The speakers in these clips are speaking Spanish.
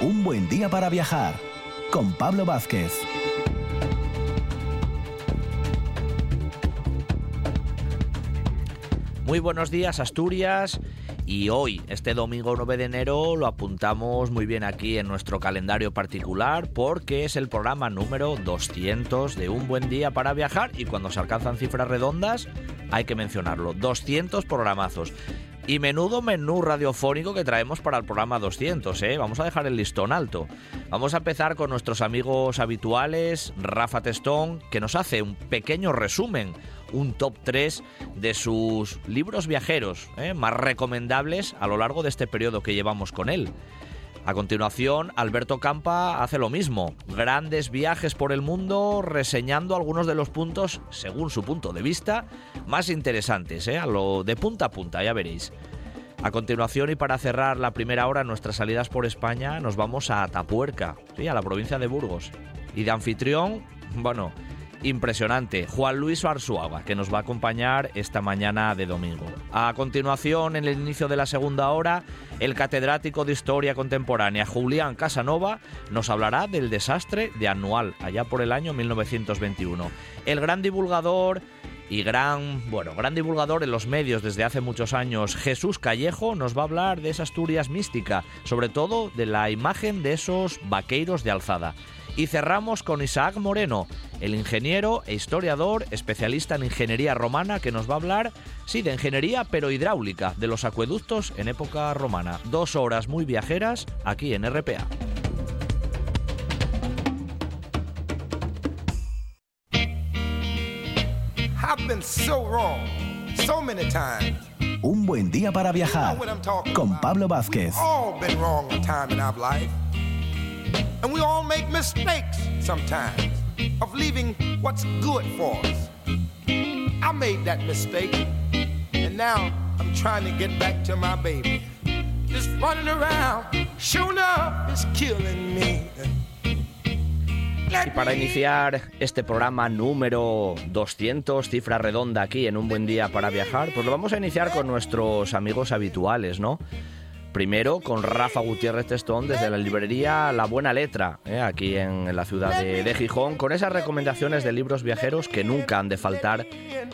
Un buen día para viajar con Pablo Vázquez. Muy buenos días Asturias y hoy, este domingo 9 de enero, lo apuntamos muy bien aquí en nuestro calendario particular porque es el programa número 200 de Un buen día para viajar y cuando se alcanzan cifras redondas hay que mencionarlo, 200 programazos. Y menudo menú radiofónico que traemos para el programa 200, ¿eh? Vamos a dejar el listón alto. Vamos a empezar con nuestros amigos habituales, Rafa Testón, que nos hace un pequeño resumen, un top 3 de sus libros viajeros ¿eh? más recomendables a lo largo de este periodo que llevamos con él. A continuación, Alberto Campa hace lo mismo, grandes viajes por el mundo, reseñando algunos de los puntos, según su punto de vista, más interesantes, ¿eh? a lo de punta a punta, ya veréis. A continuación y para cerrar la primera hora nuestras salidas por España, nos vamos a Atapuerca, a la provincia de Burgos. Y de anfitrión, bueno, impresionante, Juan Luis Arzuaga, que nos va a acompañar esta mañana de domingo. A continuación, en el inicio de la segunda hora, el catedrático de Historia Contemporánea Julián Casanova nos hablará del desastre de Anual, allá por el año 1921. El gran divulgador y gran, bueno, gran divulgador en los medios desde hace muchos años, Jesús Callejo, nos va a hablar de esa Asturias mística, sobre todo de la imagen de esos vaqueiros de alzada. Y cerramos con Isaac Moreno, el ingeniero e historiador, especialista en ingeniería romana, que nos va a hablar, sí, de ingeniería, pero hidráulica, de los acueductos en época romana. Dos horas muy viajeras aquí en RPA. Un buen día para viajar con Pablo Vázquez. And we all make mistakes sometimes of leaving what's good for us. I made that mistake, and now I'm trying to get back to my baby. Just running around, showing up is killing me. Y para iniciar este programa número 200, cifra redonda aquí en Un Buen Día para Viajar, pues lo vamos a iniciar con nuestros amigos habituales, ¿no? Primero con Rafa Gutiérrez Testón desde la librería La Buena Letra, ¿eh? aquí en, la ciudad de, Gijón, con esas recomendaciones de libros viajeros que nunca han de faltar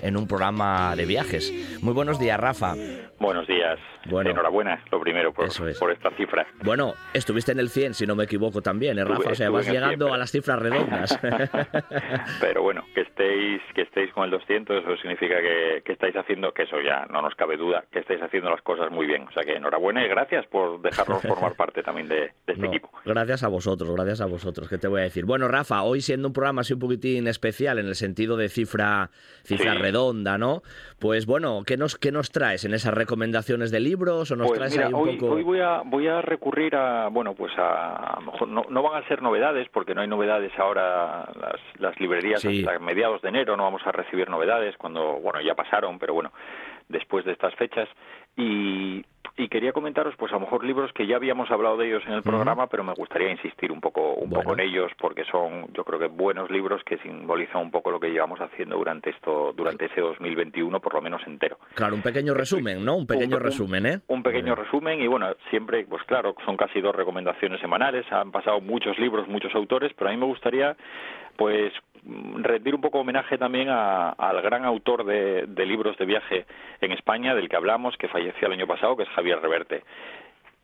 en un programa de viajes. Muy buenos días, Rafa. Buenos días. Bueno, Enhorabuena, lo primero, por, por esta cifra. Bueno, estuviste en el 100, si no me equivoco también, ¿eh, Rafa? o sea, vas llegando a las cifras redondas. Pero bueno, que estéis que estéis con el 200, eso significa que, que, estáis haciendo, que eso ya no nos cabe duda, que estáis haciendo las cosas muy bien. O sea que enhorabuena y gracias por dejarnos formar parte también de, este equipo. Gracias a vosotros, gracias a vosotros, ¿qué te voy a decir? Bueno, Rafa, hoy siendo un programa así un poquitín especial en el sentido de cifra, cifra redonda, ¿no? Pues bueno, ¿qué nos, ¿qué nos traes en esas recomendaciones de libros o nos pues traes hoy, voy a, voy a recurrir a, bueno, pues a, lo mejor no, van a ser novedades, porque no hay novedades ahora, las, las librerías hasta mediados de enero no vamos a recibir novedades, cuando, bueno, ya pasaron, pero bueno, después de estas fechas. Y, y quería comentaros, pues a lo mejor libros que ya habíamos hablado de ellos en el programa, pero me gustaría insistir un poco, un poco en ellos, porque son, yo creo que buenos libros que simbolizan un poco lo que llevamos haciendo durante esto, durante ese 2021, por lo menos entero. Claro, un pequeño resumen, ¿no? Un pequeño resumen, ¿eh? Un pequeño resumen y bueno, siempre, pues claro, son casi dos recomendaciones semanales, han pasado muchos libros, muchos autores, pero a mí me gustaría, pues rendir un poco homenaje también al gran autor de, libros de viaje en España, del que hablamos, que falleció el año pasado, que es Javier Reverte.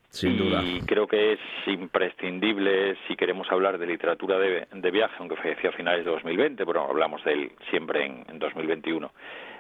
Sin duda. Y creo que es imprescindible si queremos hablar de literatura de, viaje, aunque falleció a finales de 2020, pero hablamos de él siempre en, 2021.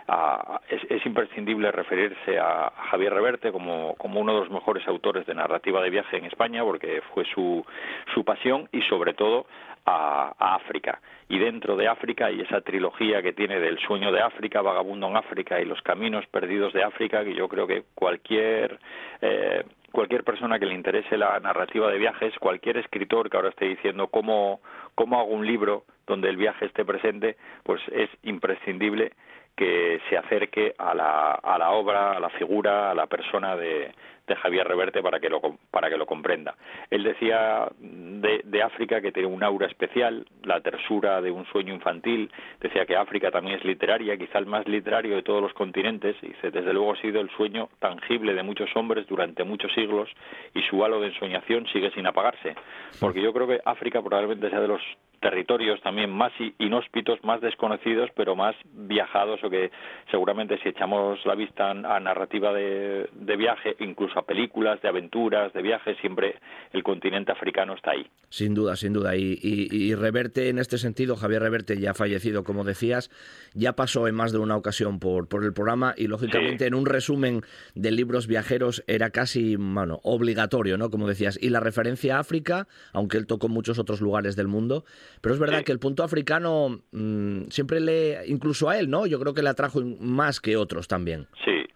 Ah, es, imprescindible referirse a, Javier Reverte como, como, uno de los mejores autores de narrativa de viaje en España, porque fue su, su pasión y sobre todo a, África. Y dentro de África y esa trilogía que tiene del sueño de África, Vagabundo en África y los caminos perdidos de África, que yo creo que cualquier eh, cualquier persona que le interese la narrativa de viajes, cualquier escritor que ahora esté diciendo cómo, cómo hago un libro donde el viaje esté presente, pues es imprescindible que se acerque a la, a la obra, a la figura, a la persona de, de Javier Reverte para que lo, para que lo comprenda. Él decía de, de, África que tiene un aura especial, la tersura de un sueño infantil, decía que África también es literaria, quizá el más literario de todos los continentes, y dice, desde luego ha sido el sueño tangible de muchos hombres durante muchos siglos y su halo de ensoñación sigue sin apagarse, porque yo creo que África probablemente sea de los territorios también más inhóspitos, más desconocidos, pero más viajados o que seguramente si echamos la vista a narrativa de, de viaje, incluso a películas, de aventuras, de viajes, siempre el continente africano está ahí. Sin duda, sin duda. Y, y, Reverte, en este sentido, Javier Reverte, ya fallecido, como decías, ya pasó en más de una ocasión por, por el programa y, lógicamente, en un resumen de libros viajeros era casi, bueno, obligatorio, ¿no? Como decías. Y la referencia a África, aunque él tocó muchos otros lugares del mundo, pero es verdad que el punto africano mmm, siempre le, incluso a él, ¿no? Yo creo que le atrajo más que otros también. Sí,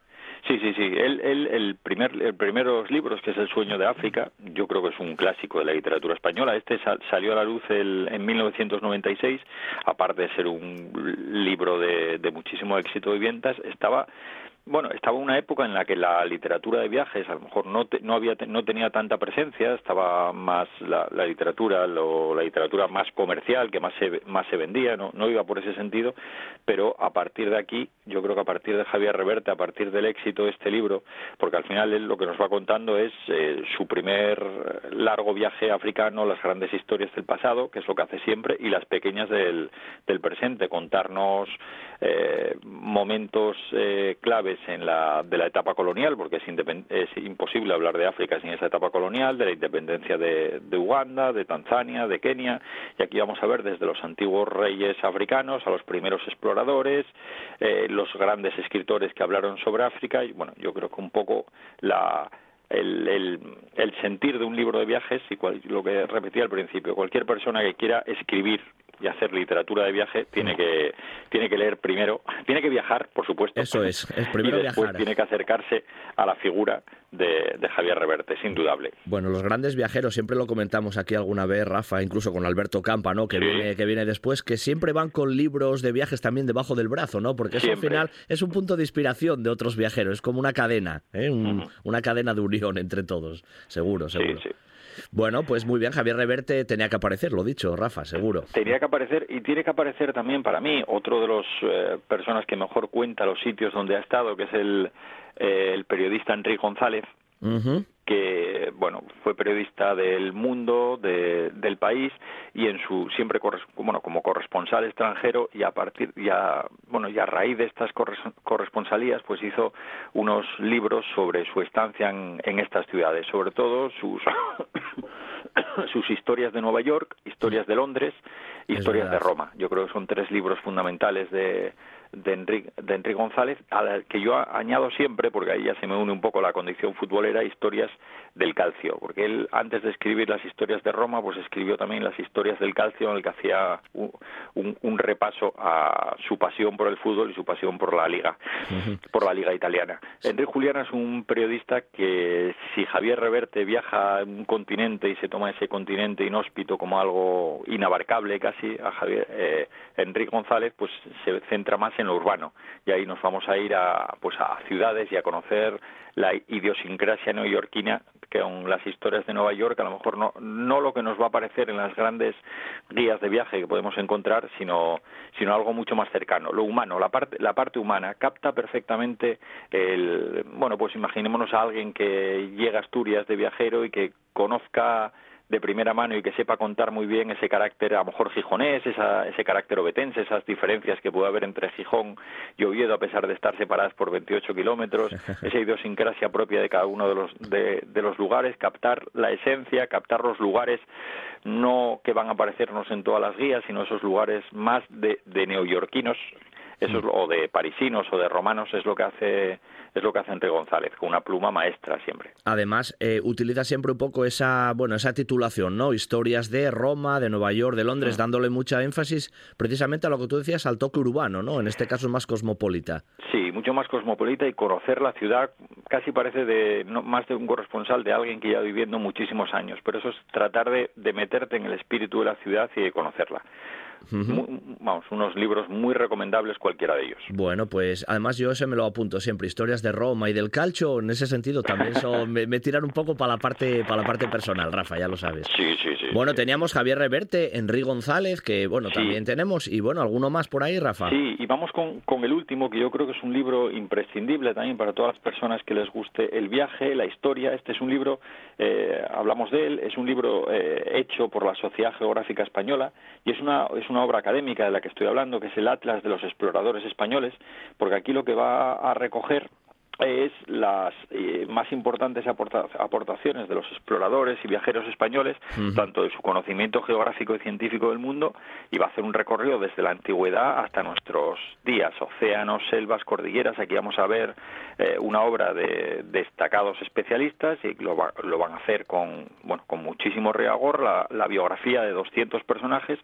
Sí, sí, sí. Él, él, el primer, el primeros libros, que es El sueño de África, yo creo que es un clásico de la literatura española. Este salió a la luz el, en 1996, aparte de ser un libro de, de muchísimo éxito y ventas, estaba bueno, estaba una época en la que la literatura de viajes a lo mejor no, no había no tenía tanta presencia, estaba más la, literatura la literatura más comercial que más se más se vendía, no no iba por ese sentido, pero a partir de aquí, yo creo que a partir de Javier Reverte, a partir del éxito de este libro, porque al final él lo que nos va contando es eh, su primer largo viaje africano, las grandes historias del pasado, que es lo que hace siempre, y las pequeñas del, del presente, contarnos eh, momentos eh, claves en la, de la etapa colonial, porque es, es imposible hablar de África sin esa etapa colonial, de la independencia de, Uganda, de Tanzania, de Kenia, y aquí vamos a ver desde los antiguos reyes africanos a los primeros exploradores, eh, los grandes escritores que hablaron sobre África, y bueno, yo creo que un poco la el, el, el, sentir de un libro de viajes y cual, lo que repetía al principio, cualquier persona que quiera escribir y hacer literatura de viaje tiene mm. que tiene que leer primero, tiene que viajar, por supuesto. Eso es, es primero y después tiene que acercarse a la figura de, de, Javier Reverte, es indudable. Bueno, los grandes viajeros, siempre lo comentamos aquí alguna vez, Rafa, incluso con Alberto Campa, ¿no? Que, sí. viene, que viene después, que siempre van con libros de viajes también debajo del brazo, ¿no? Porque eso siempre. al final es un punto de inspiración de otros viajeros, es como una cadena, ¿eh? un, uh -huh. una cadena de unión entre todos, seguro, seguro. Sí, sí. Bueno, pues muy bien, Javier Reverte tenía que aparecer, lo dicho, Rafa, seguro. Tenía que aparecer y tiene que aparecer también para mí otro de los eh, personas que mejor cuenta los sitios donde ha estado, que es el, eh, el periodista Enrique González. Uh -huh que bueno fue periodista del mundo de, del país y en su siempre bueno como corresponsal extranjero y a partir ya bueno y a raíz de estas corresponsalías pues hizo unos libros sobre su estancia en, en estas ciudades sobre todo sus sus historias de Nueva York historias de Londres historias de Roma. Yo creo que son tres libros fundamentales de de Enrique, de Enrique González, a la que yo añado siempre, porque ahí ya se me une un poco la condición futbolera, historias del calcio, porque él antes de escribir las historias de Roma, pues escribió también las historias del calcio, en el que hacía un, un, un repaso a su pasión por el fútbol y su pasión por la liga, uh -huh. por la liga italiana. Enrique Juliana es un periodista que si Javier Reverte viaja a un continente y se toma ese continente inhóspito como algo inabarcable casi, a Javier eh, Enrique González, pues se centra más en urbano. Y ahí nos vamos a ir a pues a ciudades y a conocer la idiosincrasia neoyorquina que son las historias de Nueva York, a lo mejor no, no lo que nos va a aparecer en las grandes guías de viaje que podemos encontrar, sino, sino algo mucho más cercano, lo humano, la parte, la parte humana, capta perfectamente el, bueno, pues imaginémonos a alguien que llega a Asturias de viajero y que conozca de primera mano y que sepa contar muy bien ese carácter, a lo mejor gijonés, esa, ese carácter obetense, esas diferencias que puede haber entre Gijón y Oviedo, a pesar de estar separadas por 28 kilómetros, esa idiosincrasia propia de cada uno de los, de, de los lugares, captar la esencia, captar los lugares no que van a aparecernos en todas las guías, sino esos lugares más de, de neoyorquinos, eso es, o de parisinos o de romanos es lo que hace es lo que hace Enrique González, con una pluma maestra siempre. Además, eh, utiliza siempre un poco esa, bueno, esa titulación, ¿no? Historias de Roma, de Nueva York, de Londres, sí. dándole mucha énfasis precisamente a lo que tú decías, al toque urbano, ¿no? En este caso más cosmopolita. Sí, mucho más cosmopolita y conocer la ciudad casi parece de no, más de un corresponsal, de alguien que ya viviendo muchísimos años, pero eso es tratar de, de meterte en el espíritu de la ciudad y de conocerla vamos, unos libros muy recomendables cualquiera de ellos. Bueno, pues además yo ese me lo apunto siempre, historias de Roma y del calcio, en ese sentido también son, me, tiran un poco para la parte para la parte personal, Rafa, ya lo sabes. Sí, sí, sí. Bueno, teníamos Javier Reverte, Enrique González, que bueno, también tenemos, y bueno, alguno más por ahí, Rafa. Sí, y vamos con, con el último, que yo creo que es un libro imprescindible también para todas las personas que les guste el viaje, la historia. Este es un libro, eh, hablamos de él, es un libro eh, hecho por la Sociedad Geográfica Española y es una, es una obra académica de la que estoy hablando, que es el Atlas de los Exploradores Españoles, porque aquí lo que va a recoger es las eh, más importantes aportaciones de los exploradores y viajeros españoles, tanto de su conocimiento geográfico y científico del mundo, y va a hacer un recorrido desde la antigüedad hasta nuestros días, océanos, selvas, cordilleras. Aquí vamos a ver eh, una obra de destacados especialistas y lo, lo, van a hacer con, bueno, con muchísimo reagor, la, la biografía de 200 personajes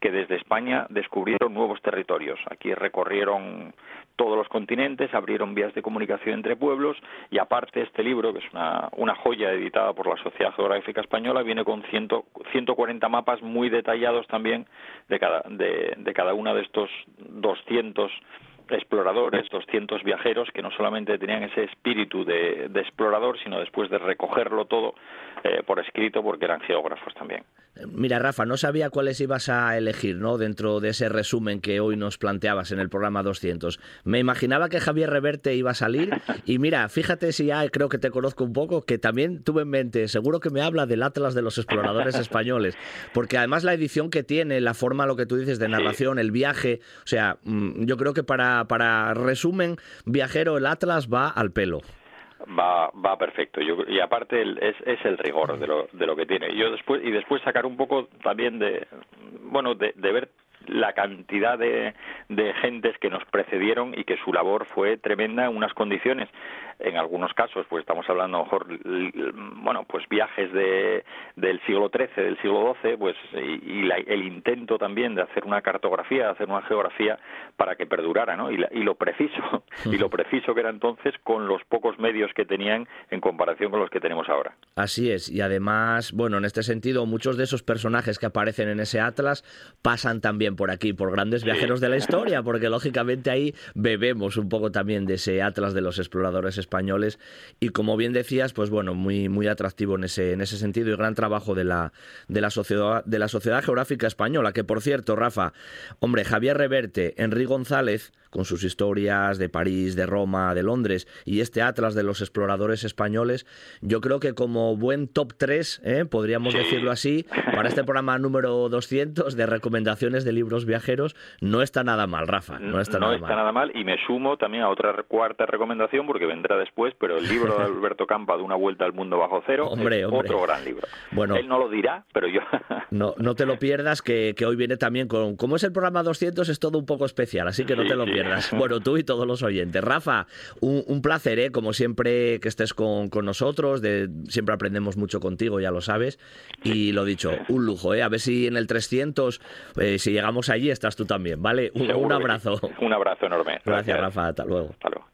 que desde España descubrieron nuevos territorios. Aquí recorrieron todos los continentes, abrieron vías de comunicación entre pueblos y aparte este libro, que es una, una joya editada por la Sociedad Geográfica Española, viene con ciento, 140 mapas muy detallados también de cada, de, de cada una de estos 200 exploradores, 200 viajeros que no solamente tenían ese espíritu de, explorador, sino después de recogerlo todo eh, por escrito, porque eran geógrafos también. Mira, Rafa, no sabía cuáles ibas a elegir, ¿no? Dentro de ese resumen que hoy nos planteabas en el programa 200. Me imaginaba que Javier Reverte iba a salir y mira, fíjate si ya creo que te conozco un poco, que también tuve en mente, seguro que me habla del Atlas de los exploradores españoles, porque además la edición que tiene, la forma, lo que tú dices de narración, el viaje, o sea, mm, yo creo que para, para resumen, viajero, el Atlas va al pelo va va perfecto. Yo, y aparte es, es el rigor de lo, de lo que tiene. Yo después y después sacar un poco también de bueno de, de ver la cantidad de, de gentes que nos precedieron y que su labor fue tremenda en unas condiciones. En algunos casos pues estamos hablando a lo mejor bueno pues viajes de, del siglo XIII del siglo XII pues y, el intento también de hacer una cartografía de hacer una geografía para que perdurara no y, lo preciso y lo preciso que era entonces con los pocos medios que tenían en comparación con los que tenemos ahora. Así es y además bueno en este sentido muchos de esos personajes que aparecen en ese atlas pasan también por aquí por grandes viajeros de la historia porque lógicamente ahí bebemos un poco también de ese atlas de los exploradores españoles. Y como bien decías, pues bueno, muy, muy atractivo en ese, en ese sentido y gran trabajo de la, de, la sociedad, de la Sociedad Geográfica Española, que por cierto, Rafa, hombre, Javier Reverte, Enrique González, con sus historias de París, de Roma, de Londres y este atlas de los exploradores españoles, yo creo que como buen top 3, ¿eh? podríamos decirlo así, para este programa número 200 de recomendaciones de libros viajeros, no está nada mal, Rafa, no está, nada, está nada mal y me sumo también a otra cuarta recomendación porque vendrá después, pero el libro de Alberto Campa de una vuelta al mundo bajo cero hombre, es otro gran libro. Bueno, Él no lo dirá, pero yo... no, no te lo pierdas, que, que, hoy viene también con... Como es el programa 200, es todo un poco especial, así que no te lo pierdas. Bueno, tú y todos los oyentes. Rafa, un, placer, ¿eh? Como siempre que estés con, con nosotros, de, siempre aprendemos mucho contigo, ya lo sabes. Y lo dicho, un lujo, ¿eh? A ver si en el 300, eh, si llegamos allí, estás tú también, ¿vale? Un, un abrazo. Un abrazo enorme. Gracias, Rafa. Hasta luego. Hasta luego.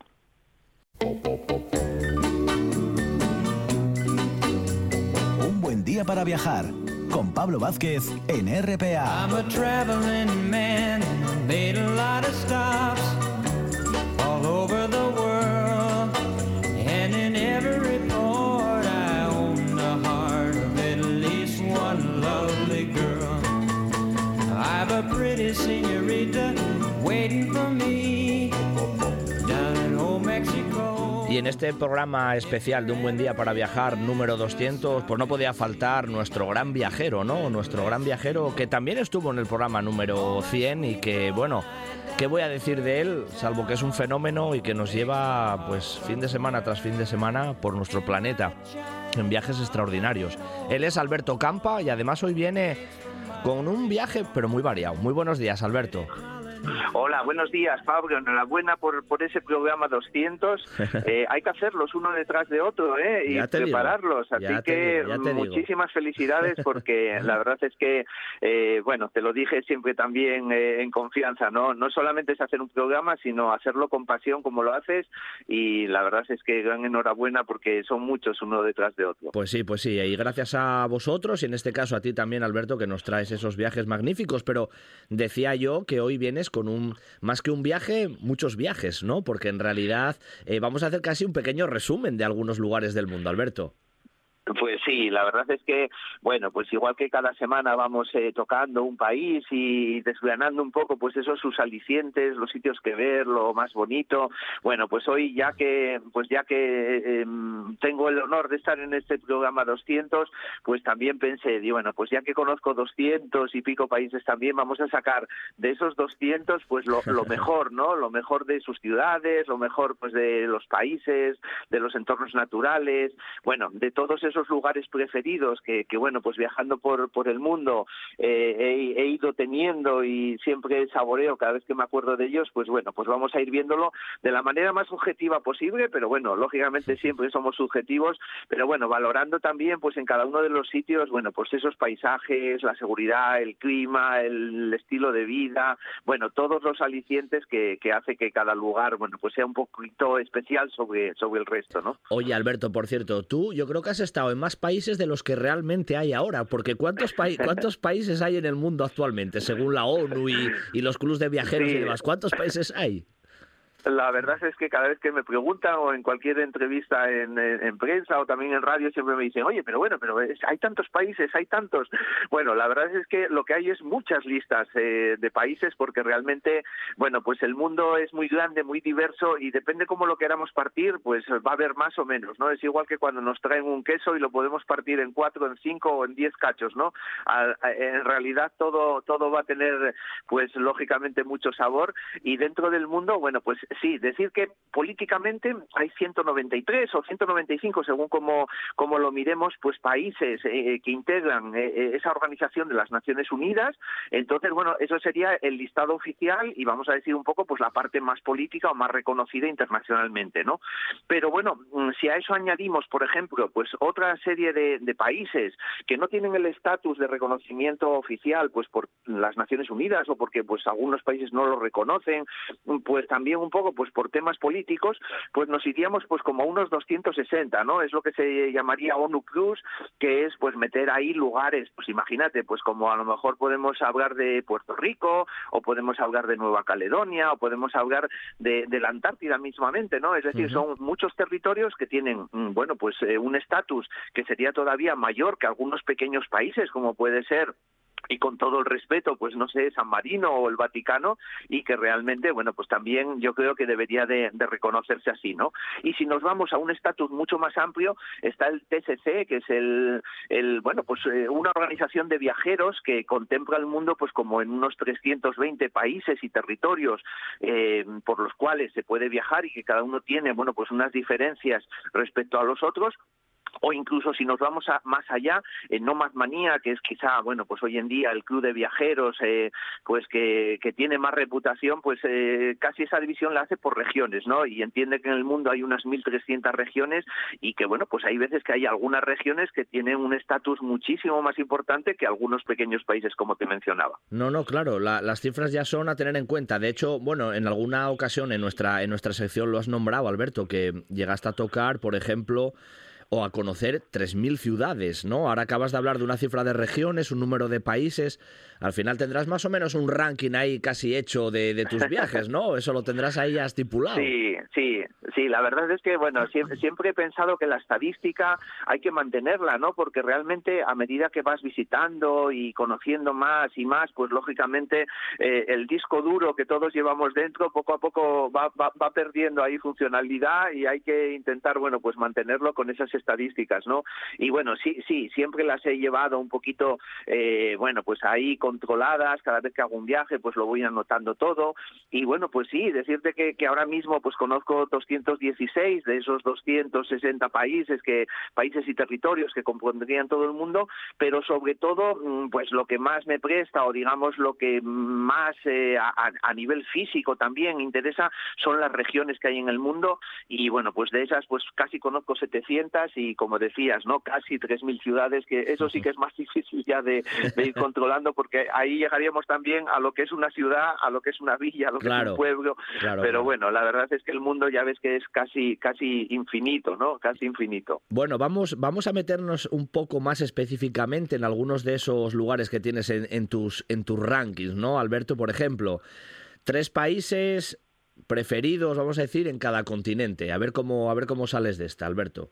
Un buen día para viajar con Pablo Vázquez en RPA. I'm a traveling man, made a lot of stops all over the world. And in every port I own the heart of at least one lovely girl. I've a pretty senorita waiting for me. Y en este programa especial de Un Buen Día para Viajar número 200, pues no podía faltar nuestro gran viajero, ¿no? Nuestro gran viajero que también estuvo en el programa número 100 y que, bueno, ¿qué voy a decir de él? Salvo que es un fenómeno y que nos lleva, pues, fin de semana tras fin de semana por nuestro planeta en viajes extraordinarios. Él es Alberto Campa y además hoy viene con un viaje, pero muy variado. Muy buenos días, Alberto. Hola, buenos días, Pablo. Enhorabuena por, por ese programa 200. Eh, hay que hacerlos uno detrás de otro ¿eh? y prepararlos. Así que muchísimas felicidades porque la verdad es que, eh, bueno, te lo dije siempre también eh, en confianza, ¿no? No solamente es hacer un programa, sino hacerlo con pasión como lo haces y la verdad es que gran enhorabuena porque son muchos uno detrás de otro. Pues sí, pues sí. Y gracias a vosotros y en este caso a ti también, Alberto, que nos traes esos viajes magníficos. Pero decía yo que hoy vienes con un, más que un viaje, muchos viajes, ¿no? Porque en realidad eh, vamos a hacer casi un pequeño resumen de algunos lugares del mundo, Alberto. Pues sí, la verdad es que, bueno, pues igual que cada semana vamos eh, tocando un país y desgranando un poco, pues esos sus alicientes, los sitios que ver, lo más bonito. Bueno, pues hoy ya que, pues ya que em, tengo el honor de estar en este programa 200, pues también pensé, bueno, pues ya que conozco 200 y pico países también, vamos a sacar de esos 200, pues lo, lo mejor, ¿no? Lo mejor de sus ciudades, lo mejor, pues de los países, de los entornos naturales, bueno, de todos esos lugares preferidos que, que bueno, pues viajando por, por el mundo eh, he, ido teniendo y siempre saboreo cada vez que me acuerdo de ellos, pues bueno, pues vamos a ir viéndolo de la manera más objetiva posible, pero bueno, lógicamente siempre somos subjetivos, pero bueno, valorando también pues en cada uno de los sitios, bueno, pues esos paisajes, la seguridad, el clima, el estilo de vida, bueno, todos los alicientes que, que hace que cada lugar, bueno, pues sea un poquito especial sobre, sobre el resto, ¿no? Oye, Alberto, por cierto, tú yo creo que has estado en más países de los que realmente hay ahora, porque ¿cuántos, cuántos países hay en el mundo actualmente, según la ONU y, y los clubes de viajeros y demás? ¿Cuántos países hay? La verdad es que cada vez que me preguntan o en cualquier entrevista en, prensa o también en radio siempre me dicen, oye, pero bueno, pero hay tantos países, hay tantos. Bueno, la verdad es que lo que hay es muchas listas eh, de países porque realmente, bueno, pues el mundo es muy grande, muy diverso y depende cómo lo queramos partir, pues va a haber más o menos, ¿no? Es igual que cuando nos traen un queso y lo podemos partir en cuatro, en cinco o en diez cachos, ¿no? en realidad todo, todo va a tener, pues lógicamente mucho sabor y dentro del mundo, bueno, pues sí, decir que políticamente hay 193 o 195, según como, como lo miremos, pues países eh, que integran eh, eh, esa organización de las Naciones Unidas. Entonces, bueno, eso sería el listado oficial y vamos a decir un poco pues la parte más política o más reconocida internacionalmente, ¿no? Pero bueno, mm, si a eso añadimos, por ejemplo, pues otra serie de, de países que no tienen el estatus de reconocimiento oficial, pues por las Naciones Unidas o porque pues algunos países no lo reconocen, pues también un poco pues por temas políticos, pues nos iríamos pues como a unos 260, ¿no? Es lo que se llamaría ONU Plus, que es pues meter ahí lugares, pues imagínate, pues como a lo mejor podemos hablar de Puerto Rico, o podemos hablar de Nueva Caledonia, o podemos hablar de, la Antártida mismamente, ¿no? Es decir, son muchos territorios que tienen, mm, bueno, pues eh, un estatus que sería todavía mayor que algunos pequeños países, como puede ser y con todo el respeto, pues no sé, San Marino o el Vaticano, y que realmente, bueno, pues también yo creo que debería de, reconocerse así, ¿no? Y si nos vamos a un estatus mucho más amplio, está el TCC, que es el, bueno, pues eh, una organización de viajeros que contempla el mundo pues como en unos 320 países y territorios eh, por los cuales se puede viajar y que cada uno tiene, bueno, pues unas diferencias respecto a los otros, o incluso si nos vamos a, más allá, en Nomad Manía, que es quizá, bueno, pues hoy en día el club de viajeros, eh, pues que, que, tiene más reputación, pues eh, casi esa división la hace por regiones, ¿no? Y entiende que en el mundo hay unas 1.300 regiones y que, bueno, pues hay veces que hay algunas regiones que tienen un estatus muchísimo más importante que algunos pequeños países, como te mencionaba. No, no, claro, las cifras ya son a tener en cuenta. De hecho, bueno, en alguna ocasión en nuestra, en nuestra sección lo has nombrado, Alberto, que llegaste a tocar, por ejemplo, o a conocer 3.000 ciudades, ¿no? Ahora acabas de hablar de una cifra de regiones, un número de países. Al final tendrás más o menos un ranking ahí casi hecho de, tus viajes, ¿no? Eso lo tendrás ahí ya estipulado. Sí, sí, sí. La verdad es que, bueno, siempre, siempre he pensado que la estadística hay que mantenerla, ¿no? Porque realmente a medida que vas visitando y conociendo más y más, pues lógicamente eh, el disco duro que todos llevamos dentro poco a poco va, va, va perdiendo ahí funcionalidad y hay que intentar, bueno, pues mantenerlo con esas estadísticas, ¿no? Y bueno, sí, sí, siempre las he llevado un poquito, eh, bueno, pues ahí controladas, cada vez que hago un viaje, pues lo voy anotando todo. Y bueno, pues sí, decirte que, ahora mismo pues conozco 216 de esos 260 países, que países y territorios que compondrían todo el mundo, pero sobre todo, mm, pues lo que más me presta o digamos lo que más eh, a, nivel físico también interesa son las regiones que hay en el mundo y bueno, pues de esas pues casi conozco 700 y como decías, ¿no? Casi 3.000 ciudades, que eso sí que es más difícil ya de, ir controlando porque ahí llegaríamos también a lo que es una ciudad, a lo que es una villa, a lo que es un pueblo, pero bueno, la verdad es que el mundo ya ves que es casi casi infinito, ¿no? Casi infinito. Bueno, vamos vamos a meternos un poco más específicamente en algunos de esos lugares que tienes en, en tus en tus rankings, ¿no? Alberto, por ejemplo, tres países preferidos, vamos a decir, en cada continente. A ver cómo, a ver cómo sales de esta, Alberto.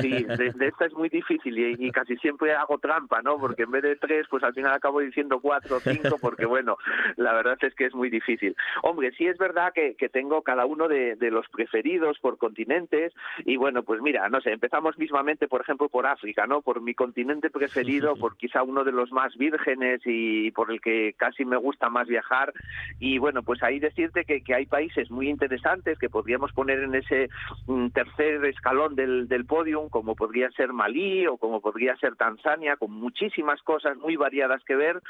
Sí, de, esta es muy difícil y, casi siempre hago trampa, ¿no? Porque en vez de tres, pues al final acabo diciendo cuatro o cinco, porque bueno, la verdad es que es muy difícil. Hombre, sí es verdad que, que tengo cada uno de, de, los preferidos por continentes y bueno, pues mira, no sé, empezamos mismamente, por ejemplo, por África, ¿no? Por mi continente preferido, por quizá uno de los más vírgenes y por el que casi me gusta más viajar. Y bueno, pues ahí decirte que, que hay países muy interesantes que podríamos poner en ese mm, tercer escalón del, del podium, como podría ser Malí o como podría ser Tanzania, con muchísimas cosas muy variadas que ver.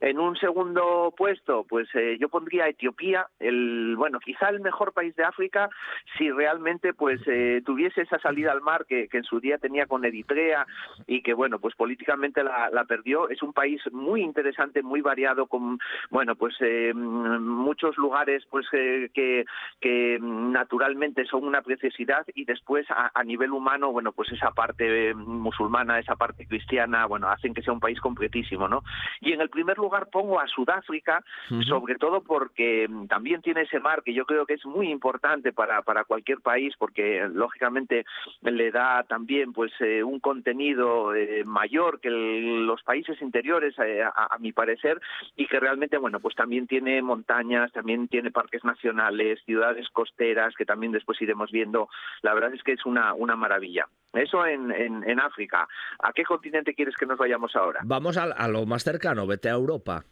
En un segundo puesto, pues eh, yo pondría Etiopía, el bueno, quizá el mejor país de África, si realmente pues eh, tuviese esa salida al mar que, en su día tenía con Eritrea y que bueno, pues políticamente la, perdió. Es un país muy interesante, muy variado, con bueno, pues eh, muchos lugares pues que, que naturalmente son una preciosidad y después a nivel humano bueno, pues esa parte musulmana, esa parte cristiana, bueno, hacen que sea un país completísimo, ¿no? Y en el primer lugar pongo a Sudáfrica, sobre todo porque también tiene ese mar que yo creo que es muy importante para, para cualquier país, porque lógicamente le da también pues eh, un contenido eh, mayor que los países interiores, eh, a, mi parecer, y que realmente, bueno, pues también tiene montañas, también tiene parques nacionales, ciudades costeras, que también después iremos viendo. La verdad es que es una, una maravilla. Eso en, en, África. ¿A qué continente quieres que nos vayamos ahora? Vamos a lo más cercano, vete a Europa.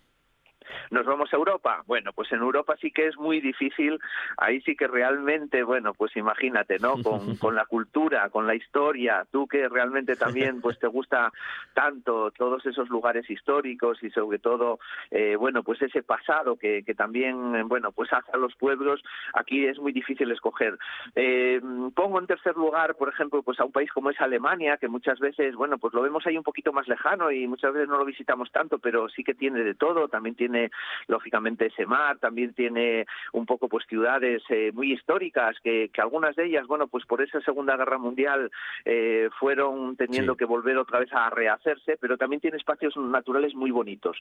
Nos vamos a Europa. Bueno, pues en Europa sí que es muy difícil. Ahí sí que realmente, bueno, pues imagínate, ¿no? Con, con la cultura, con la historia, tú que realmente también pues te gusta tanto todos esos lugares históricos y sobre todo, eh, bueno, pues ese pasado que, que también, bueno, pues hace a los pueblos, aquí es muy difícil escoger. Eh, pongo en tercer lugar, por ejemplo, pues a un país como es Alemania, que muchas veces, bueno, pues lo vemos ahí un poquito más lejano y muchas veces no lo visitamos tanto, pero sí que tiene de todo, también tiene lógicamente ese mar, también tiene un poco pues ciudades eh, muy históricas que, que, algunas de ellas, bueno, pues por esa Segunda Guerra Mundial eh, fueron teniendo que volver otra vez a rehacerse, pero también tiene espacios naturales muy bonitos.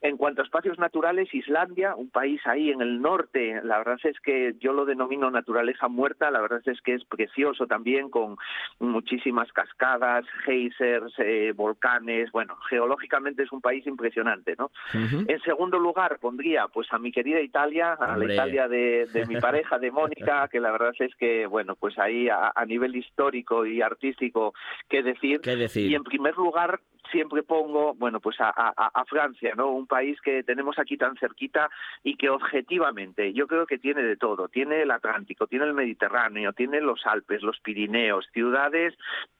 En cuanto a espacios naturales, Islandia, un país ahí en el norte, la verdad es que yo lo denomino naturaleza muerta, la verdad es que es precioso también con muchísimas cascadas, geysers, eh, volcanes, bueno, geológicamente es un país impresionante, ¿no? En segundo lugar pondría pues a mi querida Italia, a la Italia de, mi pareja, de Mónica, que la verdad es que, bueno, pues ahí a, nivel histórico y artístico, ¿qué decir? ¿Qué decir? Y en primer lugar, siempre pongo, bueno, pues a, a, Francia, ¿no? Un país que tenemos aquí tan cerquita y que objetivamente yo creo que tiene de todo. Tiene el Atlántico, tiene el Mediterráneo, tiene los Alpes, los Pirineos, ciudades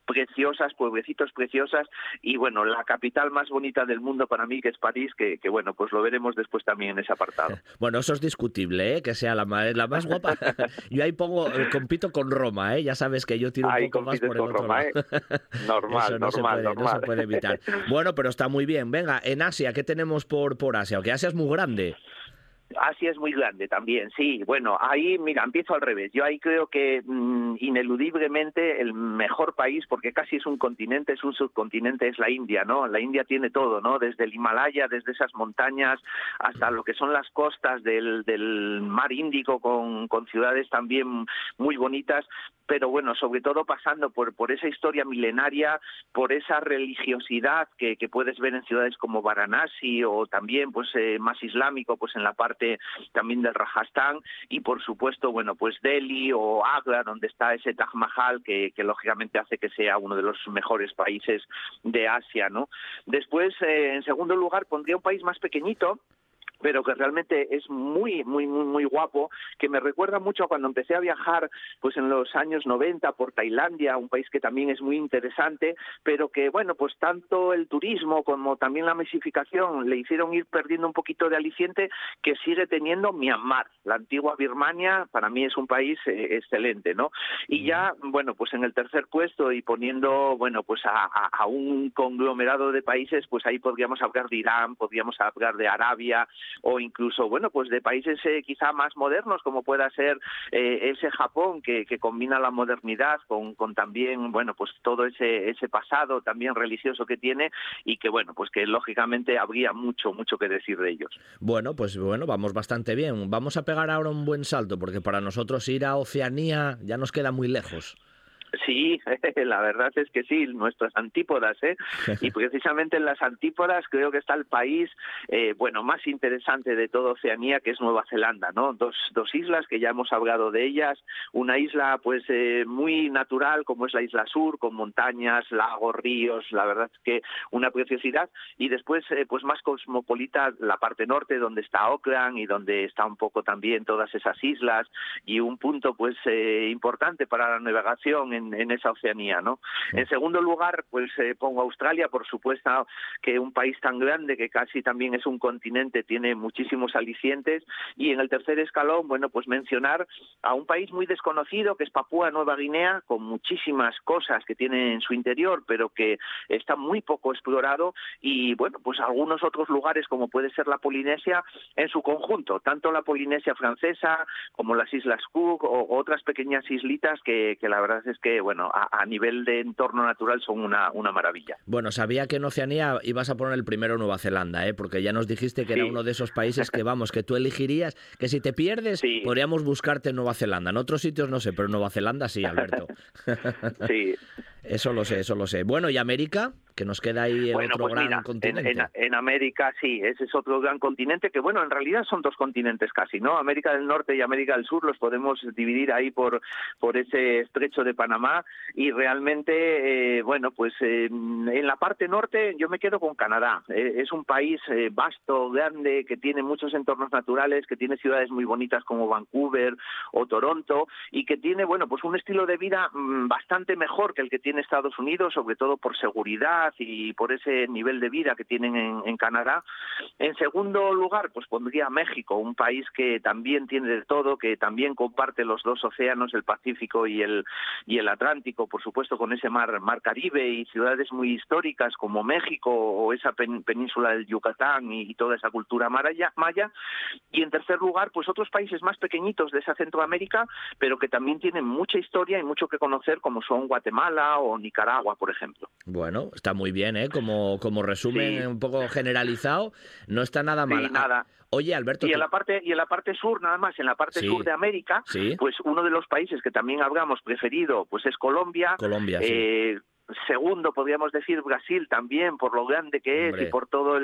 preciosas, pueblecitos preciosas y bueno, la capital más bonita del mundo para mí que es París, que, que bueno, pues lo veremos después también en ese apartado. Bueno, eso es discutible, ¿eh? que sea la más, la más guapa. yo ahí pongo, eh, compito con Roma, ¿eh? ya sabes que yo tiro un poco más por el otro Roma, ¿eh? Normal, normal, normal. No se puede evitar. Bueno, pero está muy bien. Venga, en Asia, ¿qué tenemos por, por Asia? Porque Asia es muy grande. Asia es muy grande también, sí. Bueno, ahí, mira, empiezo al revés. Yo ahí creo que mm, ineludiblemente el mejor país, porque casi es un continente, es un subcontinente, es la India, ¿no? La India tiene todo, ¿no? Desde el Himalaya, desde esas montañas, hasta lo que son las costas del, mar Índico, con, ciudades también muy bonitas pero bueno, sobre todo pasando por, por esa historia milenaria, por esa religiosidad que, que puedes ver en ciudades como Varanasi o también pues eh, más islámico, pues en la parte también del Rajasthan y por supuesto, bueno, pues Delhi o Agra, donde está ese Taj Mahal que, lógicamente hace que sea uno de los mejores países de Asia, ¿no? Después, eh, en segundo lugar, pondría un país más pequeñito, pero que realmente es muy, muy, muy, muy guapo, que me recuerda mucho a cuando empecé a viajar pues en los años 90 por Tailandia, un país que también es muy interesante, pero que, bueno, pues tanto el turismo como también la masificación le hicieron ir perdiendo un poquito de aliciente que sigue teniendo Myanmar. La antigua Birmania para mí es un país eh, excelente, ¿no? Y ya, bueno, pues en el tercer puesto y poniendo, bueno, pues a, a un conglomerado de países, pues ahí podríamos hablar de Irán, podríamos hablar de Arabia, o incluso, bueno, pues de países eh, quizá más modernos, como pueda ser eh, ese Japón que, que, combina la modernidad con, con también, bueno, pues todo ese, ese pasado también religioso que tiene y que, bueno, pues que lógicamente habría mucho, mucho que decir de ellos. Bueno, pues bueno, vamos bastante bien. Vamos a pegar ahora un buen salto, porque para nosotros ir a Oceanía ya nos queda muy lejos. Sí, la verdad es que sí, nuestras antípodas, ¿eh? Y precisamente en las antípodas creo que está el país, eh, bueno, más interesante de toda Oceanía, que es Nueva Zelanda, ¿no? Dos, dos islas que ya hemos hablado de ellas, una isla pues eh, muy natural como es la isla sur, con montañas, lagos, ríos, la verdad es que una preciosidad, y después eh, pues más cosmopolita la parte norte donde está Auckland y donde está un poco también todas esas islas y un punto pues eh, importante para la navegación en, esa Oceanía, ¿no? En segundo lugar, pues eh, pongo Australia, por supuesto que un país tan grande que casi también es un continente, tiene muchísimos alicientes, y en el tercer escalón, bueno, pues mencionar a un país muy desconocido que es Papúa Nueva Guinea, con muchísimas cosas que tiene en su interior, pero que está muy poco explorado, y bueno, pues algunos otros lugares como puede ser la Polinesia en su conjunto, tanto la Polinesia francesa como las Islas Cook o otras pequeñas islitas que, que la verdad es que bueno, a, nivel de entorno natural son una, una maravilla. Bueno, sabía que en Oceanía ibas a poner el primero Nueva Zelanda, ¿eh? porque ya nos dijiste que era uno de esos países que, vamos, que tú elegirías, que si te pierdes, podríamos buscarte en Nueva Zelanda. En otros sitios no sé, pero en Nueva Zelanda sí, Alberto. sí. Eso lo sé, eso lo sé. Bueno, ¿y América? Que nos queda ahí el otro pues gran continente. En, América sí, ese es otro gran continente que, bueno, en realidad son dos continentes casi, ¿no? América del Norte y América del Sur los podemos dividir ahí por, por ese estrecho de Panamá y realmente, eh, bueno, pues eh, en la parte norte yo me quedo con Canadá. Eh, es un país vasto, grande, que tiene muchos entornos naturales, que tiene ciudades muy bonitas como Vancouver o Toronto y que tiene, bueno, pues un estilo de vida mm, bastante mejor que el que tiene en Estados Unidos, sobre todo por seguridad y por ese nivel de vida que tienen en, Canadá. En segundo lugar, pues pondría México, un país que también tiene de todo, que también comparte los dos océanos, el Pacífico y el, y el Atlántico, por supuesto, con ese mar, mar Caribe y ciudades muy históricas como México o esa península del Yucatán y, toda esa cultura maya, maya. Y en tercer lugar, pues otros países más pequeñitos de esa Centroamérica, pero que también tienen mucha historia y mucho que conocer, como son Guatemala o Nicaragua, por ejemplo. Bueno, está muy bien, ¿eh? Como, como resumen un poco generalizado, no está nada mal. Sí, nada. Oye, Alberto. Y en, la parte, y en la parte sur, nada más, en la parte sur de América, pues uno de los países que también hablamos preferido, pues es Colombia. Colombia, eh, segundo podríamos decir Brasil también por lo grande que es y por todo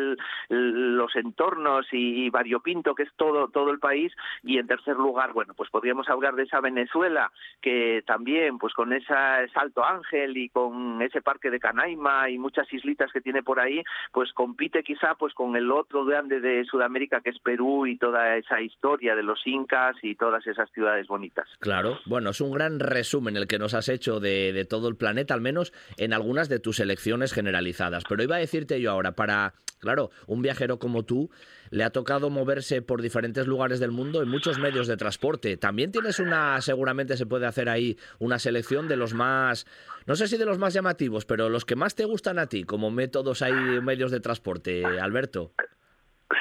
los entornos y, variopinto que es todo todo el país. Y en tercer lugar bueno pues podríamos hablar de esa Venezuela que también pues con ese Salto Ángel y con ese parque de Canaima y muchas islitas que tiene por ahí pues compite quizá pues con el otro grande de Sudamérica que es Perú y toda esa historia de los incas y todas esas ciudades bonitas. Claro. Bueno es un gran resumen el que nos has hecho de, de todo el planeta al menos en algunas de tus elecciones generalizadas. Pero iba a decirte yo ahora, para, claro, un viajero como tú, le ha tocado moverse por diferentes lugares del mundo en muchos medios de transporte. También tienes una, seguramente se puede hacer ahí una selección de los más, no sé si de los más llamativos, pero los que más te gustan a ti como métodos hay medios de transporte, Alberto.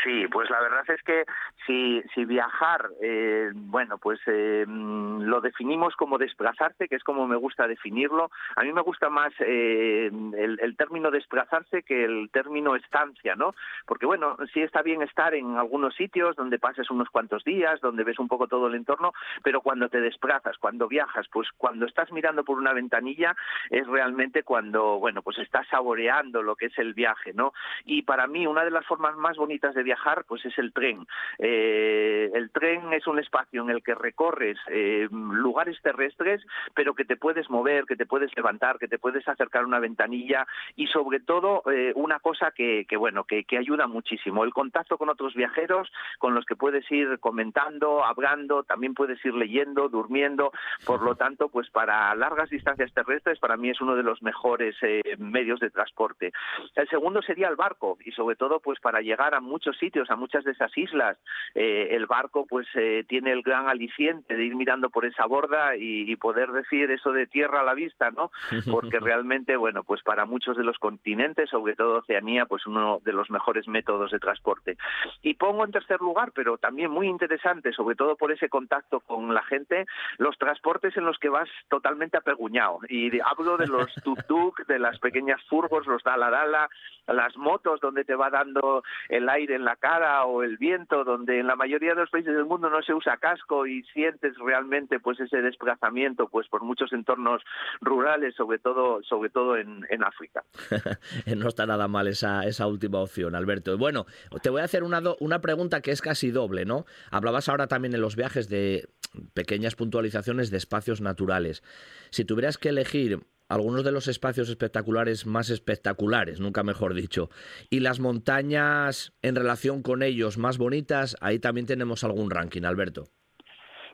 Sí, pues la verdad es que si, si viajar, eh, bueno, pues eh, lo definimos como desplazarse, que es como me gusta definirlo. A mí me gusta más eh, el, el, término desplazarse que el término estancia, ¿no? Porque bueno, sí está bien estar en algunos sitios donde pases unos cuantos días, donde ves un poco todo el entorno, pero cuando te desplazas, cuando viajas, pues cuando estás mirando por una ventanilla es realmente cuando, bueno, pues estás saboreando lo que es el viaje, ¿no? Y para mí una de las formas más bonitas de viajar, pues es el tren. Eh, el tren es un espacio en el que recorres eh, lugares terrestres, pero que te puedes mover, que te puedes levantar, que te puedes acercar a una ventanilla y sobre todo eh, una cosa que, bueno, que, ayuda muchísimo, el contacto con otros viajeros con los que puedes ir comentando, hablando, también puedes ir leyendo, durmiendo, por lo tanto, pues para largas distancias terrestres para mí es uno de los mejores medios de transporte. El segundo sería el barco y sobre todo pues para llegar a muchos sitios, a muchas de esas islas, el barco pues tiene el gran aliciente de ir mirando por esa borda y, poder decir eso de tierra a la vista, ¿no? Porque realmente, bueno, pues para muchos de los continentes, sobre todo Oceanía, pues uno de los mejores métodos de transporte. Y pongo en tercer lugar, pero también muy interesante, sobre todo por ese contacto con la gente, los transportes en los que vas totalmente apeguñado. Y hablo de los tuk-tuk, de las pequeñas furgos, los dala-dala, las motos donde te va dando el aire en la cara o el viento, donde en la mayoría de los países del mundo no se usa casco y sientes realmente pues ese desplazamiento pues por muchos entornos rurales, sobre todo sobre todo en, África. no está nada mal esa, esa última opción, Alberto. Bueno, te voy a hacer una, una pregunta que es casi doble, ¿no? Hablabas ahora también en los viajes de pequeñas puntualizaciones de espacios naturales. Si tuvieras que elegir algunos de los espacios espectaculares más espectaculares, nunca mejor dicho, y las montañas en relación con ellos más bonitas, ahí también tenemos algún ranking, Alberto.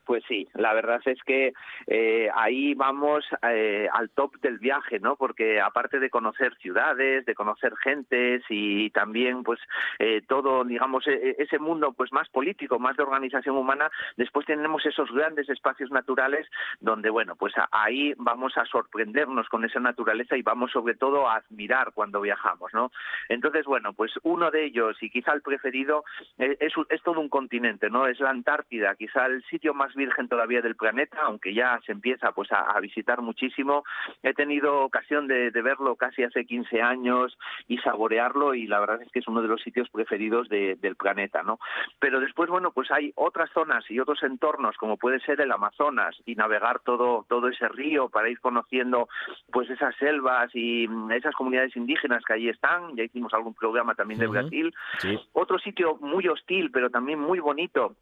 Pues sí, la verdad es que eh, ahí vamos eh, al top del viaje, ¿no? Porque aparte de conocer ciudades, de conocer gentes y también, pues, eh, todo, digamos, e, e, ese mundo, pues, más político, más de organización humana, después tenemos esos grandes espacios naturales donde, bueno, pues ahí vamos a sorprendernos con esa naturaleza y vamos sobre todo a admirar cuando viajamos, ¿no? Entonces, bueno, pues uno de ellos y quizá el preferido es, es todo un continente, ¿no? Es la Antártida, quizá el sitio más virgen todavía del planeta, aunque ya se empieza pues a, visitar muchísimo. He tenido ocasión de, verlo casi hace 15 años y saborearlo y la verdad es que es uno de los sitios preferidos del planeta, ¿no? Pero después, bueno, pues hay otras zonas y otros entornos como puede ser el Amazonas y navegar todo todo ese río para ir conociendo pues esas selvas y mm, esas comunidades indígenas que allí están. Ya hicimos algún programa también de Brasil. Otro sitio muy hostil, pero también muy bonito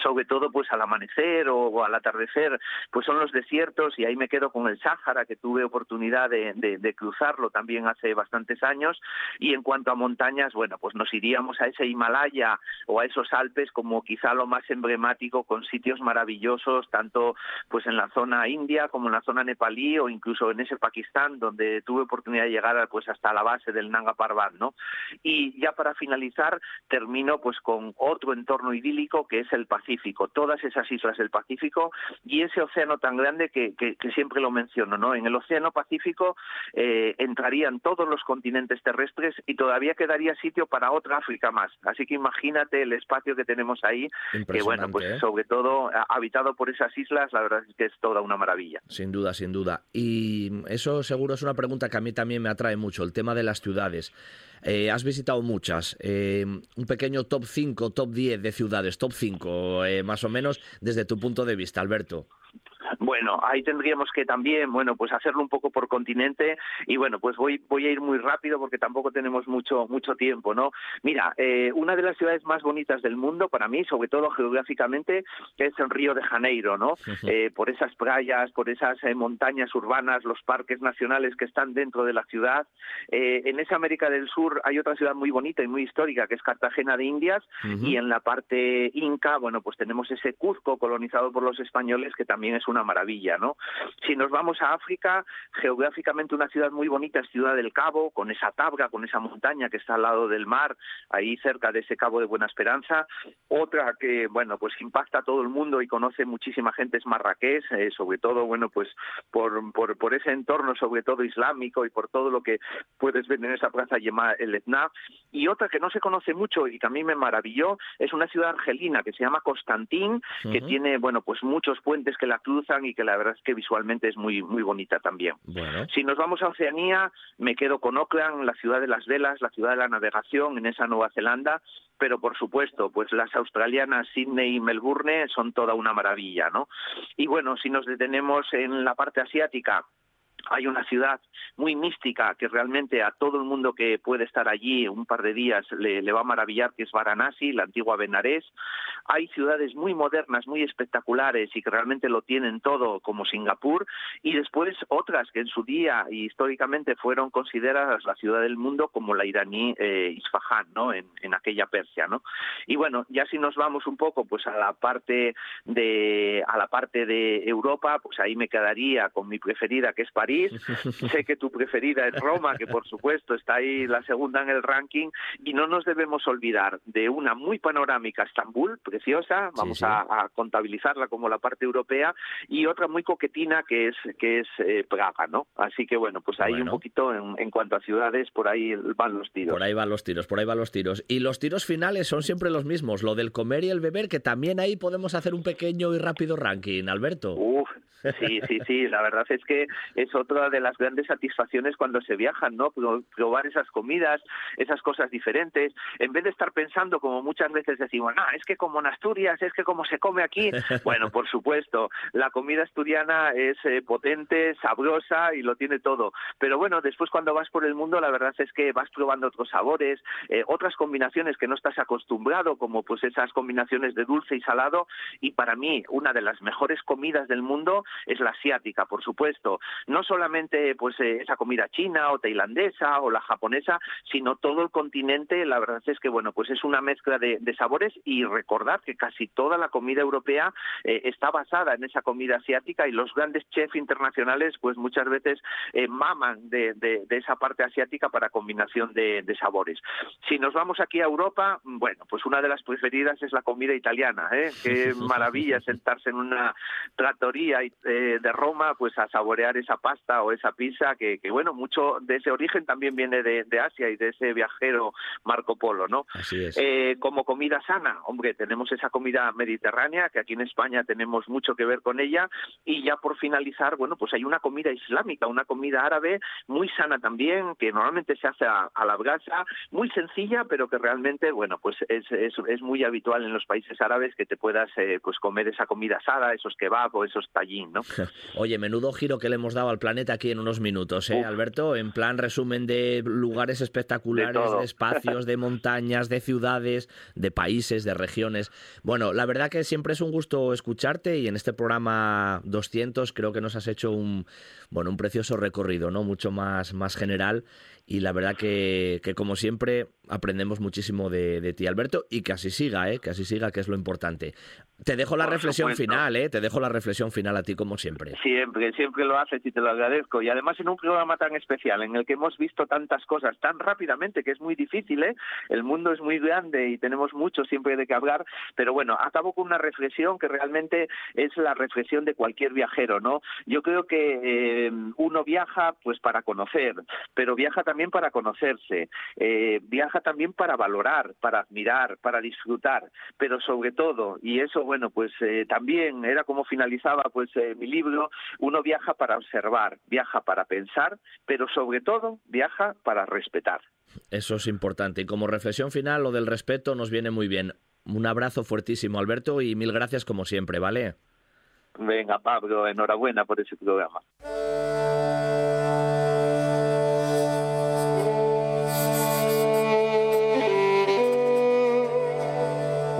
sobre todo pues al amanecer o, al atardecer, pues son los desiertos y ahí me quedo con el Sáhara, que tuve oportunidad de, cruzarlo también hace bastantes años. Y en cuanto a montañas, bueno, pues nos iríamos a ese Himalaya o a esos Alpes como quizá lo más emblemático, con sitios maravillosos, tanto pues en la zona india como en la zona nepalí o incluso en ese Pakistán, donde tuve oportunidad de llegar pues hasta la base del Nanga Parbat, ¿no? Y ya para finalizar, termino pues con otro entorno idílico que es el Pacífico, todas esas islas del Pacífico y ese océano tan grande que, siempre lo menciono, ¿no? En el océano Pacífico eh, entrarían todos los continentes terrestres y todavía quedaría sitio para otra África más. Así que imagínate el espacio que tenemos ahí, que bueno, pues ¿eh? sobre todo habitado por esas islas, la verdad es que es toda una maravilla. Sin duda, sin duda. Y eso seguro es una pregunta que a mí también me atrae mucho, el tema de las ciudades. Eh, has visitado muchas. Eh, un pequeño top 5, top 10 de ciudades, top 5, eh, más o menos, desde tu punto de vista, Alberto. Bueno, ahí tendríamos que también, bueno, pues hacerlo un poco por continente y bueno, pues voy voy a ir muy rápido porque tampoco tenemos mucho mucho tiempo, ¿no? Mira, eh, una de las ciudades más bonitas del mundo para mí, sobre todo geográficamente, es el Río de Janeiro, ¿no? Eh, por esas playas, por esas eh, montañas urbanas, los parques nacionales que están dentro de la ciudad. en esa América del Sur hay otra ciudad muy bonita y muy histórica que es Cartagena de Indias y en la parte inca, bueno, pues tenemos ese Cuzco colonizado por los españoles que también es una maravilla, ¿no? Si nos vamos a África, geográficamente una ciudad muy bonita es Ciudad del Cabo, con esa tabla, con esa montaña que está al lado del mar, ahí cerca de ese Cabo de Buena Esperanza. Otra que, bueno, pues impacta a todo el mundo y conoce muchísima gente es Marrakech, eh, sobre todo, bueno, pues por, por, por, ese entorno, sobre todo islámico y por todo lo que puedes ver en esa plaza llamada El Etna. Y otra que no se conoce mucho y que a mí me maravilló es una ciudad argelina que se llama Constantín, que tiene, bueno, pues muchos puentes que la cruzan y que la verdad es que visualmente es muy muy bonita también. Si nos vamos a Oceanía, me quedo con Auckland, la ciudad de las velas, la ciudad de la navegación en esa Nueva Zelanda, pero por supuesto, pues las australianas Sydney y Melbourne son toda una maravilla, ¿no? Y bueno, si nos detenemos en la parte asiática, hay una ciudad muy mística que realmente a todo el mundo que puede estar allí un par de días le, va a maravillar, que es Varanasi, la antigua Benarés. Hay ciudades muy modernas, muy espectaculares y que realmente lo tienen todo, como Singapur, y después otras que en su día y históricamente fueron consideradas la ciudad del mundo, como la iraní eh, Isfahan, ¿no? En, aquella Persia, ¿no? Y bueno, ya si nos vamos un poco pues a la parte de a la parte de Europa, pues ahí me quedaría con mi preferida que es París sé que tu preferida es Roma, que por supuesto está ahí la segunda en el ranking, y no nos debemos olvidar de una muy panorámica Estambul, preciosa, vamos A, contabilizarla como la parte europea, y otra muy coquetina que es que es eh, Praga, ¿no? Así que bueno, pues ahí un poquito en, cuanto a ciudades, por ahí van los tiros. Por ahí van los tiros, por ahí van los tiros. Y los tiros finales son siempre los mismos, lo del comer y el beber, que también ahí podemos hacer un pequeño y rápido ranking, Alberto. Uf, sí, sí, sí, la verdad es que es otra de las grandes satisfacciones cuando se viajan, ¿no? Probar esas comidas, esas cosas diferentes, en vez de estar pensando como muchas veces decimos, ah, es que como en Asturias, es que como se come aquí, bueno, por supuesto, la comida asturiana es eh, potente, sabrosa y lo tiene todo, pero bueno, después cuando vas por el mundo, la verdad es que vas probando otros sabores, eh, otras combinaciones que no estás acostumbrado, como pues esas combinaciones de dulce y salado, y para mí una de las mejores comidas del mundo es la asiática, por supuesto, no solamente pues eh, esa comida china o tailandesa o la japonesa, sino todo el continente, la verdad es que bueno, pues es una mezcla de, sabores y recordar que casi toda la comida europea eh, está basada en esa comida asiática y los grandes chefs internacionales pues muchas veces eh, maman de, esa parte asiática para combinación de, sabores. Si nos vamos aquí a Europa, bueno, pues una de las preferidas es la comida italiana, ¿eh? Qué maravilla sentarse en una trattoria de Roma pues a saborear esa pasta o esa pizza que, bueno, mucho de ese origen también viene de, Asia y de ese viajero Marco Polo, ¿no? Eh, como comida sana, hombre, tenemos esa comida mediterránea, que aquí en España tenemos mucho que ver con ella, y ya por finalizar, bueno, pues hay una comida islámica, una comida árabe muy sana también, que normalmente se hace a, la brasa, muy sencilla, pero que realmente, bueno, pues es, es, muy habitual en los países árabes que te puedas eh, pues comer esa comida asada, esos kebab o esos tallín, ¿no? Oye, menudo giro que le hemos dado al planeta aquí en unos minutos, ¿eh, Alberto? En plan resumen de lugares espectaculares, de, espacios, de montañas, de ciudades, de países, de regiones. Bueno, la verdad que siempre es un gusto escucharte y en este programa 200 creo que nos has hecho un, bueno, un precioso recorrido, ¿no? Mucho más, más general y la verdad que, que como siempre aprendemos muchísimo de, de, ti, Alberto, y que así siga, ¿eh? que así siga, que es lo importante. Te dejo la reflexión final, ¿eh? te dejo la reflexión final a ti como siempre. Siempre, siempre lo haces y te lo agradezco. Y además en un programa tan especial, en el que hemos visto tantas cosas tan rápidamente, que es muy difícil, ¿eh? el mundo es muy grande y tenemos mucho siempre de qué hablar, pero bueno, acabo con una reflexión que realmente es la reflexión de cualquier viajero, ¿no? Yo creo que eh, uno viaja pues para conocer, pero viaja también para conocerse, eh, viaja también para valorar, para admirar, para disfrutar, pero sobre todo, y eso, bueno, pues eh, también era como finalizaba pues eh, mi libro, uno viaja para observar, viaja para pensar, pero sobre todo viaja para respetar. Eso es importante. Y como reflexión final, lo del respeto nos viene muy bien. Un abrazo fuertísimo, Alberto, y mil gracias como siempre, ¿vale? Venga, Pablo, enhorabuena por ese programa.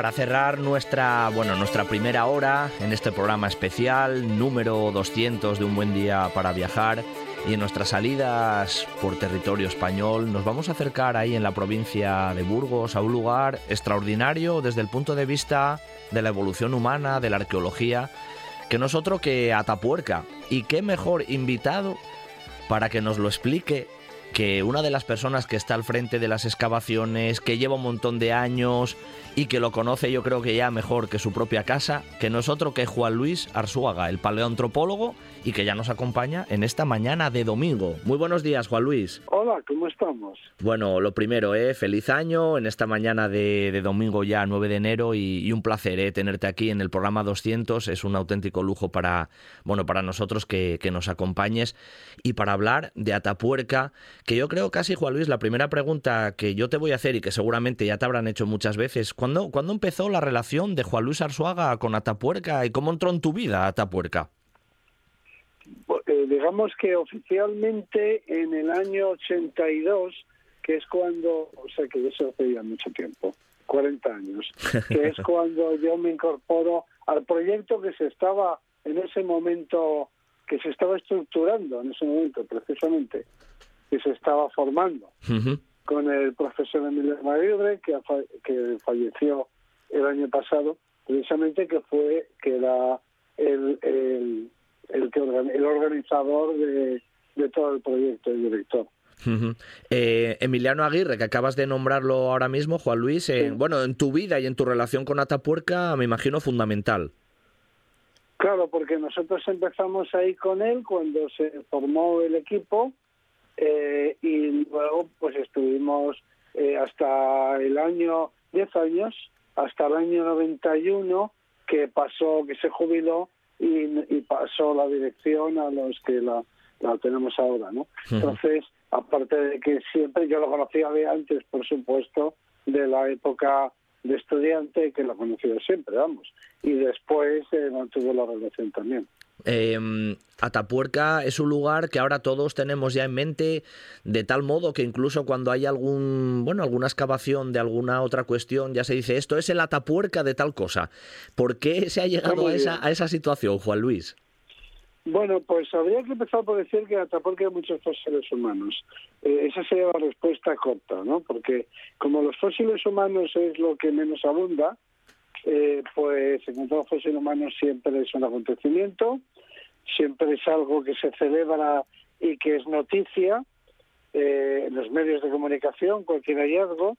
Para cerrar nuestra, bueno, nuestra primera hora en este programa especial, número 200 de Un Buen Día para Viajar, y en nuestras salidas por territorio español nos vamos a acercar ahí en la provincia de Burgos a un lugar extraordinario desde el punto de vista de la evolución humana, de la arqueología, que nosotros que Atapuerca. Y qué mejor invitado para que nos lo explique que una de las personas que está al frente de las excavaciones, que lleva un montón de años y que lo conoce yo creo que ya mejor que su propia casa, que no es otro que Juan Luis Arzuaga, el paleoantropólogo y que ya nos acompaña en esta mañana de domingo. Muy buenos días, Juan Luis. Hola, ¿cómo estamos? Bueno, lo primero, ¿eh? feliz año en esta mañana de, domingo ya 9 de enero y, un placer ¿eh? tenerte aquí en el programa 200. Es un auténtico lujo para, bueno, para nosotros que, nos acompañes y para hablar de Atapuerca, que yo creo casi, Juan Luis, la primera pregunta que yo te voy a hacer y que seguramente ya te habrán hecho muchas veces, ¿cuándo, ¿cuándo empezó la relación de Juan Luis Arzuaga con Atapuerca y cómo entró en tu vida Atapuerca? Eh, digamos que oficialmente en el año 82, que es cuando, o sea que eso hace ya mucho tiempo, 40 años, que es cuando yo me incorporo al proyecto que se estaba en ese momento, que se estaba estructurando en ese momento precisamente, que se estaba formando, con el profesor Emilio Maguire, que, que falleció el año pasado, precisamente que fue, que era el, el el, que el organizador de, todo el proyecto, el director. Eh, Emiliano Aguirre, que acabas de nombrarlo ahora mismo, Juan Luis, eh, bueno, en tu vida y en tu relación con Atapuerca, me imagino fundamental. Claro, porque nosotros empezamos ahí con él cuando se formó el equipo eh, y luego pues estuvimos hasta el año, 10 años, hasta el año 91 que pasó, que se jubiló y, pasó la dirección a los que la, tenemos ahora, ¿no? Entonces, aparte de que siempre yo lo conocía de antes, por supuesto, de la época de estudiante, que lo conocía siempre, vamos, y después eh, mantuvo la relación también. Eh, Atapuerca es un lugar que ahora todos tenemos ya en mente de tal modo que incluso cuando hay algún bueno alguna excavación de alguna otra cuestión ya se dice esto es el Atapuerca de tal cosa. ¿Por qué se ha llegado a esa, a esa situación, Juan Luis? Bueno, pues habría que empezar por decir que en Atapuerca hay muchos fósiles humanos. Eh, esa sería la respuesta corta, ¿no? Porque como los fósiles humanos es lo que menos abunda, eh, pues encontrar fósiles humanos siempre es un acontecimiento siempre es algo que se celebra y que es noticia eh, en los medios de comunicación, cualquier hallazgo.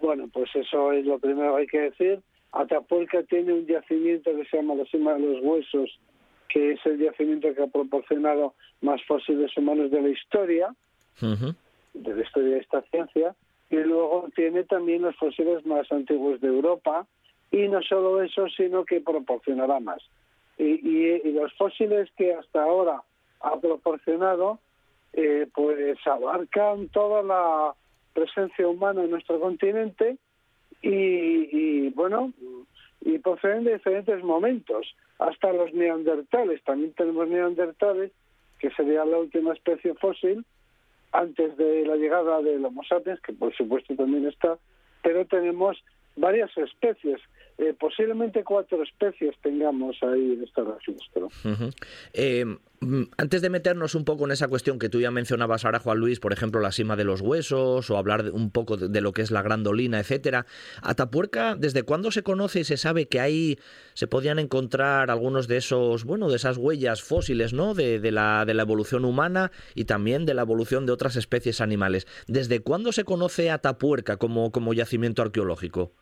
Bueno, pues eso es lo primero que hay que decir. Atapuerca tiene un yacimiento que se llama la Cima de los Huesos, que es el yacimiento que ha proporcionado más fósiles humanos de la historia, de la historia de esta ciencia, y luego tiene también los fósiles más antiguos de Europa, y no solo eso, sino que proporcionará más. Y, los fósiles que hasta ahora ha proporcionado eh, pues abarcan toda la presencia humana en nuestro continente y, bueno y proceden de diferentes momentos. Hasta los neandertales también tenemos neandertales que sería la última especie fósil antes de la llegada del Homo sapiens que por supuesto también está pero tenemos varias especies eh, posiblemente cuatro especies tengamos ahí en este registro. Eh, mm, antes de meternos un poco en esa cuestión que tú ya mencionabas ahora, Juan Luis, por ejemplo, la cima de los huesos o hablar un poco de, lo que es la grandolina, etcétera. Atapuerca, ¿desde cuándo se conoce y se sabe que ahí se podían encontrar algunos de esos, bueno, de esas huellas fósiles, ¿no? De, la, de la evolución humana y también de la evolución de otras especies animales. ¿Desde cuándo se conoce Atapuerca como, como yacimiento arqueológico?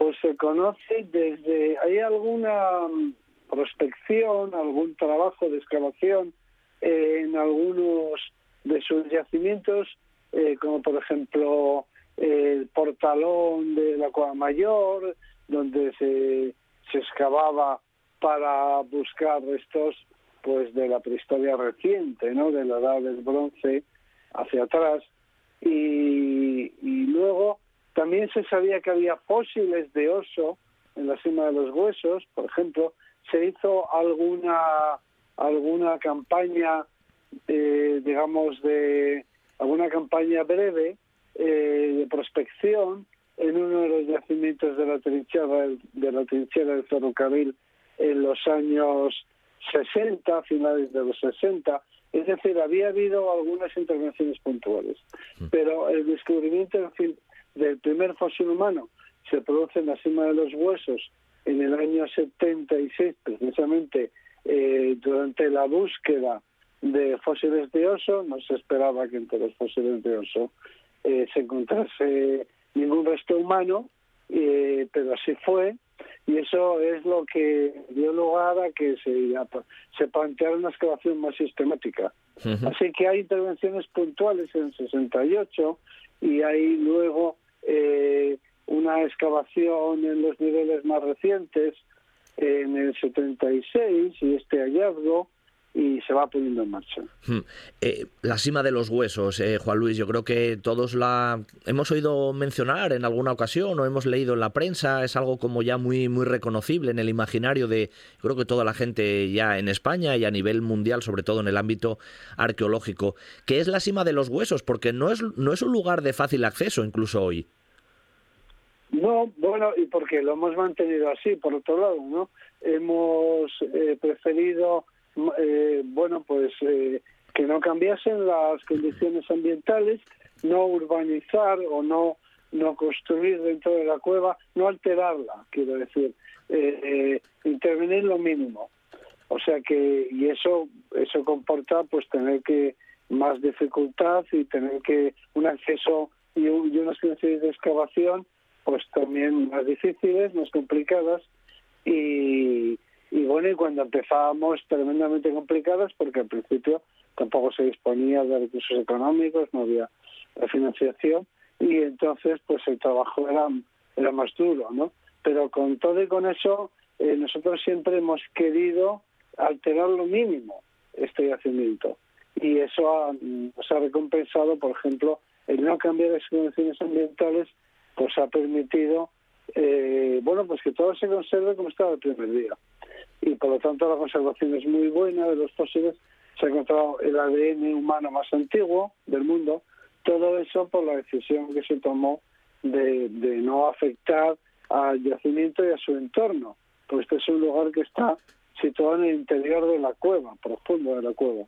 Pues se conoce desde, hay alguna mm, prospección, algún trabajo de excavación en algunos de sus yacimientos, eh, como por ejemplo el portalón de la Cueva Mayor, donde se, excavaba para buscar restos pues de la prehistoria reciente, ¿no? de la edad del bronce hacia atrás. Y luego también se sabía que había fósiles de oso en la cima de los huesos, por ejemplo. Se hizo alguna alguna campaña, eh, digamos, de alguna campaña breve eh, de prospección en uno de los yacimientos de la trinchera de la trinchera del ferrocarril en los años 60, finales de los 60. Es decir, había habido algunas intervenciones puntuales, mm. pero el descubrimiento del primer fósil humano se produce en la cima de los huesos en el año 76, precisamente eh, durante la búsqueda de fósiles de oso. No se esperaba que entre los fósiles de oso eh, se encontrase ningún resto humano, eh, pero así fue. Y eso es lo que dio lugar a que se, se planteara una excavación más sistemática. Así que hay intervenciones puntuales en el 68 y hay luego eh, una excavación en los niveles más recientes en el 76 y este hallazgo y se va poniendo en marcha. Hmm. Eh, la cima de los huesos, eh, Juan Luis, yo creo que todos la hemos oído mencionar en alguna ocasión o hemos leído en la prensa, es algo como ya muy muy reconocible en el imaginario de creo que toda la gente ya en España y a nivel mundial, sobre todo en el ámbito arqueológico. ¿Qué es la cima de los huesos? Porque no es no es un lugar de fácil acceso incluso hoy. No, bueno, y porque lo hemos mantenido así, por otro lado, ¿no? Hemos eh, preferido eh, bueno, pues eh, que no cambiasen las condiciones ambientales, no urbanizar o no no construir dentro de la cueva, no alterarla, quiero decir, eh, intervenir lo mínimo. O sea que y eso eso comporta pues tener que más dificultad y tener que un acceso y, y unas condiciones de excavación pues también más difíciles, más complicadas y, y bueno, y cuando empezábamos tremendamente complicadas, porque al principio tampoco se disponía de recursos económicos, no había financiación, y entonces pues el trabajo era, era más duro, ¿no? Pero con todo y con eso, eh, nosotros siempre hemos querido alterar lo mínimo este yacimiento. Y eso nos ha recompensado, por ejemplo, el no cambiar las condiciones ambientales, pues ha permitido, eh, bueno, pues que todo se conserve como estaba el primer día y por lo tanto la conservación es muy buena de los fósiles. Se ha encontrado el ADN humano más antiguo del mundo. Todo eso por la decisión que se tomó de, no afectar al yacimiento y a su entorno. Pues este es un lugar que está situado en el interior de la cueva, profundo de la cueva.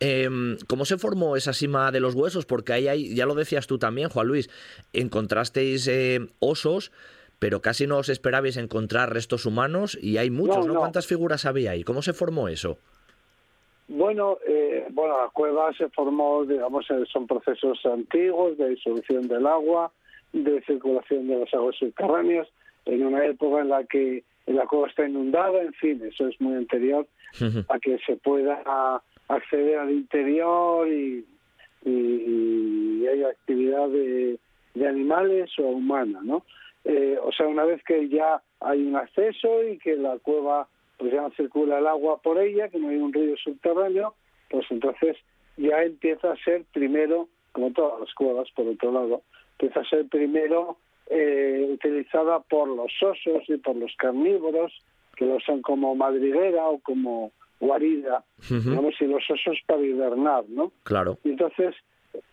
Em, ¿Cómo se formó esa cima de los huesos? Porque ahí hay, ya lo decías tú también, Juan Luis, encontrasteis eh, osos pero casi no os esperabais encontrar restos humanos y hay muchos, ¿no? ¿Cuántas figuras había ahí? ¿Cómo se formó eso? Bueno, eh, bueno, la cueva se formó, digamos, eh, son procesos antiguos de disolución del agua, de circulación de las aguas subterráneas, en una época en la que la cueva está inundada, en fin, eso es muy anterior a que se pueda acceder al interior y, y, hay actividad de, de animales o humana, ¿no? Eh, o sea, una vez que ya hay un acceso y que la cueva pues ya no circula el agua por ella, que no hay un río subterráneo, pues entonces ya empieza a ser primero, como todas las cuevas por otro lado, empieza a ser primero eh, utilizada por los osos y por los carnívoros, que lo usan como madriguera o como guarida, digamos, y los osos para hibernar, ¿no? Claro. Y entonces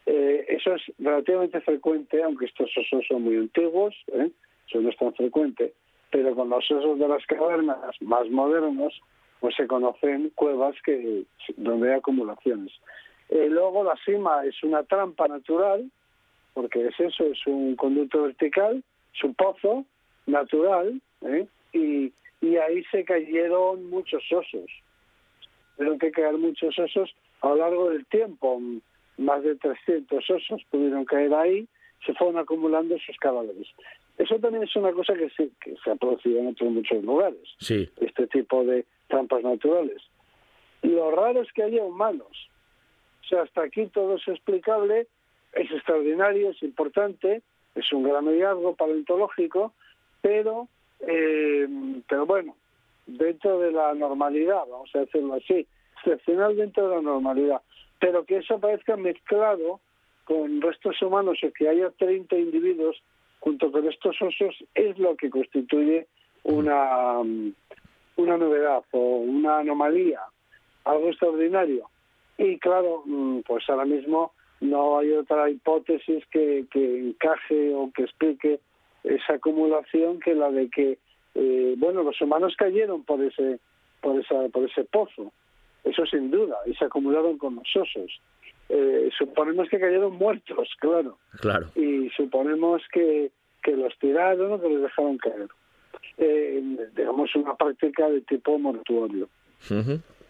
eh, eso es relativamente frecuente, aunque estos osos son muy antiguos, ¿eh? Es tan frecuente, pero con los osos de las cavernas más modernos, pues se conocen cuevas que donde hay acumulaciones. Eh, luego la cima es una trampa natural, porque es eso, es un conducto vertical, es un pozo natural, ¿eh? y, y ahí se cayeron muchos osos. Tuvieron que caer muchos osos a lo largo del tiempo más de 300 osos pudieron caer ahí, se fueron acumulando esos cadáveres. Eso también es una cosa que se, que se ha producido en otros muchos lugares, sí. este tipo de trampas naturales. Lo raro es que haya humanos. O sea, hasta aquí todo es explicable, es extraordinario, es importante, es un gran hallazgo paleontológico, pero, eh, pero bueno, dentro de la normalidad, vamos a decirlo así, excepcional dentro de la normalidad pero que eso aparezca mezclado con restos humanos o que haya 30 individuos junto con estos osos es lo que constituye una, una novedad o una anomalía, algo extraordinario. Y claro, mm, pues ahora mismo no hay otra hipótesis que, que encaje o que explique esa acumulación que la de que, eh, bueno, los humanos cayeron por ese, por, esa, por ese pozo eso sin duda, y se acumularon con los osos. Eh, suponemos que cayeron muertos, claro. Claro. Y suponemos que, que los tiraron o que los dejaron caer. Eh, digamos, una práctica de tipo mortuorio.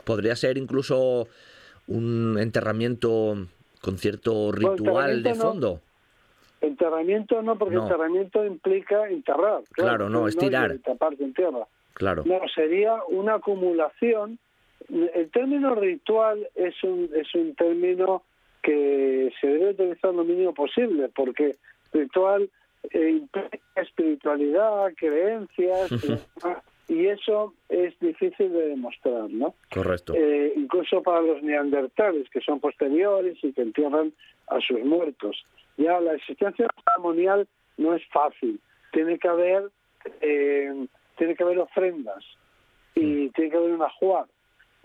Podría ser incluso un enterramiento con cierto ritual de fondo. Enterramiento no, porque enterramiento implica enterrar. Claro, no, estirar. No taparte en tierra. Claro. No, sería una acumulación. El término ritual es un, es un término que se debe utilizar lo mínimo posible, porque ritual eh, implica espiritualidad, creencias, y eso es difícil de demostrar, ¿no? Correcto. Eh, incluso para los neandertales, que son posteriores y que entierran a sus muertos. Ya la existencia ceremonial no es fácil. Tiene que haber, eh, tiene que haber ofrendas y mm. tiene que haber un ajuar.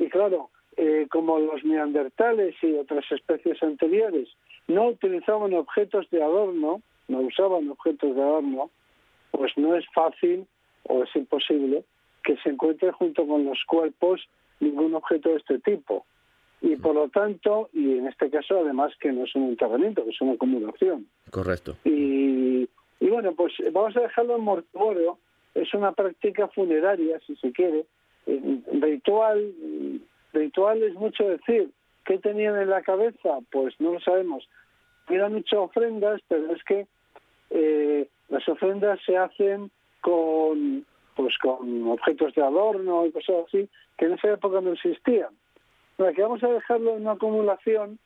Y claro, eh, como los neandertales y otras especies anteriores no utilizaban objetos de adorno, no usaban objetos de adorno, pues no es fácil o es imposible que se encuentre junto con los cuerpos ningún objeto de este tipo. Y por lo tanto, y en este caso además que no es un enterramiento, que es una acumulación. Correcto. Y, y bueno, pues vamos a dejarlo en mortuorio. Es una práctica funeraria, si se quiere. Ritual, ritual es mucho decir. ¿Qué tenían en la cabeza? Pues no lo sabemos. Hubieran hecho ofrendas, pero es que eh, las ofrendas se hacen con pues con objetos de adorno y cosas así que en esa época no existían. Para que vamos a dejarlo en una acumulación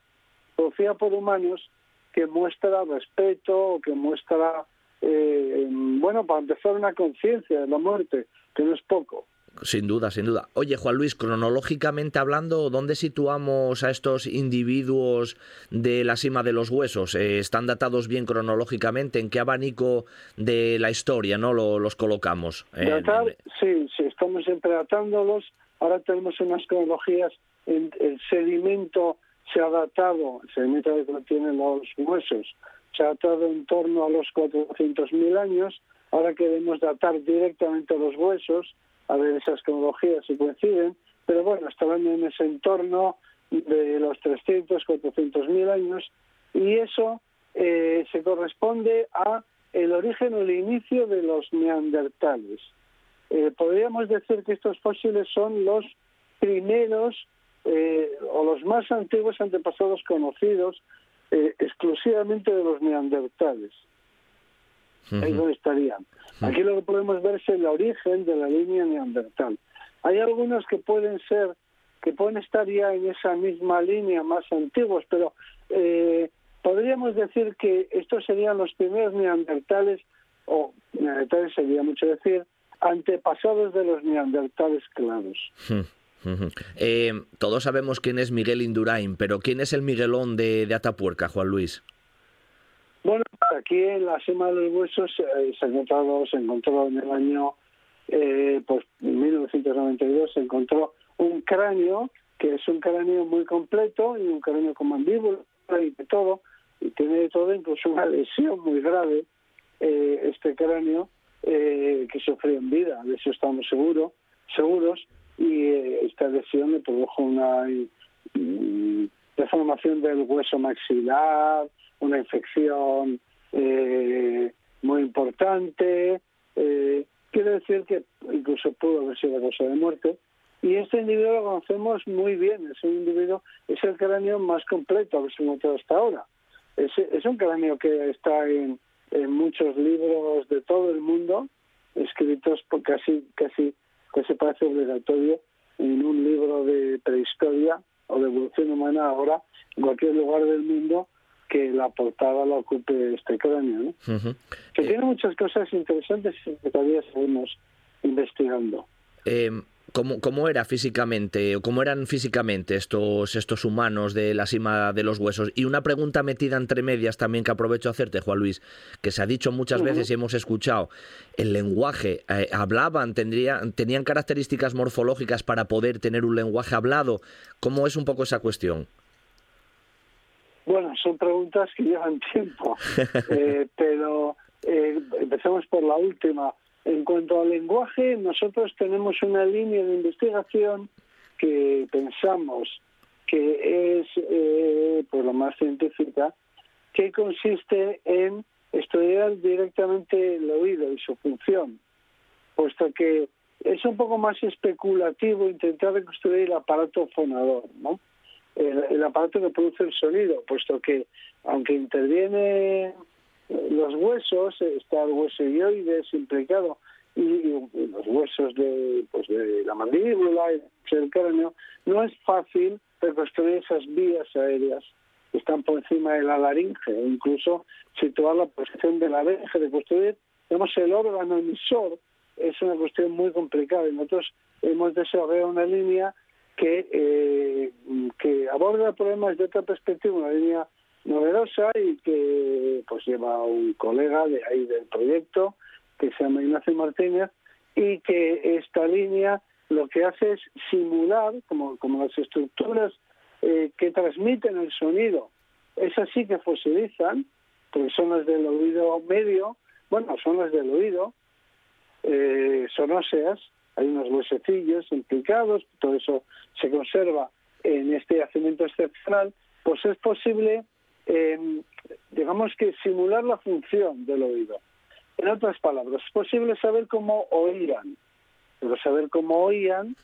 producida por humanos que muestra respeto, que muestra, eh, bueno, para empezar una conciencia de la muerte, que no es poco. Sin duda, sin duda. Oye, Juan Luis, cronológicamente hablando, ¿dónde situamos a estos individuos de la cima de los huesos? Eh, ¿Están datados bien cronológicamente? ¿En qué abanico de la historia no los colocamos? sí, sí, estamos siempre datándolos. Ahora tenemos unas cronologías, el, sedimento se ha datado, el sedimento que contiene los huesos, se ha datado en torno a los 400.000 años. Ahora queremos datar directamente los huesos a ver esas cronologías si coinciden, pero bueno, estaban en ese entorno de los 300, 400 mil años y eso eh, se corresponde a el origen o el inicio de los neandertales. Eh, podríamos decir que estos fósiles son los primeros eh, o los más antiguos antepasados conocidos exclusivamente de los neandertales. Ahí donde estarían. Aquí lo que podemos ver es el origen de la línea neandertal. Hay algunos que pueden ser, que pueden estar ya en esa misma línea más antiguos, pero eh, podríamos decir que estos serían los primeros neandertales, o neandertales sería mucho decir, antepasados de los neandertales claros. Eh, todos sabemos quién es Miguel Indurain, pero ¿quién es el Miguelón de, de Atapuerca, Juan Luis? Bueno, aquí en la cima de los huesos eh, se, encontrado, se encontró en el año eh, pues, 1992, se encontró un cráneo, que es un cráneo muy completo, y un cráneo con mandíbula y de todo, y tiene de todo, incluso una lesión muy grave, eh, este cráneo, eh, que sufrió en vida, de eso estamos seguros, seguros, y esta lesión le produjo una mm, deformación del hueso maxilar, una infección eh, muy importante. Eh, quiere decir que incluso pudo haber sido causa de muerte. Y este individuo lo conocemos muy bien. Es un individuo, es el cráneo más completo que se encontrado hasta ahora. Es, un cráneo que está en, en muchos libros de todo el mundo, escritos por casi, casi, se parece obligatorio en un libro de prehistoria o de evolución humana ahora, en cualquier lugar del mundo, que la portada la ocupe este cráneo, ¿no? que eh, tiene muchas cosas interesantes que todavía seguimos investigando. Eh, ¿cómo, ¿Cómo era físicamente, o cómo eran físicamente estos, estos humanos de la cima de los huesos? Y una pregunta metida entre medias también que aprovecho a hacerte, Juan Luis, que se ha dicho muchas veces y hemos escuchado, el lenguaje, eh, hablaban, tendrían, tenían características morfológicas para poder tener un lenguaje hablado. ¿Cómo es un poco esa cuestión? Bueno, son preguntas que llevan tiempo, eh, pero eh, empecemos por la última. En cuanto al lenguaje, nosotros tenemos una línea de investigación que pensamos que es eh, pues lo más científica, que consiste en estudiar directamente el oído y su función, puesto que es un poco más especulativo intentar reconstruir el aparato fonador, ¿no? El, aparato que produce el sonido, puesto que aunque interviene los huesos, está el hueso ioides implicado y, los huesos de, pues de la mandíbula y del cráneo, no es fácil reconstruir esas vías aéreas que están por encima de la laringe, incluso situar la posición de la laringe, de construir, digamos, el órgano emisor, es una cuestión muy complicada. Y nosotros hemos desarrollado una línea que, eh, que aborda problemas de otra perspectiva, una línea novedosa y que pues lleva un colega de ahí del proyecto que se llama Ignacio Martínez y que esta línea lo que hace es simular como, como las estructuras eh, que transmiten el sonido, esas sí que fosilizan, porque son las del oído medio, bueno, son las del oído, eh, son óseas, hay unos huesecillos implicados, todo eso se conserva en este yacimiento excepcional, pues es posible, eh, digamos que simular la función del oído. En otras palabras, es posible saber cómo oían, pero saber cómo oían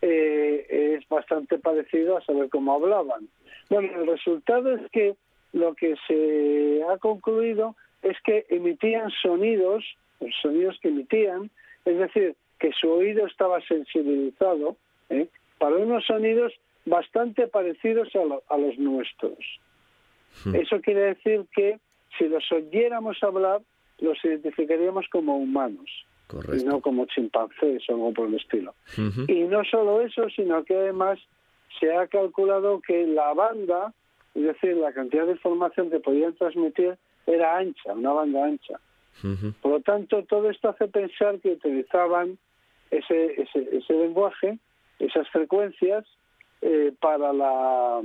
eh, es bastante parecido a saber cómo hablaban. Bueno, el resultado es que lo que se ha concluido es que emitían sonidos, los sonidos que emitían, es decir, que su oído estaba sensibilizado ¿eh? para unos sonidos bastante parecidos a, los nuestros. Hmm. Eso quiere decir que si los oyéramos hablar, los identificaríamos como humanos y no como chimpancés o algo por el estilo. Y no solo eso, sino que además se ha calculado que la banda, es decir, la cantidad de información que podían transmitir era ancha, una banda ancha. Por lo tanto, todo esto hace pensar que utilizaban ese, ese, ese lenguaje, esas frecuencias, eh, para la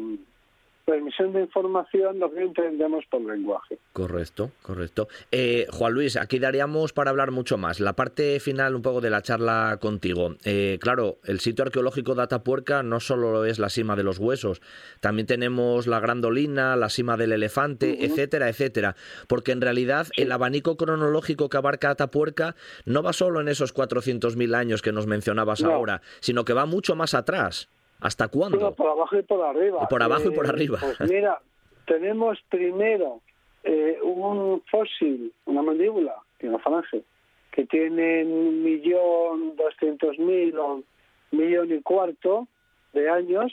emisión de información lo que entendemos por lenguaje. Correcto, correcto. Eh, Juan Luis, aquí daríamos para hablar mucho más. La parte final un poco de la charla contigo. Eh, claro, el sitio arqueológico de Atapuerca no solo es la cima de los huesos, también tenemos la grandolina, la cima del elefante, etcétera, etcétera. Porque en realidad el abanico cronológico que abarca Atapuerca no va solo en esos 400.000 años que nos mencionabas ahora, sino que va mucho más atrás. ¿Hasta cuándo? por abajo y por arriba. por abajo y por eh, arriba. Pues mira, tenemos primero eh, un fósil, una mandíbula, una falange, que tiene un millón doscientos mil o millón y cuarto de años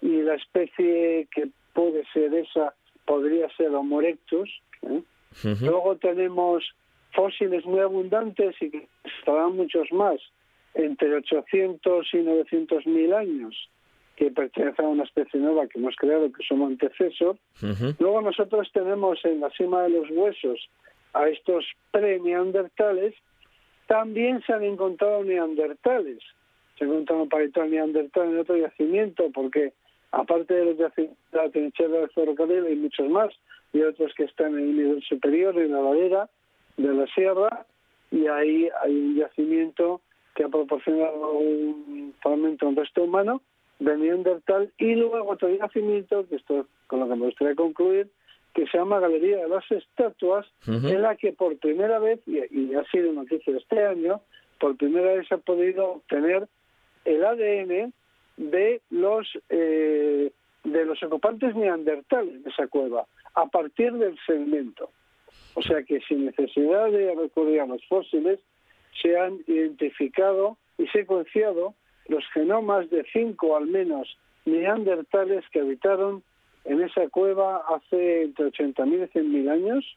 y la especie que puede ser esa podría ser Homo erectus. ¿eh? Luego tenemos fósiles muy abundantes y que estarán muchos más, entre 800 y 900 mil años que pertenece a una especie nueva que hemos creado, que somos antecesos. Luego nosotros tenemos en la cima de los huesos a estos pre-neandertales. También se han encontrado neandertales. Se encontrado un neandertal en otro yacimiento, porque aparte de los yacimientos de la trinchera del ferrocarril hay muchos más, y otros que están en el nivel superior, en la ladera de la sierra, y ahí hay un yacimiento que ha proporcionado un fragmento, un resto humano, de Neandertal y luego otro yacimiento, que esto con lo que me gustaría concluir, que se llama Galería de las Estatuas, en la que por primera vez, y, ha sido noticia este año, por primera vez se ha podido obtener el ADN de los eh, de los ocupantes neandertales de esa cueva a partir del segmento. O sea que sin necesidad de recurrir a los fósiles, se han identificado y secuenciado los genomas de cinco al menos neandertales que habitaron en esa cueva hace entre 80.000 y 100.000 años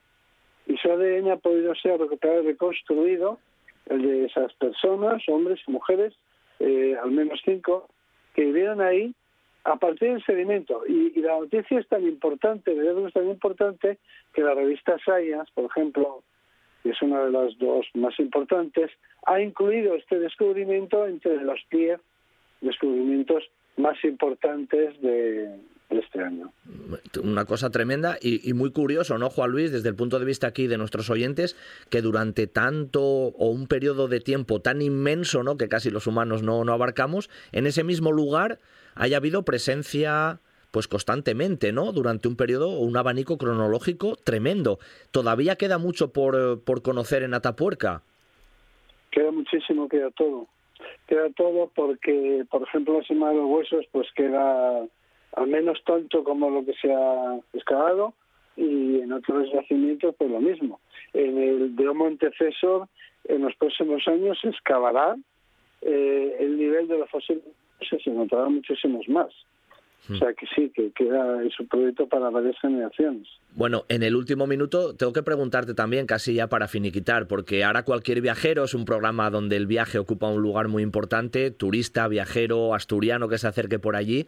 y su ADN ha podido ser recuperado y reconstruido, el de esas personas, hombres y mujeres, eh, al menos cinco, que vivieron ahí a partir del sedimento. Y, la noticia es tan importante, es tan importante, que la revista Science, por ejemplo, que es una de las dos más importantes, ha incluido este descubrimiento entre los 10 descubrimientos más importantes de, este año. Una cosa tremenda y, muy curioso, ¿no, Juan Luis? Desde el punto de vista aquí de nuestros oyentes, que durante tanto o un periodo de tiempo tan inmenso, ¿no? Que casi los humanos no, no abarcamos, en ese mismo lugar haya habido presencia pues constantemente, ¿no? Durante un periodo o un abanico cronológico tremendo. Todavía queda mucho por, por conocer en Atapuerca. Queda muchísimo, queda todo. Queda todo porque, por ejemplo, la cima de los huesos, pues queda al menos tonto como lo que se ha excavado y en otros yacimientos pues lo mismo. En el de Montecesor en los próximos años se excavará eh, el nivel de los fósiles, se encontrarán muchísimos más. O sea que sí, que queda es un proyecto para varias generaciones. Bueno, en el último minuto tengo que preguntarte también, casi ya para finiquitar, porque ahora cualquier viajero es un programa donde el viaje ocupa un lugar muy importante, turista, viajero, asturiano que se acerque por allí,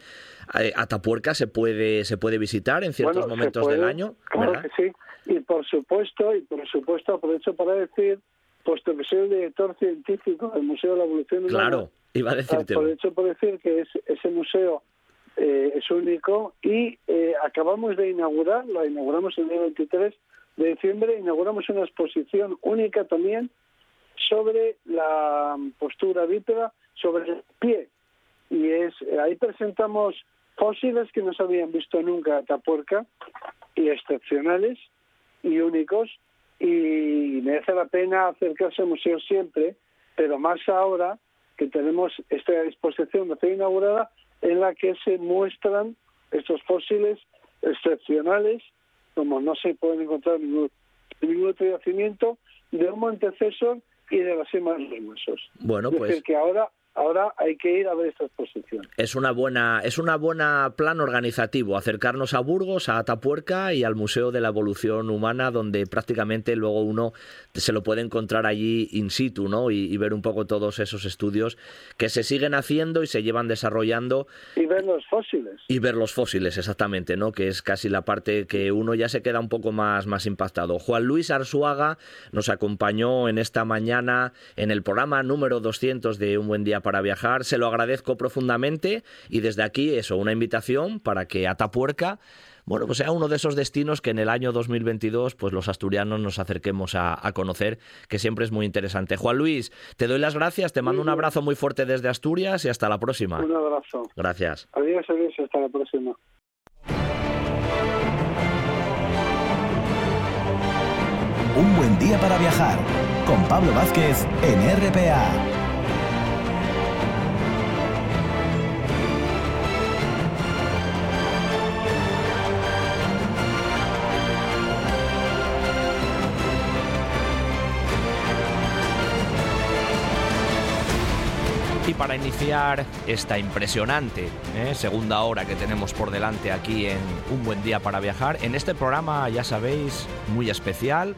eh, Atapuerca se puede se puede visitar en ciertos momentos del año. Claro que sí, y por supuesto, y por supuesto aprovecho para decir, puesto que soy el director científico del Museo de la Evolución Humana, claro, iba a decirte. Aprovecho por decir que es, ese museo eh, es único y eh, acabamos de inaugurar, lo inauguramos el día 23 de diciembre, inauguramos una exposición única también sobre la postura bípeda, sobre el pie. Y es ahí presentamos fósiles que no se habían visto nunca a Tapuerca y excepcionales y únicos y merece la pena acercarse al museo siempre, pero más ahora que tenemos esta exposición recién inaugurada en la que se muestran estos fósiles excepcionales, como no se pueden encontrar en ningún, ningún otro yacimiento, de un antecesor y de las de huesos. Bueno, pues... decir, que ahora ahora hay que ir a ver esta exposición. Es una buena, es una buena plan organizativo, acercarnos a Burgos, a Atapuerca y al Museo de la Evolución Humana, donde prácticamente luego uno se lo puede encontrar allí in situ, ¿no? Y, ver un poco todos esos estudios que se siguen haciendo y se llevan desarrollando. Y ver los fósiles. Y ver los fósiles, exactamente, ¿no? Que es casi la parte que uno ya se queda un poco más, más impactado. Juan Luis Arzuaga nos acompañó en esta mañana en el programa número 200 de Un Buen Día para viajar. Se lo agradezco profundamente y desde aquí eso, una invitación para que Atapuerca bueno, pues sea uno de esos destinos que en el año 2022 pues los asturianos nos acerquemos a, conocer, que siempre es muy interesante. Juan Luis, te doy las gracias, te mando un abrazo muy fuerte desde Asturias y hasta la próxima. Un abrazo. Gracias. Adiós, adiós, hasta la próxima. Un buen día para viajar con Pablo Vázquez en RPA. Para iniciar esta impresionante ¿eh? segunda hora que tenemos por delante aquí en Un Buen Día para Viajar. En este programa, ya sabéis, muy especial,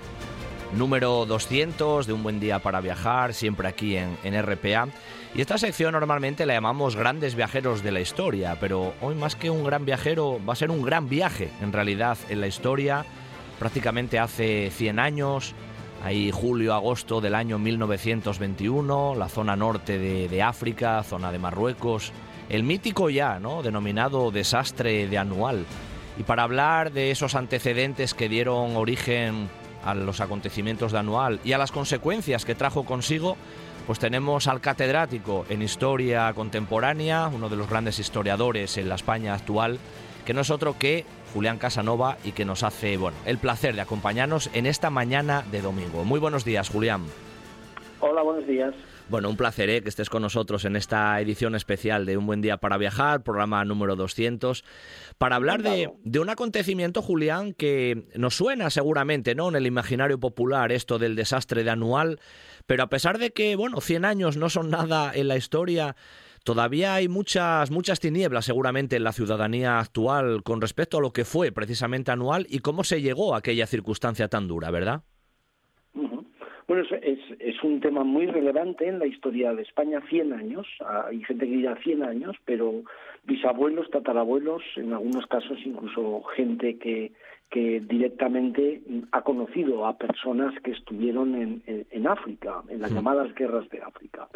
número 200 de Un Buen Día para Viajar, siempre aquí en, en RPA. Y esta sección normalmente la llamamos Grandes Viajeros de la Historia, pero hoy más que un gran viajero va a ser un gran viaje en realidad en la historia. Prácticamente hace 100 años, Ahí julio-agosto del año 1921, la zona norte de, África, zona de Marruecos, el mítico ya, ¿no? Denominado desastre de anual. Y para hablar de esos antecedentes que dieron origen a los acontecimientos de anual y a las consecuencias que trajo consigo, pues tenemos al catedrático en historia contemporánea, uno de los grandes historiadores en la España actual, que no es otro que Julián Casanova y que nos hace bueno, el placer de acompañarnos en esta mañana de domingo. Muy buenos días, Julián. Hola, buenos días. Bueno, un placer ¿eh? que estés con nosotros en esta edición especial de Un Buen Día para Viajar, programa número 200, para hablar de, de, un acontecimiento, Julián, que nos suena seguramente ¿no? en el imaginario popular esto del desastre de anual, pero a pesar de que, bueno, 100 años no son nada en la historia, Todavía hay muchas, muchas tinieblas seguramente en la ciudadanía actual con respecto a lo que fue precisamente anual y cómo se llegó a aquella circunstancia tan dura, ¿verdad? Bueno, es, un tema muy relevante en la historia de España, 100 años. Hay gente que dirá 100 años, pero bisabuelos, tatarabuelos, en algunos casos incluso gente que, que directamente ha conocido a personas que estuvieron en, en, África, en las llamadas guerras de África.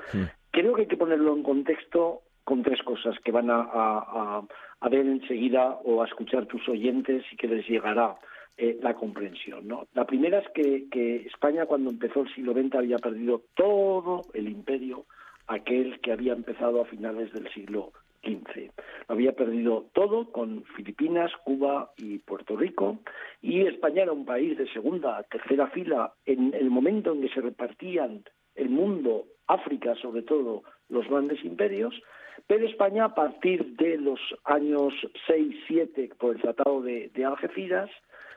Creo que hay que ponerlo en contexto con tres cosas que van a, a, ver enseguida o a escuchar tus oyentes y que les llegará eh, la comprensión. ¿no? La primera es que, que España cuando empezó el siglo XX había perdido todo el imperio, aquel que había empezado a finales del siglo XV. Lo había perdido todo con Filipinas, Cuba y Puerto Rico, y España era un país de segunda, tercera fila en el momento en que se repartían el mundo, África sobre todo, los grandes imperios, Pero España, a partir de los años 6-7, por el Tratado de, Algeciras,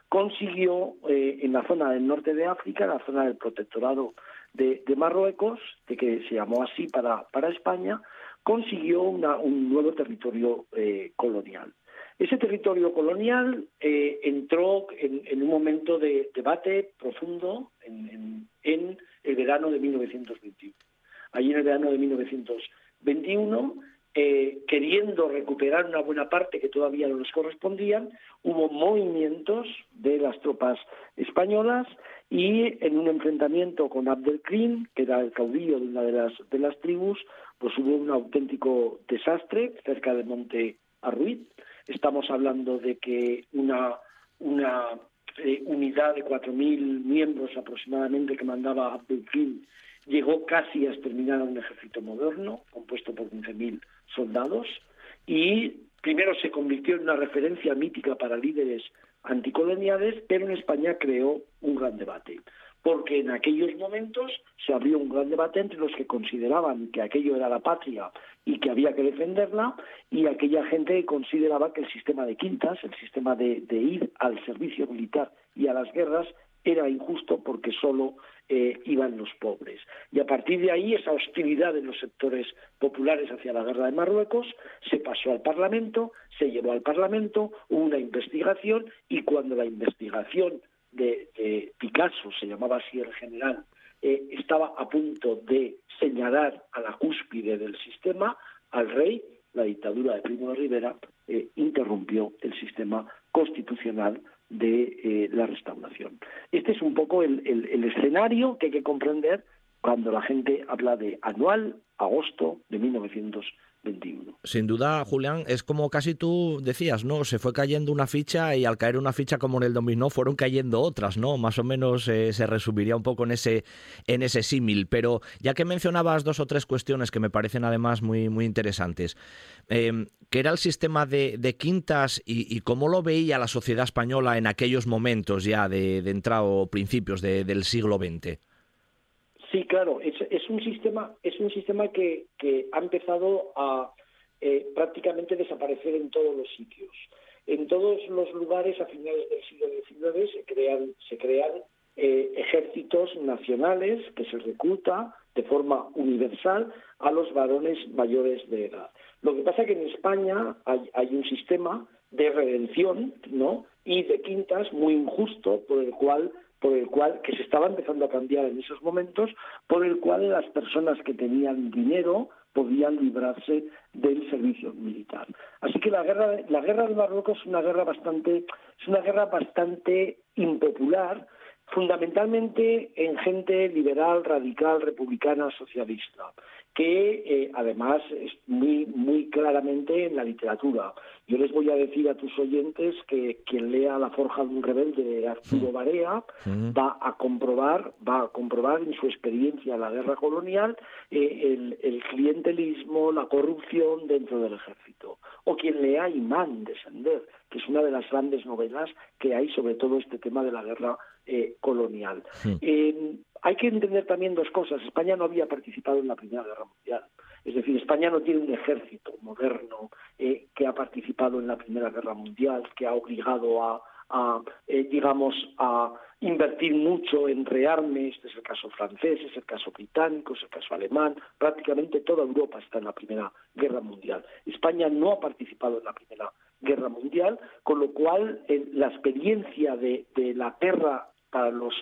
consiguió eh, en la zona del norte de África, la zona del protectorado de, Marruecos, de que se llamó así para, para España, consiguió un nuevo territorio eh, colonial. Ese territorio colonial eh, entró en, un momento de debate profundo en, el verano de 1921. Allí en el verano de 1921, eh, queriendo recuperar una buena parte que todavía no les correspondían, hubo movimientos de las tropas españolas y en un enfrentamiento con Abdelkrim, que era el caudillo de una de las, de las tribus, pues hubo un auténtico desastre cerca de Monte Arruid, Estamos hablando de que una, una eh, unidad de 4.000 miembros aproximadamente que mandaba Abdelkrim llegó casi a exterminar a un ejército moderno, compuesto por 15.000 soldados, y primero se convirtió en una referencia mítica para líderes anticoloniales, pero en España creó un gran debate porque en aquellos momentos se abrió un gran debate entre los que consideraban que aquello era la patria y que había que defenderla, y aquella gente que consideraba que el sistema de quintas, el sistema de, ir al servicio militar y a las guerras, era injusto porque solo eh, iban los pobres. Y a partir de ahí, esa hostilidad de los sectores populares hacia la guerra de Marruecos se pasó al Parlamento, se llevó al Parlamento, hubo una investigación y cuando la investigación de, Picasso, se llamaba así el general, eh, estaba a punto de señalar a la cúspide del sistema, al rey, la dictadura de Primo de Rivera eh, interrumpió el sistema constitucional de eh, la restauración. Este es un poco el, el escenario que hay que comprender cuando la gente habla de anual, agosto de 1900 sin duda, Julián, es como casi tú decías, ¿no? Se fue cayendo una ficha y al caer una ficha como en el dominó fueron cayendo otras, ¿no? Más o menos eh, se resumiría un poco en ese, en ese símil. Pero ya que mencionabas dos o tres cuestiones que me parecen además muy, muy interesantes, eh, ¿qué era el sistema de, quintas y, cómo lo veía la sociedad española en aquellos momentos ya de, de entrada o principios del siglo XX? Sí, claro, es, un sistema, es un sistema que, ha empezado a eh, prácticamente desaparecer en todos los sitios. En todos los lugares a finales del siglo XIX se crean, eh, ejércitos nacionales que se recluta de forma universal a los varones mayores de edad. Lo que pasa es que en España hay, hay un sistema de redención ¿no? y de quintas muy injusto por el cual por el cual, que se estaba empezando a cambiar en esos momentos, por el cual las personas que tenían dinero podían librarse del servicio militar. Así que la guerra, la guerra de Marruecos es una guerra bastante, es una guerra bastante impopular, fundamentalmente en gente liberal, radical, republicana, socialista que eh, además es muy, muy claramente en la literatura. Yo les voy a decir a tus oyentes que quien lea La forja de un rebelde de Arturo Barea va a comprobar, va a comprobar en su experiencia en la guerra colonial eh, el, clientelismo, la corrupción dentro del ejército. O quien lea Imán de Sender, que es una de las grandes novelas que hay sobre todo este tema de la guerra eh, colonial. Hay que entender también dos cosas. España no había participado en la Primera Guerra Mundial. Es decir, España no tiene un ejército moderno eh, que ha participado en la Primera Guerra Mundial, que ha obligado a, eh, digamos, a invertir mucho en rearmes. Este es el caso francés, es el caso británico, es el caso alemán. Prácticamente toda Europa está en la Primera Guerra Mundial. España no ha participado en la Primera Guerra Mundial, con lo cual la experiencia de, de la guerra para los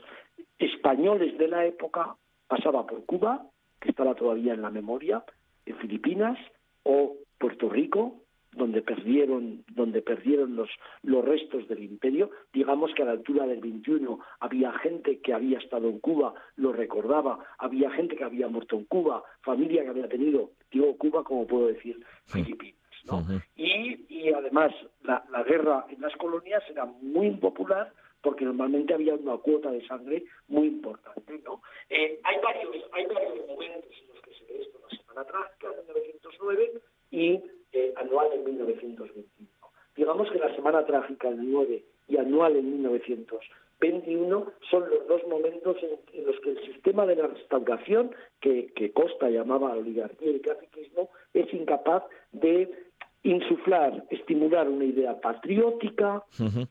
españoles de la época pasaba por Cuba, que estaba todavía en la memoria, en Filipinas o Puerto Rico, donde perdieron, donde perdieron los, los restos del imperio. Digamos que a la altura del 21 había gente que había estado en Cuba, lo recordaba, había gente que había muerto en Cuba, familia que había tenido, digo Cuba como puedo decir, Filipinas. Y, y además la, la guerra en las colonias era muy impopular porque normalmente había una cuota de sangre muy importante. ¿no? Eh, hay, varios, hay varios momentos en los que se ve esto, la Semana Trágica de 1909 y eh, anual en 1921. Digamos que la Semana Trágica del 9 y anual en 1921 son los dos momentos en, los que el sistema de la restauración, que, Costa llamaba oligarquía y caciquismo, es incapaz de insuflar, estimular una idea patriótica,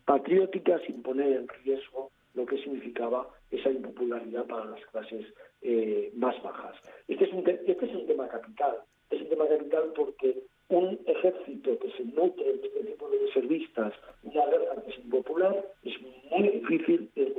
patriótica sin poner en riesgo lo que significaba esa impopularidad para las clases eh, más bajas. Este es, un este es un tema capital, es un tema capital porque un ejército que se nutre de este tipo de reservistas, una guerra que es impopular, es muy difícil el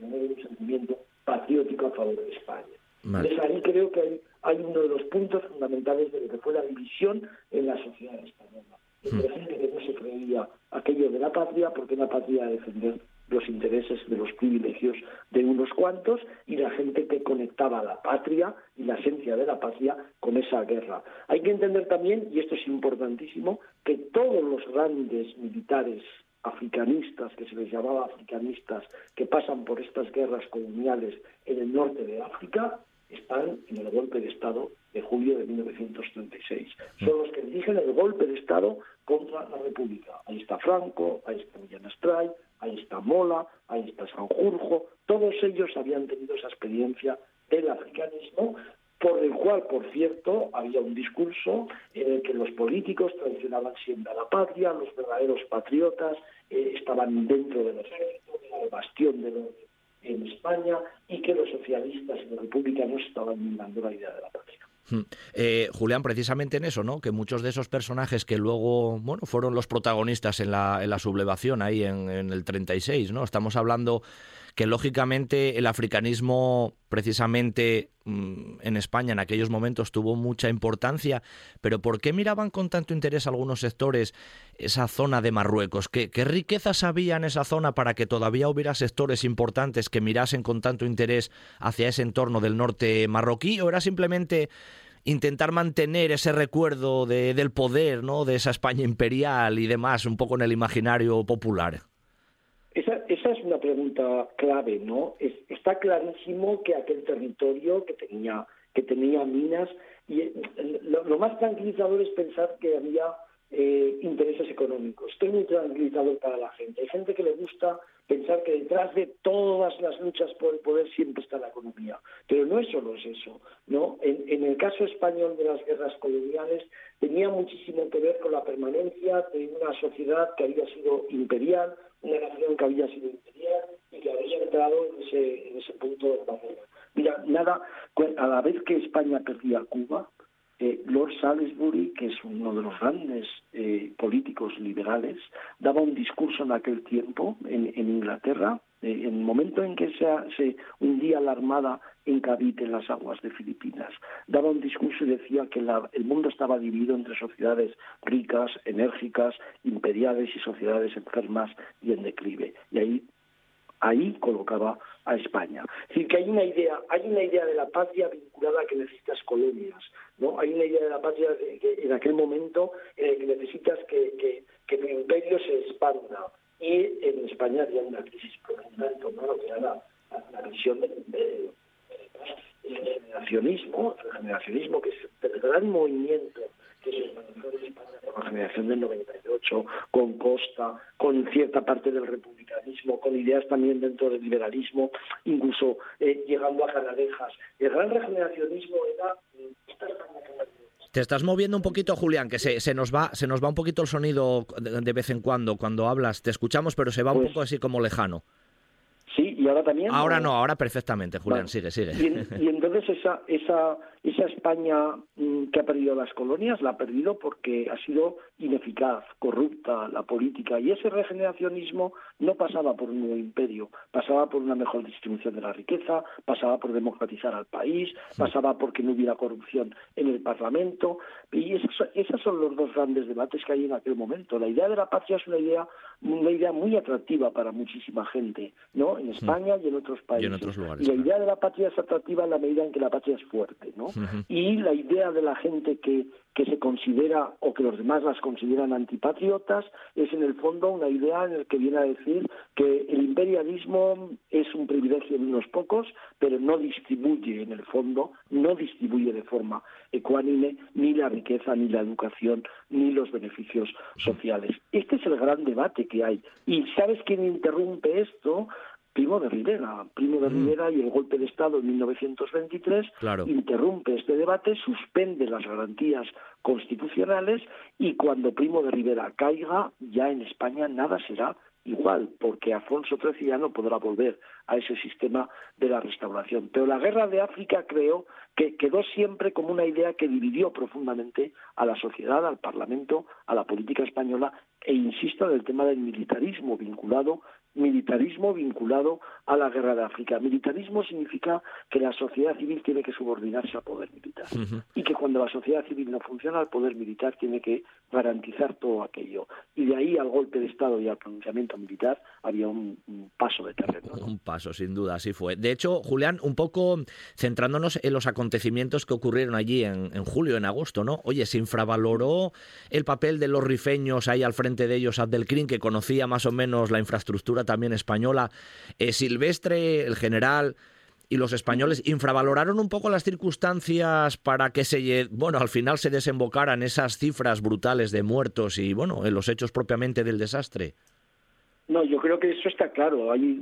un sentimiento patriótico a favor de España. Entonces ahí creo que hay, hay, uno de los puntos fundamentales de lo que fue la división en la sociedad española. Hmm. La gente que no se creía aquello de la patria, porque la patria defender los intereses de los privilegios de unos cuantos y la gente que conectaba la patria y la esencia de la patria con esa guerra. Hay que entender también, y esto es importantísimo, que todos los grandes militares africanistas, que se les llamaba africanistas, que pasan por estas guerras coloniales en el norte de África, están en el golpe de Estado de julio de 1936. Son los que dirigen el golpe de Estado contra la República. Ahí está Franco, ahí está Millán Astray, ahí está Mola, ahí está Sanjurjo. Todos ellos habían tenido esa experiencia del africanismo, por el cual, por cierto, había un discurso en el que los políticos traicionaban siempre a la patria, los verdaderos patriotas eh, estaban dentro del ejército, de la bastión de los en España y que los socialistas y los republicanos estaban minando la idea de la patria. Hmm. Eh, Julián, precisamente en eso, ¿no? Que muchos de esos personajes que luego, bueno, fueron los protagonistas en la, en la sublevación ahí en, en el 36, ¿no? Estamos hablando que lógicamente el africanismo precisamente mm, en España en aquellos momentos tuvo mucha importancia, pero ¿por qué miraban con tanto interés algunos sectores esa zona de Marruecos? ¿Qué, riquezas había en esa zona para que todavía hubiera sectores importantes que mirasen con tanto interés hacia ese entorno del norte marroquí? ¿O era simplemente intentar mantener ese recuerdo del poder, ¿no? de esa España imperial y demás, un poco en el imaginario popular? Es pregunta clave, ¿no? está clarísimo que aquel territorio que tenía, que tenía minas, y eh, lo, más tranquilizador es pensar que había eh, intereses económicos. Esto es muy tranquilizador para la gente. Hay gente que le gusta pensar que detrás de todas las luchas por el poder siempre está la economía. Pero no es solo eso. ¿no? En, el caso español de las guerras coloniales tenía muchísimo que ver con la permanencia de una sociedad que había sido imperial, una nación que había sido imperial y que había entrado en ese, en ese punto de la Mira, nada, a la vez que España perdía Cuba, eh, Lord Salisbury, que es uno de los grandes eh, políticos liberales, daba un discurso en aquel tiempo en, Inglaterra, eh, en el momento en que se, se, hundía la Armada en Cavite, en las aguas de Filipinas. Daba un discurso y decía que el mundo estaba dividido entre sociedades ricas, enérgicas, imperiales y sociedades enfermas y en declive. Y ahí ahí colocaba a España. Es decir, que hay una idea, hay una idea de la patria vinculada a que necesitas colonias, ¿no? Hay una idea de la patria que en aquel momento en el que necesitas que, que, tu imperio se expanda. Y en España había una crisis profunda en torno a lo que era la, la, visión del imperio. El generacionismo, el generacionismo que es el gran movimiento que se manejó en España con la generación del 98, con Costa, con cierta parte del republicanismo, con ideas también dentro del liberalismo, incluso eh, llegando a Canalejas. El gran regeneracionismo era esta España te estás moviendo un poquito, Julián, que se, se, nos va se nos va un poquito el sonido de, vez en cuando cuando hablas. Te escuchamos, pero se va un pues poco así como lejano. Sí, y ahora también. Ahora no, ahora perfectamente, Julián, sigue, sigue. y, entonces esa, esa, esa España mm, que ha perdido las colonias la ha perdido porque ha sido ineficaz, corrupta la política y ese regeneracionismo no pasaba por un nuevo imperio, pasaba por una mejor distribución de la riqueza, pasaba por democratizar al país, pasaba por que no hubiera corrupción en el Parlamento y esos, son los dos grandes debates que hay en aquel momento. La idea de la patria es una idea una idea muy atractiva para muchísima gente, ¿no? En España y en otros países. Y en otros lugares. La idea de la patria es atractiva en la medida en que la patria es fuerte, ¿no? Y la idea de la gente que, que se considera o que los demás las consideran antipatriotas es en el fondo una idea en la que viene a decir que el imperialismo es un privilegio de unos pocos, pero no distribuye en el fondo, no distribuye de forma ecuánime ni la riqueza, ni la educación, ni los beneficios sociales. Este es el gran debate que hay. ¿Y sabes quién interrumpe esto? Primo de Rivera. Primo de mm. Rivera y el golpe de Estado en 1923 interrumpe este debate, suspende las garantías constitucionales y cuando Primo de Rivera caiga, ya en España nada será igual, porque Afonso XIII ya no podrá volver a ese sistema de la restauración. Pero la guerra de África creo que quedó siempre como una idea que dividió profundamente a la sociedad, al Parlamento, a la política española e insisto en el tema del militarismo vinculado militarismo vinculado a la guerra de África. Militarismo significa que la sociedad civil tiene que subordinarse al poder militar y que cuando la sociedad civil no funciona, el poder militar tiene que garantizar todo aquello. Y de ahí al golpe de Estado y al pronunciamiento militar había un, paso de terreno. Un paso, sin duda, así fue. De hecho, Julián, un poco centrándonos en los acontecimientos que ocurrieron allí en, en julio, en agosto, ¿no? Oye, se infravaloró el papel de los rifeños ahí al frente de ellos, Abdelkrim, que conocía más o menos la infraestructura también española. Eh, Silvestre, el general y los españoles infravaloraron un poco las circunstancias para que se bueno al final se desembocaran esas cifras brutales de muertos y bueno en los hechos propiamente del desastre no yo creo que eso está claro hay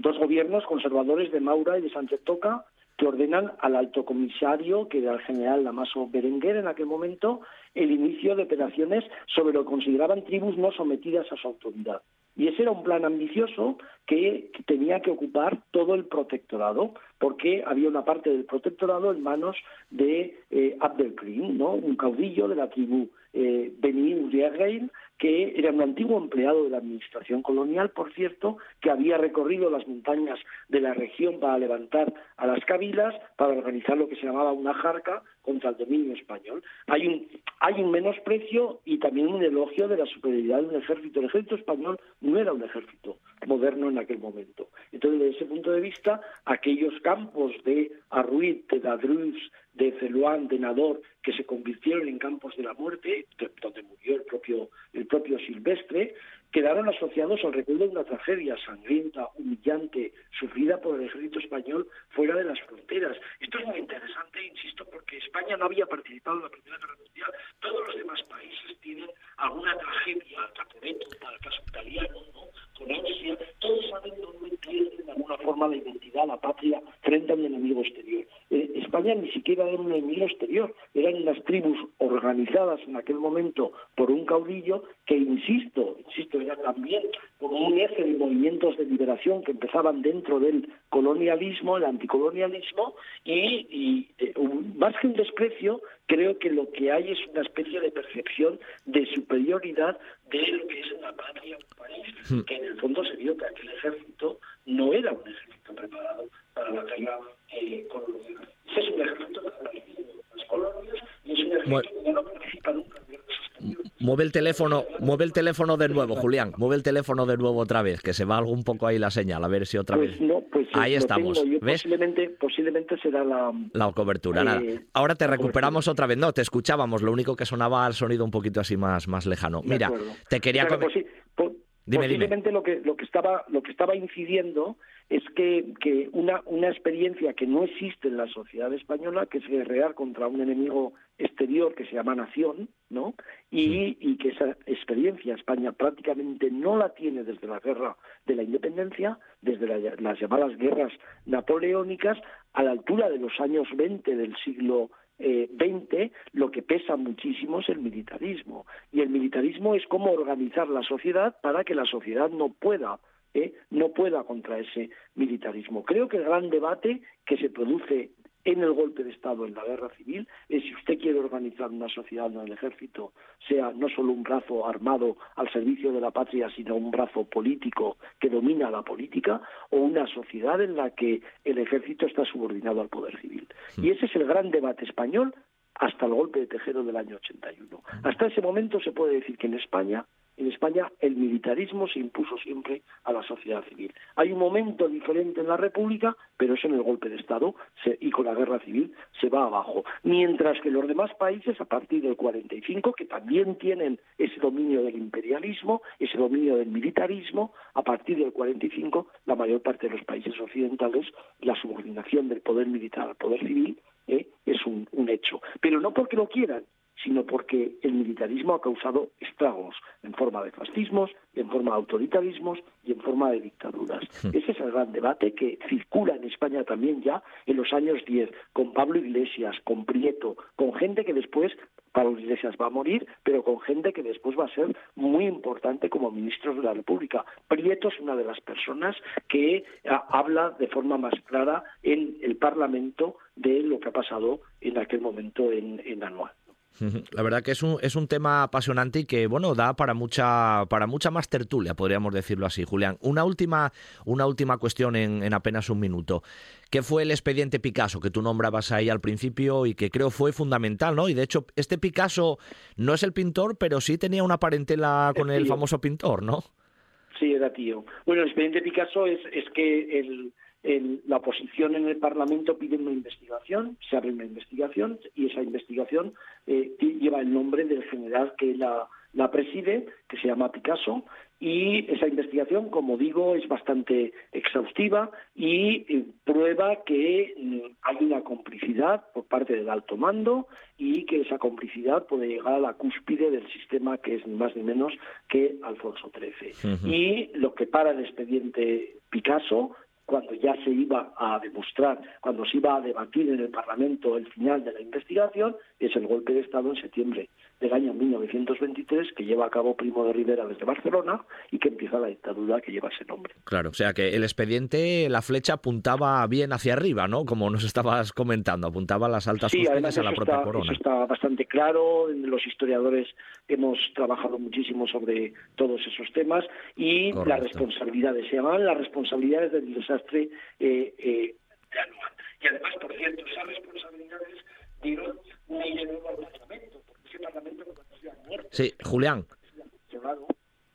dos gobiernos conservadores de Maura y de Sánchez Toca que ordenan al alto comisario, que era el general Damaso Berenguer en aquel momento, el inicio de operaciones sobre lo que consideraban tribus no sometidas a su autoridad. Y ese era un plan ambicioso que tenía que ocupar todo el protectorado, porque había una parte del protectorado en manos de eh, Abdelkrim, ¿no? un caudillo de la tribu eh, Beni Uriagail, que era un antiguo empleado de la administración colonial, por cierto, que había recorrido las montañas de la región para levantar a las cabilas, para organizar lo que se llamaba una jarca contra el dominio español. Hay un, menosprecio y también un elogio de la superioridad de un ejército. El ejército español no era un ejército moderno en aquel momento. Entonces, desde ese punto de vista, aquellos campos de Arruit, de Dadruz, de Celuán, de Nador, que se convirtieron en campos de la muerte, donde murió el propio, el propio Silvestre, quedaron asociados al recuerdo de una tragedia sangrienta, humillante, sufrida por el ejército español fuera de las fronteras. Esto es muy interesante, insisto, porque España no había participado en la Primera Guerra Mundial. Todos los demás países tienen alguna tragedia, Caporetto, para el caso italiano, ¿no? con Austria, todos saben dónde pierden de alguna forma la identidad, la patria, frente a un enemigo exterior. Eh, España ni siquiera era un enemigo exterior, eran unas tribus organizadas en aquel momento por un caudillo que, insisto, insisto, era también como un eje de movimientos de liberación que empezaban dentro del colonialismo, el anticolonialismo, y, eh, más que un desprecio, creo que lo que hay es una especie de percepción de superioridad de lo que es una patria, un país, hmm. que en el fondo se vio que aquel ejército no era un ejército preparado para la guerra eh, colonial. Ese es un ejército Mueve el teléfono, mueve el teléfono de nuevo, Julián. Mueve el teléfono de nuevo otra vez, que se va algo un poco ahí la señal, a ver si otra pues vez. No, pues ahí estamos. Posiblemente, posiblemente será la, la cobertura. nada. Eh, Ahora te recuperamos otra vez. No, te escuchábamos, lo único que sonaba el sonido un poquito así más, más lejano. Mira, te quería comentar. posiblemente lo que lo que estaba lo que estaba incidiendo es que, que una, una experiencia que no existe en la sociedad española, que es guerrear contra un enemigo exterior que se llama nación, ¿no? Y, y, que esa experiencia España prácticamente no la tiene desde la guerra de la independencia, desde las llamadas guerras napoleónicas, a la altura de los años 20 del siglo eh, 20, lo que pesa muchísimo es el militarismo. Y el militarismo es cómo organizar la sociedad para que la sociedad no pueda ¿eh? no pueda contra ese militarismo. Creo que el gran debate que se produce en el golpe de Estado, en la guerra civil, es si usted quiere organizar una sociedad donde el ejército sea no solo un brazo armado al servicio de la patria, sino un brazo político que domina la política, o una sociedad en la que el ejército está subordinado al poder civil. Y ese es el gran debate español hasta el golpe de Tejero del año 81. Hasta ese momento se puede decir que en España en España el militarismo se impuso siempre a la sociedad civil. Hay un momento diferente en la República, pero es en el golpe de Estado y con la guerra civil se va abajo. Mientras que los demás países, a partir del 45, que también tienen ese dominio del imperialismo, ese dominio del militarismo, a partir del 45, la mayor parte de los países occidentales, la subordinación del poder militar al poder civil eh, es un hecho. Pero no porque lo quieran, sino porque el militarismo ha causado estragos en forma de fascismos, en forma de autoritarismos y en forma de dictaduras. Hmm. Ese es el gran debate que circula en España también ya en los años 10, con Pablo Iglesias, con Prieto, con gente que después Pablo Iglesias va a morir, pero con gente que después va a ser muy importante como ministro de la República. Prieto es una de las personas que ah, habla de forma más clara en el Parlamento de lo que ha pasado en aquel momento en, en Anual. La verdad que es un, es un tema apasionante y que, bueno, da para mucha, para mucha más tertulia, podríamos decirlo así, Julián. Una última, una última cuestión en, en apenas un minuto. ¿Qué fue el expediente Picasso que tú nombrabas ahí al principio y que creo fue fundamental, ¿no? Y de hecho, este Picasso no es el pintor, pero sí tenía una parentela con el, famoso pintor, ¿no? Sí, era tío. Bueno, el expediente Picasso es, es que el la oposición en el Parlamento pide una investigación, se abre una investigación y esa investigación eh, lleva el nombre del general que la, preside, que se llama Picasso, y esa investigación, como digo, es bastante exhaustiva y eh, prueba que mm, hay una complicidad por parte del alto mando y que esa complicidad puede llegar a la cúspide del sistema que es ni más ni menos que Alfonso XIII. Y lo que para el expediente Picasso cuando ya se iba a demostrar, cuando se iba a debatir en el Parlamento el final de la investigación, es el golpe de Estado en septiembre del año 1923 que lleva a cabo Primo de Rivera desde Barcelona y que empieza la dictadura que lleva ese nombre. Claro, o sea que el expediente, la flecha apuntaba bien hacia arriba, ¿no? Como nos estabas comentando, apuntaba a las altas sí, a la propia corona. Eso está bastante claro, los historiadores hemos trabajado muchísimo sobre todos esos temas y las responsabilidades, se llaman las responsabilidades del desastre eh, eh, anual. Y además, por cierto, esas responsabilidades dieron una al Parlamento Parlamento que parecía Sí, Julián.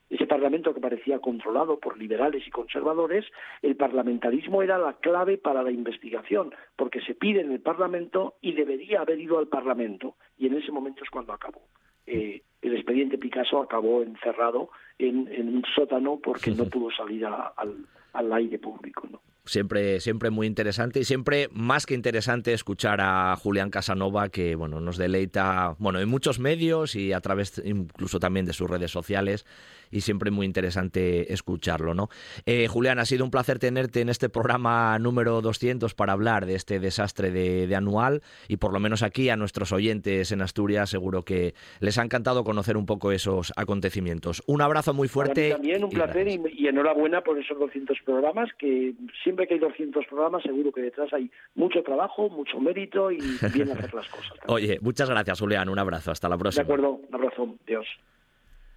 Ese Parlamento que parecía controlado por liberales y conservadores, el parlamentarismo era la clave para la investigación, porque se pide en el Parlamento y debería haber ido al Parlamento. Y en ese momento es cuando acabó. Eh, el expediente Picasso acabó encerrado en, un sótano porque no pudo salir al, al aire público. ¿no? Siempre, siempre muy interesante y siempre más que interesante escuchar a Julián Casanova que bueno nos deleita bueno en muchos medios y a través incluso también de sus redes sociales y siempre muy interesante escucharlo, ¿no? Eh, Julián, ha sido un placer tenerte en este programa número 200 para hablar de este desastre de, anual y por lo menos aquí a nuestros oyentes en Asturias seguro que les ha encantado conocer un poco esos acontecimientos. Un abrazo muy fuerte. también un placer y, enhorabuena por esos 200 programas que siempre que hay 200 programas seguro que detrás hay mucho trabajo, mucho mérito y bien hacer las cosas. Oye, muchas gracias Julián, un abrazo, hasta la próxima. De acuerdo, un abrazo, Dios.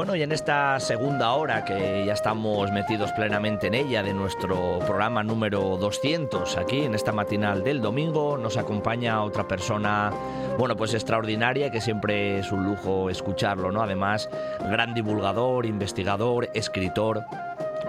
Bueno, y en esta segunda hora que ya estamos metidos plenamente en ella de nuestro programa número 200 aquí en esta matinal del domingo nos acompaña otra persona, bueno, pues extraordinaria que siempre es un lujo escucharlo, ¿no? Además, gran divulgador, investigador, escritor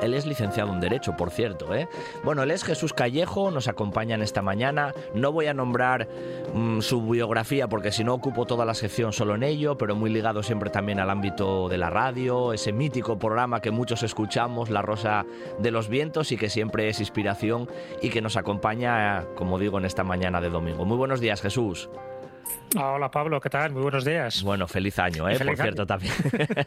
él es licenciado en Derecho, por cierto. ¿eh? Bueno, él es Jesús Callejo, nos acompaña en esta mañana. No voy a nombrar mm, su biografía porque si no ocupo toda la sección solo en ello, pero muy ligado siempre también al ámbito de la radio, ese mítico programa que muchos escuchamos, La Rosa de los Vientos, y que siempre es inspiración y que nos acompaña, como digo, en esta mañana de domingo. Muy buenos días, Jesús. Hola Pablo, ¿qué tal? Muy buenos días. Bueno, feliz año, ¿eh? por cierto, también.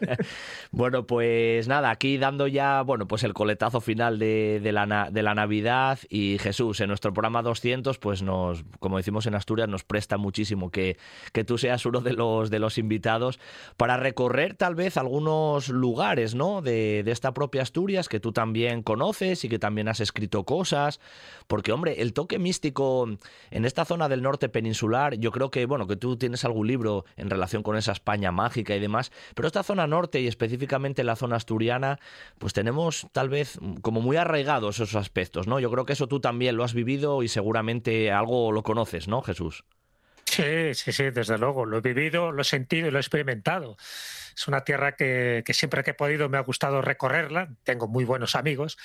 bueno, pues nada, aquí dando ya, bueno, pues el coletazo final de, la, de la Navidad y Jesús, en nuestro programa 200, pues nos, como decimos en Asturias, nos presta muchísimo que, que tú seas uno de los, de los invitados para recorrer tal vez algunos lugares, ¿no? De, de esta propia Asturias que tú también conoces y que también has escrito cosas, porque, hombre, el toque místico en esta zona del norte peninsular, yo creo que, bueno, que tú tienes algún libro en relación con esa España mágica y demás, pero esta zona norte y específicamente la zona asturiana, pues tenemos tal vez como muy arraigados esos aspectos, ¿no? Yo creo que eso tú también lo has vivido y seguramente algo lo conoces, ¿no, Jesús? Sí, sí, sí, desde luego. Lo he vivido, lo he sentido y lo he experimentado. Es una tierra que, siempre que he podido me ha gustado recorrerla. Tengo muy buenos amigos,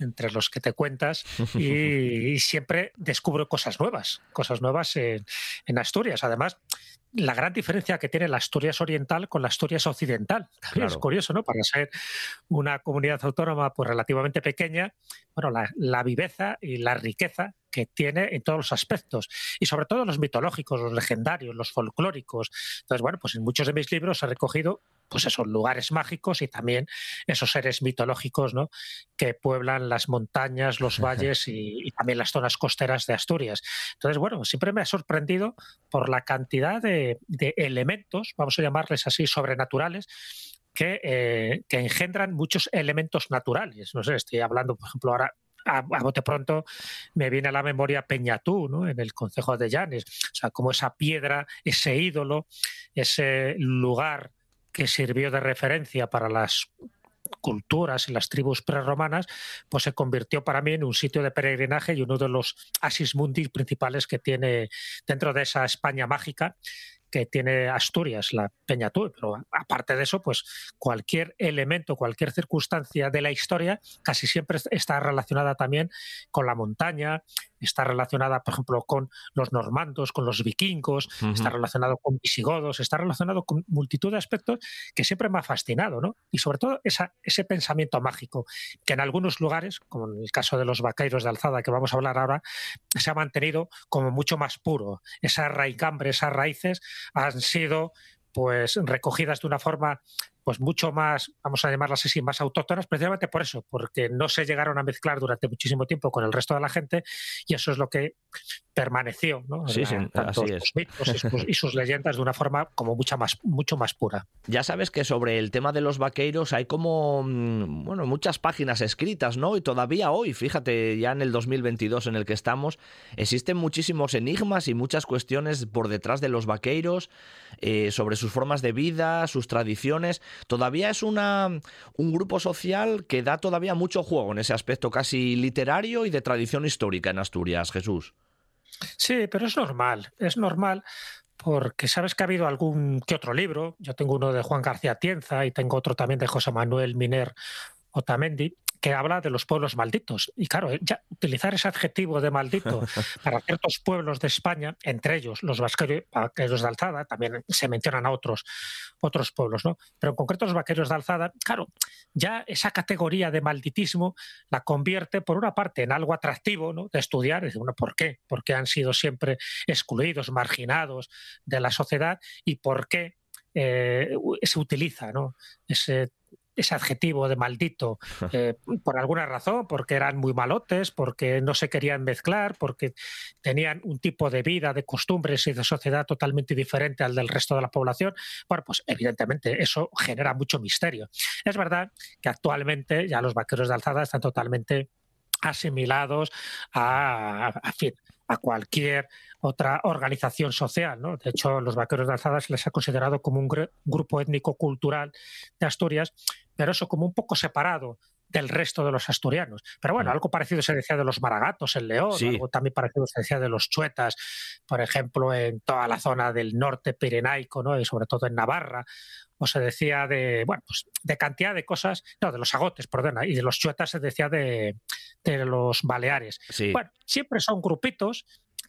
entre los que te cuentas, y, siempre descubro cosas nuevas, cosas nuevas en, en Asturias. Además, la gran diferencia que tiene la Asturias Oriental con la Asturias Occidental. Es curioso, ¿no? Para ser una comunidad autónoma pues, relativamente pequeña, bueno, la, la, viveza y la riqueza que tiene en todos los aspectos y sobre todo los mitológicos, los legendarios, los folclóricos. Entonces, bueno, pues en muchos de mis libros he recogido pues esos lugares mágicos y también esos seres mitológicos ¿no? que pueblan las montañas, los valles y, también las zonas costeras de Asturias. Entonces, bueno, siempre me ha sorprendido por la cantidad de, elementos, vamos a llamarles así, sobrenaturales, que, eh, que, engendran muchos elementos naturales. No sé, estoy hablando, por ejemplo, ahora a, bote pronto me viene a la memoria Peñatú, ¿no? en el Concejo de Llanes, o sea, como esa piedra, ese ídolo, ese lugar que sirvió de referencia para las culturas y las tribus prerromanas, pues se convirtió para mí en un sitio de peregrinaje y uno de los asis mundi principales que tiene dentro de esa España mágica que tiene Asturias, la Peñatú, pero aparte de eso, pues cualquier elemento, cualquier circunstancia de la historia casi siempre está relacionada también con la montaña, está relacionada, por ejemplo, con los normandos, con los vikingos, está relacionado con visigodos, está relacionado con multitud de aspectos que siempre me ha fascinado, ¿no? Y sobre todo ese pensamiento mágico, que en algunos lugares, como en el caso de los vaqueiros de alzada que vamos a hablar ahora, se ha mantenido como mucho más puro. Esa raicambre, esas raíces han sido pues recogidas de una forma pues mucho más, vamos a llamarlas así, más autóctonas, precisamente por eso, porque no se llegaron a mezclar durante muchísimo tiempo con el resto de la gente y eso es lo que permaneció, ¿no? Sí, sí, así es. y, sus, leyendas de una forma como mucha más, mucho más pura. Ya sabes que sobre el tema de los vaqueiros hay como, mm, bueno, muchas páginas escritas, ¿no? Y todavía hoy, fíjate, ya en el 2022 en el que estamos, existen muchísimos enigmas y muchas cuestiones por detrás de los vaqueiros, eh, sobre sus formas de vida, sus tradiciones todavía es una, un grupo social que da todavía mucho juego en ese aspecto casi literario y de tradición histórica en Asturias, Jesús. Sí, pero es normal, es normal porque sabes que ha habido algún que otro libro, yo tengo uno de Juan García Tienza y tengo otro también de José Manuel Miner Otamendi, que habla de los pueblos malditos. Y claro, eh, ya utilizar ese adjetivo de maldito para ciertos pueblos de España, entre ellos los vaqueros de Alzada, también se mencionan a otros, otros pueblos, ¿no? Pero en concreto los vaqueros de Alzada, claro, ya esa categoría de malditismo la convierte, por una parte, en algo atractivo ¿no? de estudiar. Es bueno, ¿por qué? Porque han sido siempre excluidos, marginados de la sociedad y por qué eh, se utiliza ¿no? ese ese adjetivo de maldito eh, por alguna razón, porque eran muy malotes, porque no se querían mezclar, porque tenían un tipo de vida, de costumbres y de sociedad totalmente diferente al del resto de la población. Bueno, pues evidentemente eso genera mucho misterio. Es verdad que actualmente ya los vaqueros de alzada están totalmente asimilados a, a, a cualquier otra organización social. ¿no? De hecho, los vaqueros de alzada se les ha considerado como un grupo étnico-cultural de Asturias, pero eso como un poco separado del resto de los asturianos. Pero bueno, algo parecido se decía de los maragatos en León, algo también parecido se decía de los chuetas, por ejemplo, en toda la zona del norte pirenaico, ¿no? y sobre todo en Navarra, o se decía de, bueno, pues de cantidad de cosas, no, de los agotes, perdona, y de los chuetas se decía de, de los baleares. Bueno, siempre son grupitos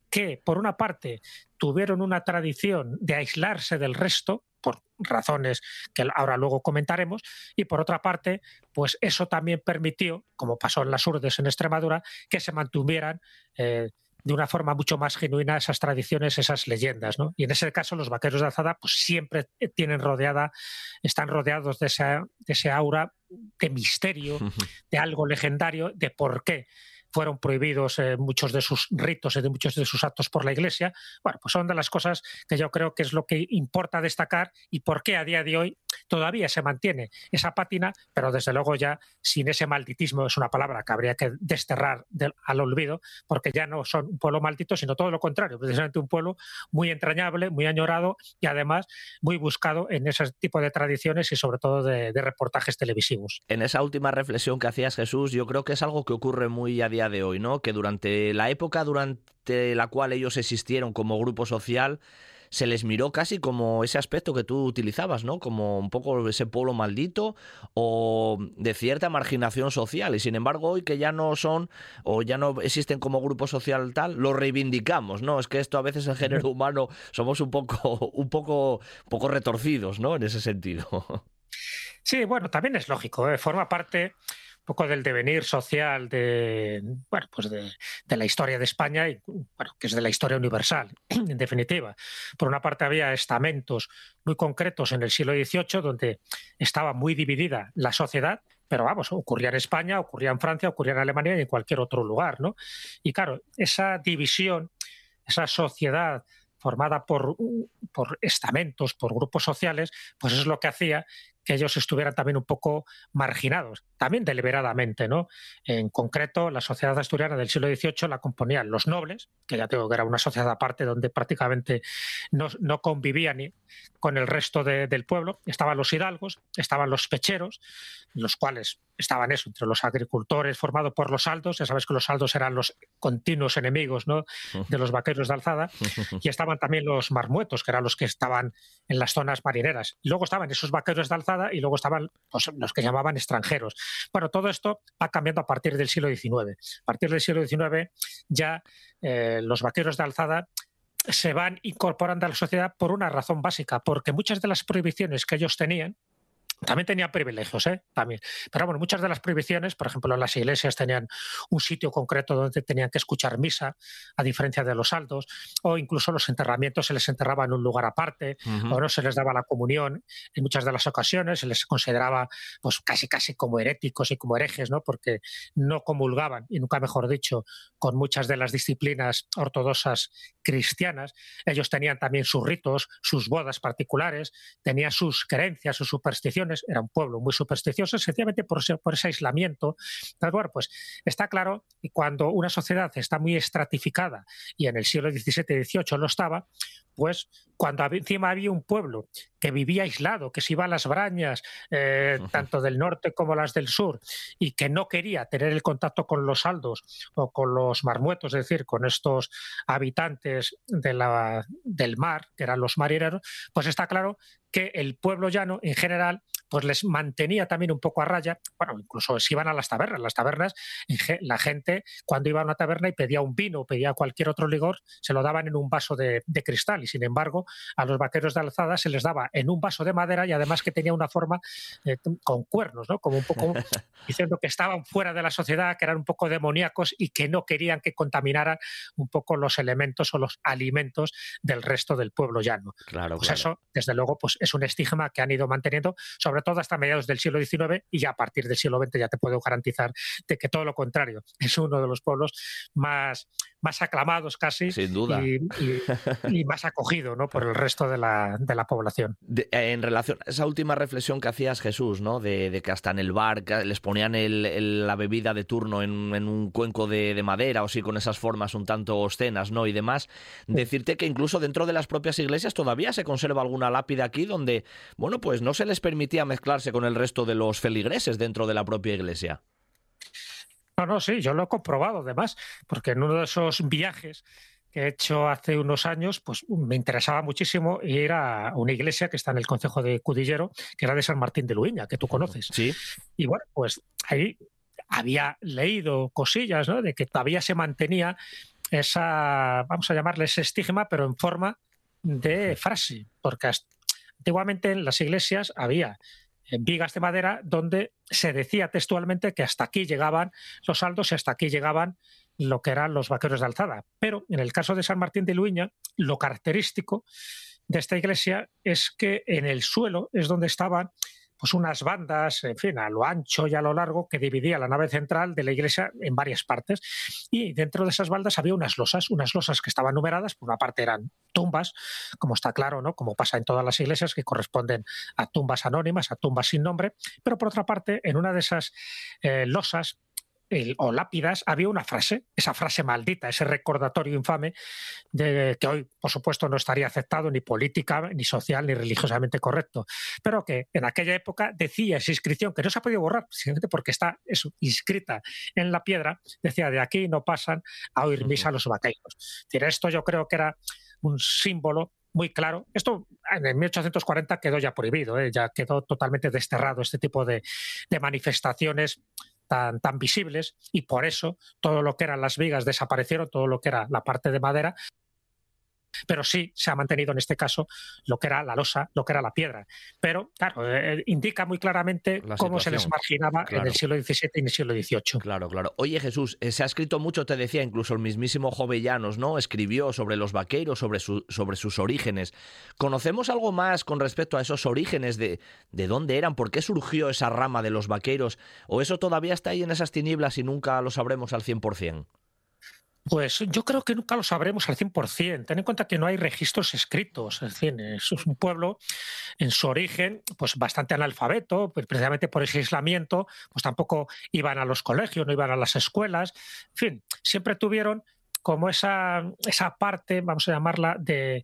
que, por una parte, tuvieron una tradición de aislarse del resto, por razones que ahora luego comentaremos, y por otra parte, pues eso también permitió, como pasó en las Urdes en Extremadura, que se mantuvieran eh, de una forma mucho más genuina esas tradiciones, esas leyendas. ¿no? Y en ese caso, los vaqueros de Alzada pues, siempre tienen rodeada, están rodeados de, esa, de ese aura de misterio, de algo legendario, de por qué fueron prohibidos eh, muchos de sus ritos y de muchos de sus actos por la Iglesia. Bueno, pues son de las cosas que yo creo que es lo que importa destacar y por qué a día de hoy todavía se mantiene esa pátina, pero desde luego ya sin ese malditismo es una palabra que habría que desterrar al olvido, porque ya no son un pueblo maldito, sino todo lo contrario, precisamente un pueblo muy entrañable, muy añorado y además muy buscado en ese tipo de tradiciones y sobre todo de, reportajes televisivos. En esa última reflexión que hacías Jesús, yo creo que es algo que ocurre muy a día día de hoy, ¿no? Que durante la época durante la cual ellos existieron como grupo social, se les miró casi como ese aspecto que tú utilizabas, ¿no? Como un poco ese pueblo maldito o de cierta marginación social. Y sin embargo, hoy que ya no son o ya no existen como grupo social tal, lo reivindicamos, ¿no? Es que esto a veces el género humano somos un poco, un poco, poco retorcidos, ¿no? En ese sentido. Sí, bueno, también es lógico, ¿eh? forma parte poco del devenir social de, bueno, pues de, la historia de España y bueno, que es de la historia universal, en definitiva. Por una parte había estamentos muy concretos en el siglo XVIII donde estaba muy dividida la sociedad, pero vamos, ocurría en España, ocurría en Francia, ocurría en Alemania y en cualquier otro lugar, ¿no? Y claro, esa división, esa sociedad formada por, por estamentos, por grupos sociales, pues es lo que hacía ellos estuvieran también un poco marginados, también deliberadamente, ¿no? En concreto, la sociedad asturiana del siglo XVIII la componían los nobles, que ya tengo que era una sociedad aparte donde prácticamente no, no convivían ni con el resto del pueblo, estaban los hidalgos, estaban los pecheros, los cuales estaban eso, entre los agricultores formados por los saldos, ya sabes que los saldos eran los continuos enemigos ¿no? de los vaqueros de alzada, y estaban también los marmuetos, que eran los que estaban en las zonas marineras. Y luego estaban esos vaqueros de alzada y luego estaban los, que llamaban extranjeros. Bueno, todo esto va cambiando a partir del siglo XIX. A partir del siglo XIX ya eh, los vaqueros de alzada se van incorporando a la sociedad por una razón básica, porque muchas de las prohibiciones que ellos tenían, también tenía privilegios, ¿eh? También. Pero bueno, muchas de las prohibiciones, por ejemplo, las iglesias tenían un sitio concreto donde tenían que escuchar misa, a diferencia de los saldos, o incluso los enterramientos se les enterraba en un lugar aparte, o no se les daba la comunión. En muchas de las ocasiones se les consideraba pues casi casi como heréticos y como herejes, ¿no? Porque no comulgaban, y nunca mejor dicho, con muchas de las disciplinas ortodoxas cristianas. Ellos tenían también sus ritos, sus bodas particulares, tenían sus creencias, sus supersticiones era un pueblo muy supersticioso, sencillamente por, por ese aislamiento. bueno, pues está claro que cuando una sociedad está muy estratificada, y en el siglo XVII y XVIII lo estaba, pues cuando encima había un pueblo que vivía aislado, que se iba a las brañas, eh, tanto del norte como las del sur, y que no quería tener el contacto con los saldos o con los marmuetos, es decir, con estos habitantes de la, del mar, que eran los marineros, pues está claro que el pueblo llano en general pues les mantenía también un poco a raya. Bueno, incluso si iban a las tabernas, las tabernas, la gente cuando iba a una taberna y pedía un vino o pedía cualquier otro licor, se lo daban en un vaso de, de cristal y sin embargo a los vaqueros de alzada se les daba en un vaso de madera y además que tenía una forma eh, con cuernos, ¿no? Como un poco diciendo que estaban fuera de la sociedad, que eran un poco demoníacos y que no querían que contaminaran un poco los elementos o los alimentos del resto del pueblo llano. Claro, pues eso, desde luego, pues es un estigma que han ido manteniendo, sobre todo hasta mediados del siglo XIX y ya a partir del siglo XX ya te puedo garantizar de que todo lo contrario, es uno de los pueblos más más aclamados casi Sin duda. Y, más acogido ¿no? por el resto de la, de la población. en relación a esa última reflexión que hacías Jesús, ¿no? de, que hasta en el bar les ponían la bebida de turno en, un cuenco de, madera o sí con esas formas un tanto obscenas ¿no? y demás, decirte que incluso dentro de las propias iglesias todavía se conserva alguna lápida aquí donde, bueno, pues no se les permitía mezclarse con el resto de los feligreses dentro de la propia iglesia. No, no, sí, yo lo he comprobado además, porque en uno de esos viajes que he hecho hace unos años, pues me interesaba muchísimo ir a una iglesia que está en el concejo de Cudillero, que era de San Martín de Luiña, que tú conoces. Sí. Y bueno, pues ahí había leído cosillas, ¿no? De que todavía se mantenía esa, vamos a llamarle ese estigma, pero en forma de frase, porque antiguamente en las iglesias había vigas de madera, donde se decía textualmente que hasta aquí llegaban los saldos y hasta aquí llegaban lo que eran los vaqueros de alzada. Pero en el caso de San Martín de Luiña, lo característico de esta iglesia es que en el suelo es donde estaban pues unas bandas, en fin, a lo ancho y a lo largo, que dividía la nave central de la iglesia en varias partes. Y dentro de esas bandas había unas losas, unas losas que estaban numeradas, por una parte eran tumbas, como está claro, ¿no? Como pasa en todas las iglesias, que corresponden a tumbas anónimas, a tumbas sin nombre, pero por otra parte, en una de esas eh, losas o lápidas había una frase, esa frase maldita, ese recordatorio infame de que hoy, por supuesto, no estaría aceptado ni política, ni social, ni religiosamente correcto, pero que en aquella época decía esa inscripción que no se ha podido borrar, simplemente porque está inscrita en la piedra, decía de aquí no pasan a oír misa los vaqueros. esto yo creo que era un símbolo muy claro. Esto en 1840 quedó ya prohibido, ¿eh? ya quedó totalmente desterrado este tipo de, de manifestaciones tan, tan visibles y por eso todo lo que eran las vigas desaparecieron, todo lo que era la parte de madera pero sí se ha mantenido en este caso lo que era la losa, lo que era la piedra. Pero, claro, eh, indica muy claramente cómo se les marginaba en el siglo XVII y en el siglo XVIII. Claro, claro. Oye, Jesús, eh, se ha escrito mucho, te decía, incluso el mismísimo Jovellanos, ¿no? Escribió sobre los vaqueros, sobre, sobre sus orígenes. ¿Conocemos algo más con respecto a esos orígenes de, de dónde eran? ¿Por qué surgió esa rama de los vaqueros? ¿O eso todavía está ahí en esas tinieblas y nunca lo sabremos al 100%? Pues yo creo que nunca lo sabremos al 100%. Ten en cuenta que no hay registros escritos. Es decir, es un pueblo en su origen pues bastante analfabeto, pues precisamente por ese aislamiento, pues tampoco iban a los colegios, no iban a las escuelas. En fin, siempre tuvieron como esa, esa parte, vamos a llamarla, de,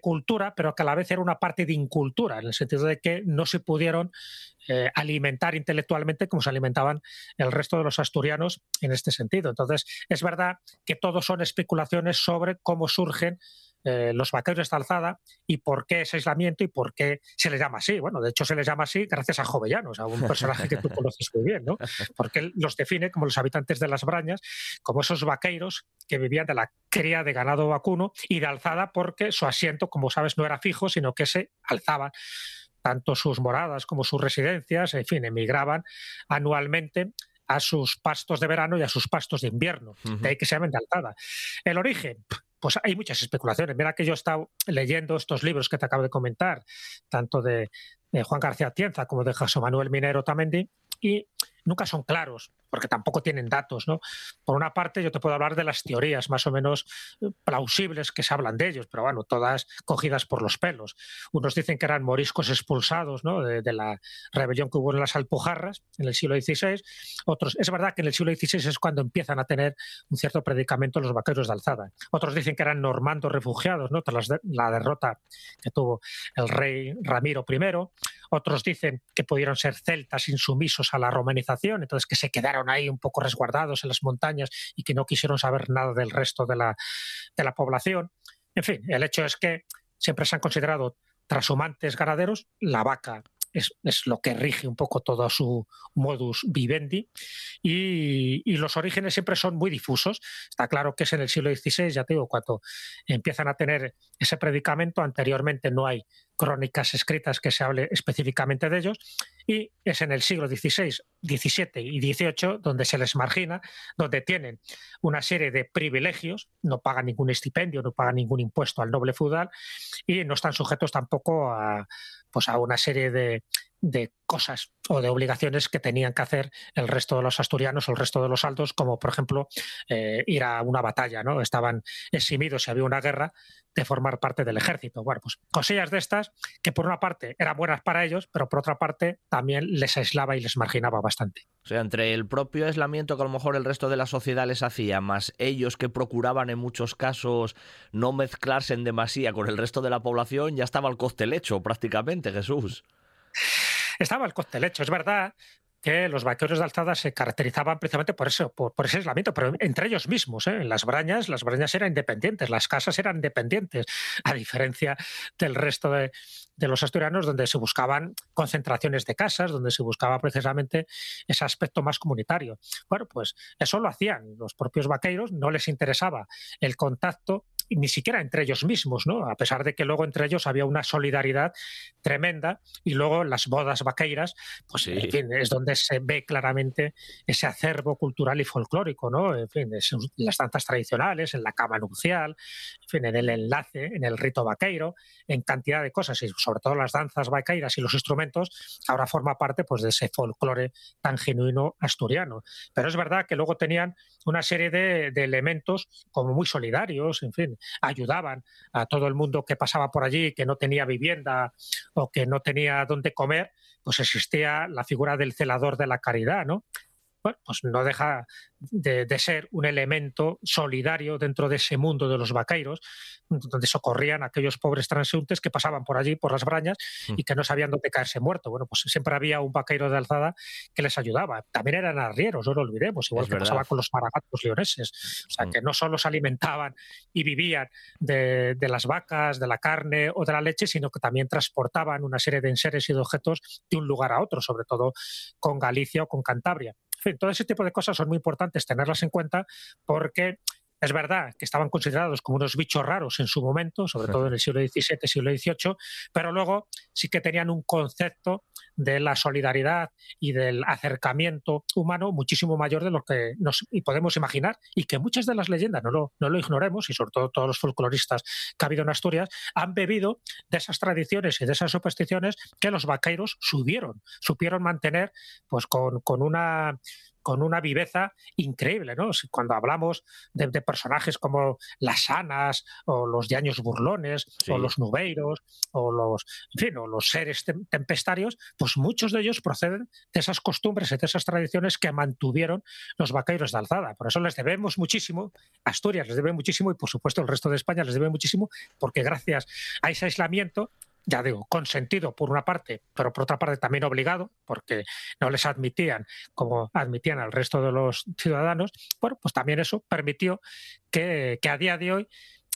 cultura, pero que a la vez era una parte de incultura, en el sentido de que no se pudieron eh, alimentar intelectualmente como se alimentaban el resto de los asturianos en este sentido. Entonces, es verdad que todo son especulaciones sobre cómo surgen eh, los vaqueros de alzada y por qué ese aislamiento y por qué se les llama así. Bueno, de hecho se les llama así gracias a Jovellanos, a un personaje que tú conoces muy bien, ¿no? Porque él los define como los habitantes de las Brañas, como esos vaqueiros que vivían de la cría de ganado vacuno y de alzada porque su asiento, como sabes, no era fijo, sino que se alzaba tanto sus moradas como sus residencias, en fin, emigraban anualmente a sus pastos de verano y a sus pastos de invierno. De ahí que se llamen de alzada. El origen, pues hay muchas especulaciones. Mira que yo he estado leyendo estos libros que te acabo de comentar, tanto de, Juan García Tienza como de José Manuel Minero Tamendi, y nunca son claros porque tampoco tienen datos. ¿no? Por una parte, yo te puedo hablar de las teorías más o menos eh, plausibles que se hablan de ellos, pero bueno, todas cogidas por los pelos. Unos dicen que eran moriscos expulsados ¿no? de, la rebelión que hubo en las Alpujarras en el siglo XVI. Otros, es verdad que en el siglo XVI es cuando empiezan a tener un cierto predicamento los vaqueros de alzada. Otros dicen que eran normandos refugiados ¿no? tras la derrota que tuvo el rey Ramiro I. Otros dicen que pudieron ser celtas insumisos a la romanización, entonces que se quedaron ahí un poco resguardados en las montañas y que no quisieron saber nada del resto de la, de la población. En fin, el hecho es que siempre se han considerado trashumantes ganaderos, la vaca es, lo que rige un poco todo su modus vivendi y, y, los orígenes siempre son muy difusos. Está claro que es en el siglo XVI, ya te digo, cuando empiezan a tener ese predicamento, anteriormente no hay crónicas escritas que se hable específicamente de ellos, y es en el siglo XVI, XVII y XVIII donde se les margina, donde tienen una serie de privilegios, no pagan ningún estipendio, no pagan ningún impuesto al noble feudal y no están sujetos tampoco a, pues a una serie de, de cosas o de obligaciones que tenían que hacer el resto de los asturianos o el resto de los altos, como por ejemplo eh, ir a una batalla, ¿no? Estaban eximidos si había una guerra de formar parte del ejército. Bueno, pues cosillas de estas que por una parte eran buenas para ellos, pero por otra parte también les aislaba y les marginaba bastante. O sea, entre el propio aislamiento que a lo mejor el resto de la sociedad les hacía, más ellos que procuraban en muchos casos no mezclarse en demasía con el resto de la población, ya estaba el cóctel hecho prácticamente, Jesús estaba el cóctel hecho. Es verdad que los vaqueros de alzada se caracterizaban precisamente por eso, por, ese aislamiento, pero entre ellos mismos. ¿eh? En las brañas, las brañas eran independientes, las casas eran independientes, a diferencia del resto de, de los asturianos, donde se buscaban concentraciones de casas, donde se buscaba precisamente ese aspecto más comunitario. Bueno, pues eso lo hacían los propios vaqueros, no les interesaba el contacto ni siquiera entre ellos mismos, ¿no? A pesar de que luego entre ellos había una solidaridad tremenda y luego las bodas vaqueiras, pues en fin, es donde se ve claramente ese acervo cultural y folclórico, ¿no? En fin, en las danzas tradicionales, en la cama nupcial, en fin, en el enlace, en el rito vaqueiro, en cantidad de cosas y sobre todo las danzas vaqueiras y los instrumentos, ahora forma parte pues de ese folclore tan genuino asturiano. Pero es verdad que luego tenían una serie de, de elementos como muy solidarios, en fin, ayudaban a todo el mundo que pasaba por allí, que no tenía vivienda o que no tenía dónde comer, pues existía la figura del celador de la caridad, ¿no? Bueno, pues no deja de, ser un elemento solidario dentro de ese mundo de los vaqueiros, donde socorrían a aquellos pobres transeúntes que pasaban por allí, por las brañas, mm. y que no sabían dónde caerse muerto. Bueno, pues siempre había un vaqueiro de alzada que les ayudaba. También eran arrieros, no lo olvidemos, igual que pasaba con los maragatos leoneses. O sea, mm. que no solo se alimentaban y vivían de, de las vacas, de la carne o de la leche, sino que también transportaban una serie de enseres y de objetos de un lugar a otro, sobre todo con Galicia o con Cantabria. En fin, todo ese tipo de cosas son muy importantes tenerlas en cuenta porque es verdad que estaban considerados como unos bichos raros en su momento, sobre todo en el siglo XVII, siglo XVIII, pero luego sí que tenían un concepto de la solidaridad y del acercamiento humano muchísimo mayor de lo que nos podemos imaginar y que muchas de las leyendas, no lo, no lo ignoremos, y sobre todo todos los folcloristas que ha habido en Asturias, han bebido de esas tradiciones y de esas supersticiones que los vaqueros subieron, supieron mantener pues con, con una con una viveza increíble, ¿no? Cuando hablamos de, personajes como las Anas o los Yaños Burlones o los Nubeiros o los, en fin, o los seres tempestarios, pues muchos de ellos proceden de esas costumbres y de esas tradiciones que mantuvieron los vaqueros de alzada. Por eso les debemos muchísimo, Asturias les debe muchísimo y por supuesto el resto de España les debe muchísimo, porque gracias a ese aislamiento ya digo, consentido por una parte, pero por otra parte también obligado, porque no les admitían como admitían al resto de los ciudadanos, bueno, pues también eso permitió que, que a día de hoy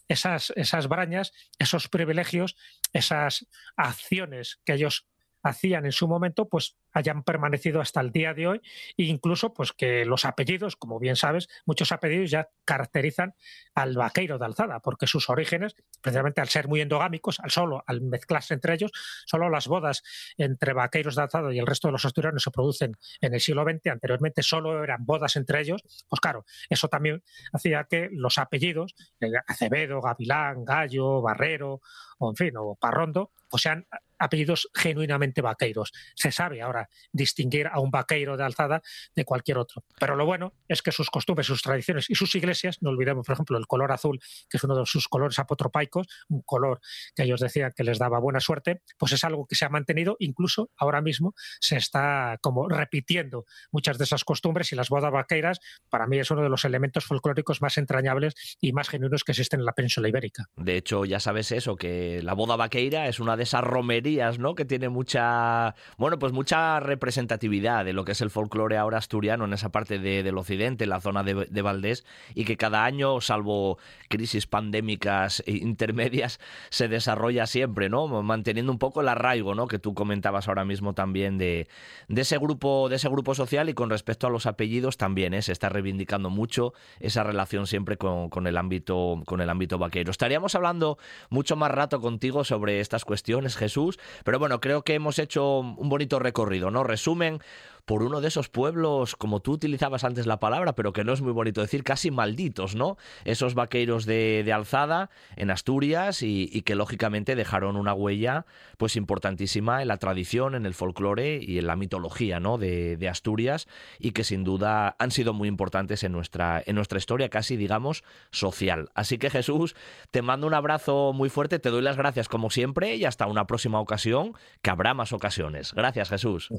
esas, esas brañas, esos privilegios, esas acciones que ellos hacían en su momento, pues hayan permanecido hasta el día de hoy e incluso pues que los apellidos, como bien sabes, muchos apellidos ya caracterizan al vaqueiro de alzada, porque sus orígenes, precisamente al ser muy endogámicos, al solo, al mezclarse entre ellos, solo las bodas entre vaqueiros de alzada y el resto de los asturianos se producen en el siglo XX, anteriormente solo eran bodas entre ellos, pues claro, eso también hacía que los apellidos, eh, Acevedo, Gavilán, Gallo, Barrero, o en fin, o Parrondo, pues sean apellidos genuinamente vaqueiros. Se sabe ahora distinguir a un vaqueiro de alzada de cualquier otro. Pero lo bueno es que sus costumbres, sus tradiciones y sus iglesias, no olvidemos, por ejemplo, el color azul, que es uno de sus colores apotropaicos, un color que ellos decían que les daba buena suerte, pues es algo que se ha mantenido, incluso ahora mismo se está como repitiendo muchas de esas costumbres y las bodas vaqueiras, para mí es uno de los elementos folclóricos más entrañables y más genuinos que existen en la península ibérica. De hecho, ya sabes eso, que la boda vaqueira es una de esas romerías, ¿no? Que tiene mucha, bueno, pues mucha representatividad de lo que es el folclore ahora asturiano en esa parte del occidente, en la zona de, de, Valdés, y que cada año, salvo crisis pandémicas e intermedias, se desarrolla siempre, ¿no? Manteniendo un poco el arraigo, ¿no? Que tú comentabas ahora mismo también de, de ese grupo, de ese grupo social y con respecto a los apellidos también, ¿eh? se está reivindicando mucho esa relación siempre con, con el ámbito, con el ámbito vaquero. Estaríamos hablando mucho más rato contigo sobre estas cuestiones, Jesús, pero bueno, creo que hemos hecho un bonito recorrido, ¿no? Resumen, por uno de esos pueblos, como tú utilizabas antes la palabra, pero que no es muy bonito decir, casi malditos, ¿no? Esos vaqueros de, Alzada en Asturias y, que lógicamente dejaron una huella pues importantísima en la tradición, en el folclore y en la mitología, ¿no? De, de, Asturias y que sin duda han sido muy importantes en nuestra, en nuestra historia casi, digamos, social. Así que Jesús, te mando un abrazo muy fuerte, te doy las gracias como siempre y hasta una próxima ocasión, que habrá más ocasiones. Gracias Jesús.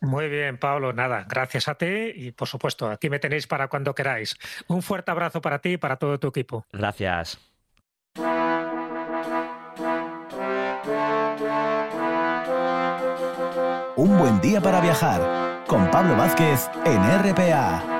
Muy bien, Pablo. Nada, gracias a ti y por supuesto, aquí me tenéis para cuando queráis. Un fuerte abrazo para ti y para todo tu equipo. Gracias. Un buen día para viajar con Pablo Vázquez en RPA.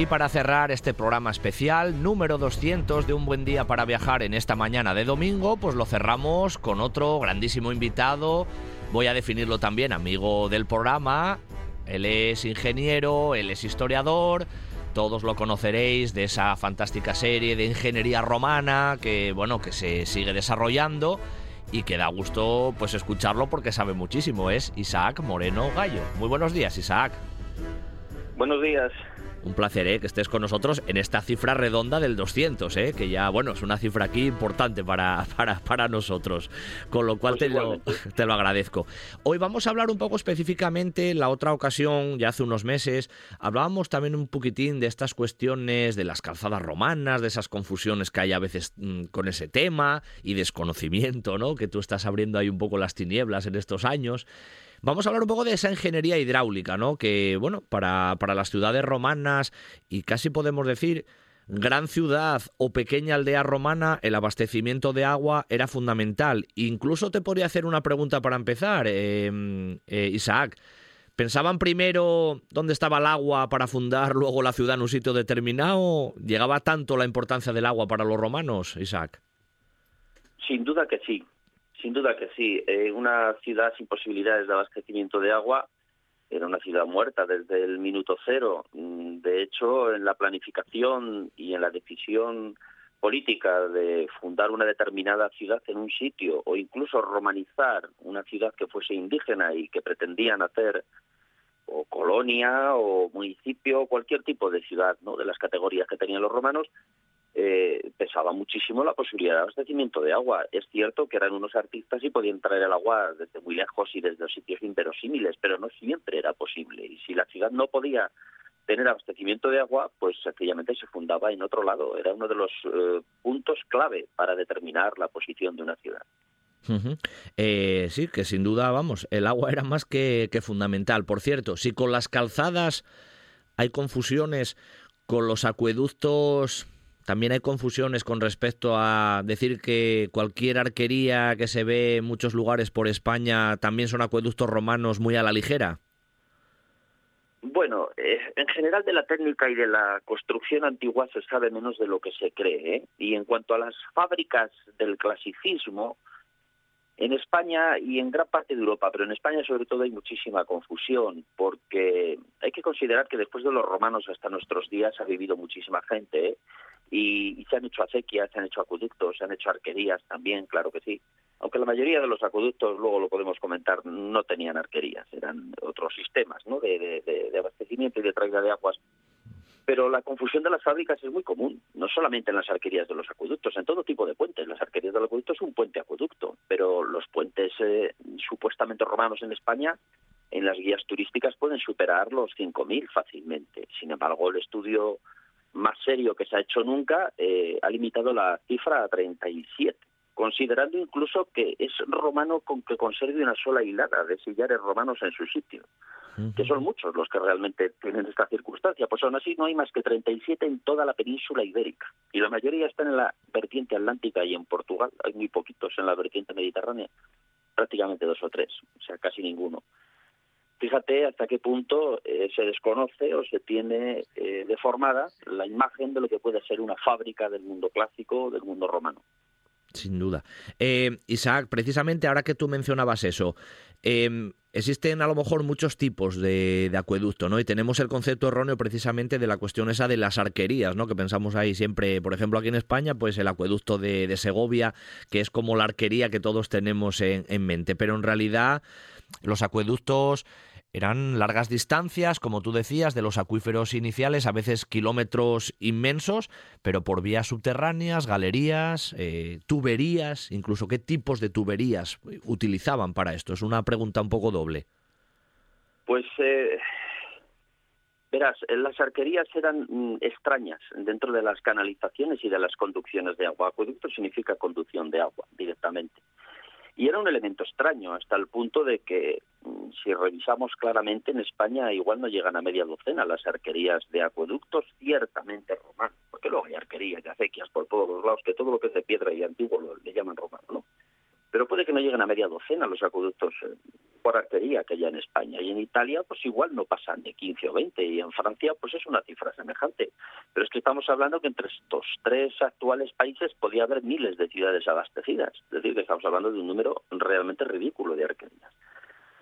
Y para cerrar este programa especial, número 200 de Un Buen Día para Viajar en esta mañana de domingo, pues lo cerramos con otro grandísimo invitado. Voy a definirlo también amigo del programa. Él es ingeniero, él es historiador. Todos lo conoceréis de esa fantástica serie de ingeniería romana que, bueno, que se sigue desarrollando y que da gusto pues escucharlo porque sabe muchísimo. Es Isaac Moreno Gallo. Muy buenos días, Isaac. Buenos días. Un placer ¿eh? que estés con nosotros en esta cifra redonda del 200, ¿eh? que ya, bueno, es una cifra aquí importante para, para, para nosotros, con lo cual pues te, lo, te lo agradezco. Hoy vamos a hablar un poco específicamente, en la otra ocasión, ya hace unos meses, hablábamos también un poquitín de estas cuestiones de las calzadas romanas, de esas confusiones que hay a veces mm, con ese tema y desconocimiento, ¿no? que tú estás abriendo ahí un poco las tinieblas en estos años. Vamos a hablar un poco de esa ingeniería hidráulica, ¿no? Que, bueno, para, para las ciudades romanas y casi podemos decir gran ciudad o pequeña aldea romana, el abastecimiento de agua era fundamental. Incluso te podría hacer una pregunta para empezar, em, eh, Isaac. ¿Pensaban primero dónde estaba el agua para fundar luego la ciudad en un sitio determinado? ¿Llegaba tanto la importancia del agua para los romanos, Isaac? Sin duda que sí. Sin duda que sí. Eh, una ciudad sin posibilidades de abastecimiento de agua era una ciudad muerta desde el minuto cero. Mm, de hecho, en la planificación y en la decisión política de fundar una determinada ciudad en un sitio o incluso romanizar una ciudad que fuese indígena y que pretendían hacer o colonia o municipio, cualquier tipo de ciudad, ¿no? de las categorías que tenían los romanos, eh, pesaba muchísimo la posibilidad de abastecimiento de agua. Es cierto que eran unos artistas y podían traer el agua desde muy lejos y desde sitios inverosímiles, pero no siempre era posible. Y si la ciudad no podía tener abastecimiento de agua, pues sencillamente se fundaba en otro lado. Era uno de los eh, puntos clave para determinar la posición de una ciudad. Eh, sí, que sin duda, vamos, el agua era más que, que fundamental. Por cierto, si con las calzadas hay confusiones, con los acueductos también hay confusiones con respecto a decir que cualquier arquería que se ve en muchos lugares por España también son acueductos romanos muy a la ligera. Bueno, eh, en general de la técnica y de la construcción antigua se sabe menos de lo que se cree. ¿eh? Y en cuanto a las fábricas del clasicismo, en España y en gran parte de Europa, pero en España sobre todo hay muchísima confusión, porque hay que considerar que después de los romanos hasta nuestros días ha vivido muchísima gente, ¿eh? y, se han hecho acequias, se han hecho acueductos, se han hecho arquerías también, claro que sí. Aunque la mayoría de los acueductos, luego lo podemos comentar, no tenían arquerías, eran otros sistemas ¿no? de, de abastecimiento y de traída de aguas pero la confusión de las fábricas es muy común, no solamente en las arquerías de los acueductos, en todo tipo de puentes. Las arquerías del acueducto es un puente acueducto, pero los puentes eh, supuestamente romanos en España, en las guías turísticas pueden superar los 5.000 fácilmente. Sin embargo, el estudio más serio que se ha hecho nunca eh, ha limitado la cifra a 37 considerando incluso que es romano con que conserve una sola hilada de sillares romanos en su sitio, que son muchos los que realmente tienen esta circunstancia. Pues aún así no hay más que 37 en toda la península ibérica, y la mayoría están en la vertiente atlántica y en Portugal, hay muy poquitos en la vertiente mediterránea, prácticamente dos o tres, o sea, casi ninguno. Fíjate hasta qué punto eh, se desconoce o se tiene eh, deformada la imagen de lo que puede ser una fábrica del mundo clásico, del mundo romano. Sin duda. Eh, Isaac, precisamente ahora que tú mencionabas eso, em, existen a lo mejor muchos tipos de, acueducto, ¿no? Y tenemos el concepto erróneo precisamente de la cuestión esa de las arquerías, ¿no? Que pensamos ahí siempre, por ejemplo, aquí en España, pues el acueducto de, Segovia, que es como la arquería que todos tenemos en mente. Pero en realidad, los acueductos eran largas distancias, como tú decías, de los acuíferos iniciales, a veces kilómetros inmensos, pero por vías subterráneas, galerías, eh, tuberías, incluso qué tipos de tuberías utilizaban para esto. Es una pregunta un poco doble. Pues, eh, verás, las arquerías eran mm, extrañas dentro de las canalizaciones y de las conducciones de agua. Acueducto significa conducción de agua directamente. Y era un elemento extraño, hasta el punto de que, mm, si revisamos claramente, en España igual no llegan a media docena las arquerías de acueductos ciertamente romanos, porque luego hay arquerías de acequias por todos los lados, que todo lo que es de piedra y antiguo lo, le llaman romano, ¿no? Pero puede que no lleguen a media docena los acueductos eh, por artería que hay en España. Y en Italia, pues igual no pasan de 15 o 20, y en Francia, pues es una cifra semejante. Pero es que estamos hablando que entre estos tres actuales países podía haber miles de ciudades abastecidas. Es decir, que estamos hablando de un número realmente ridículo de arquerías.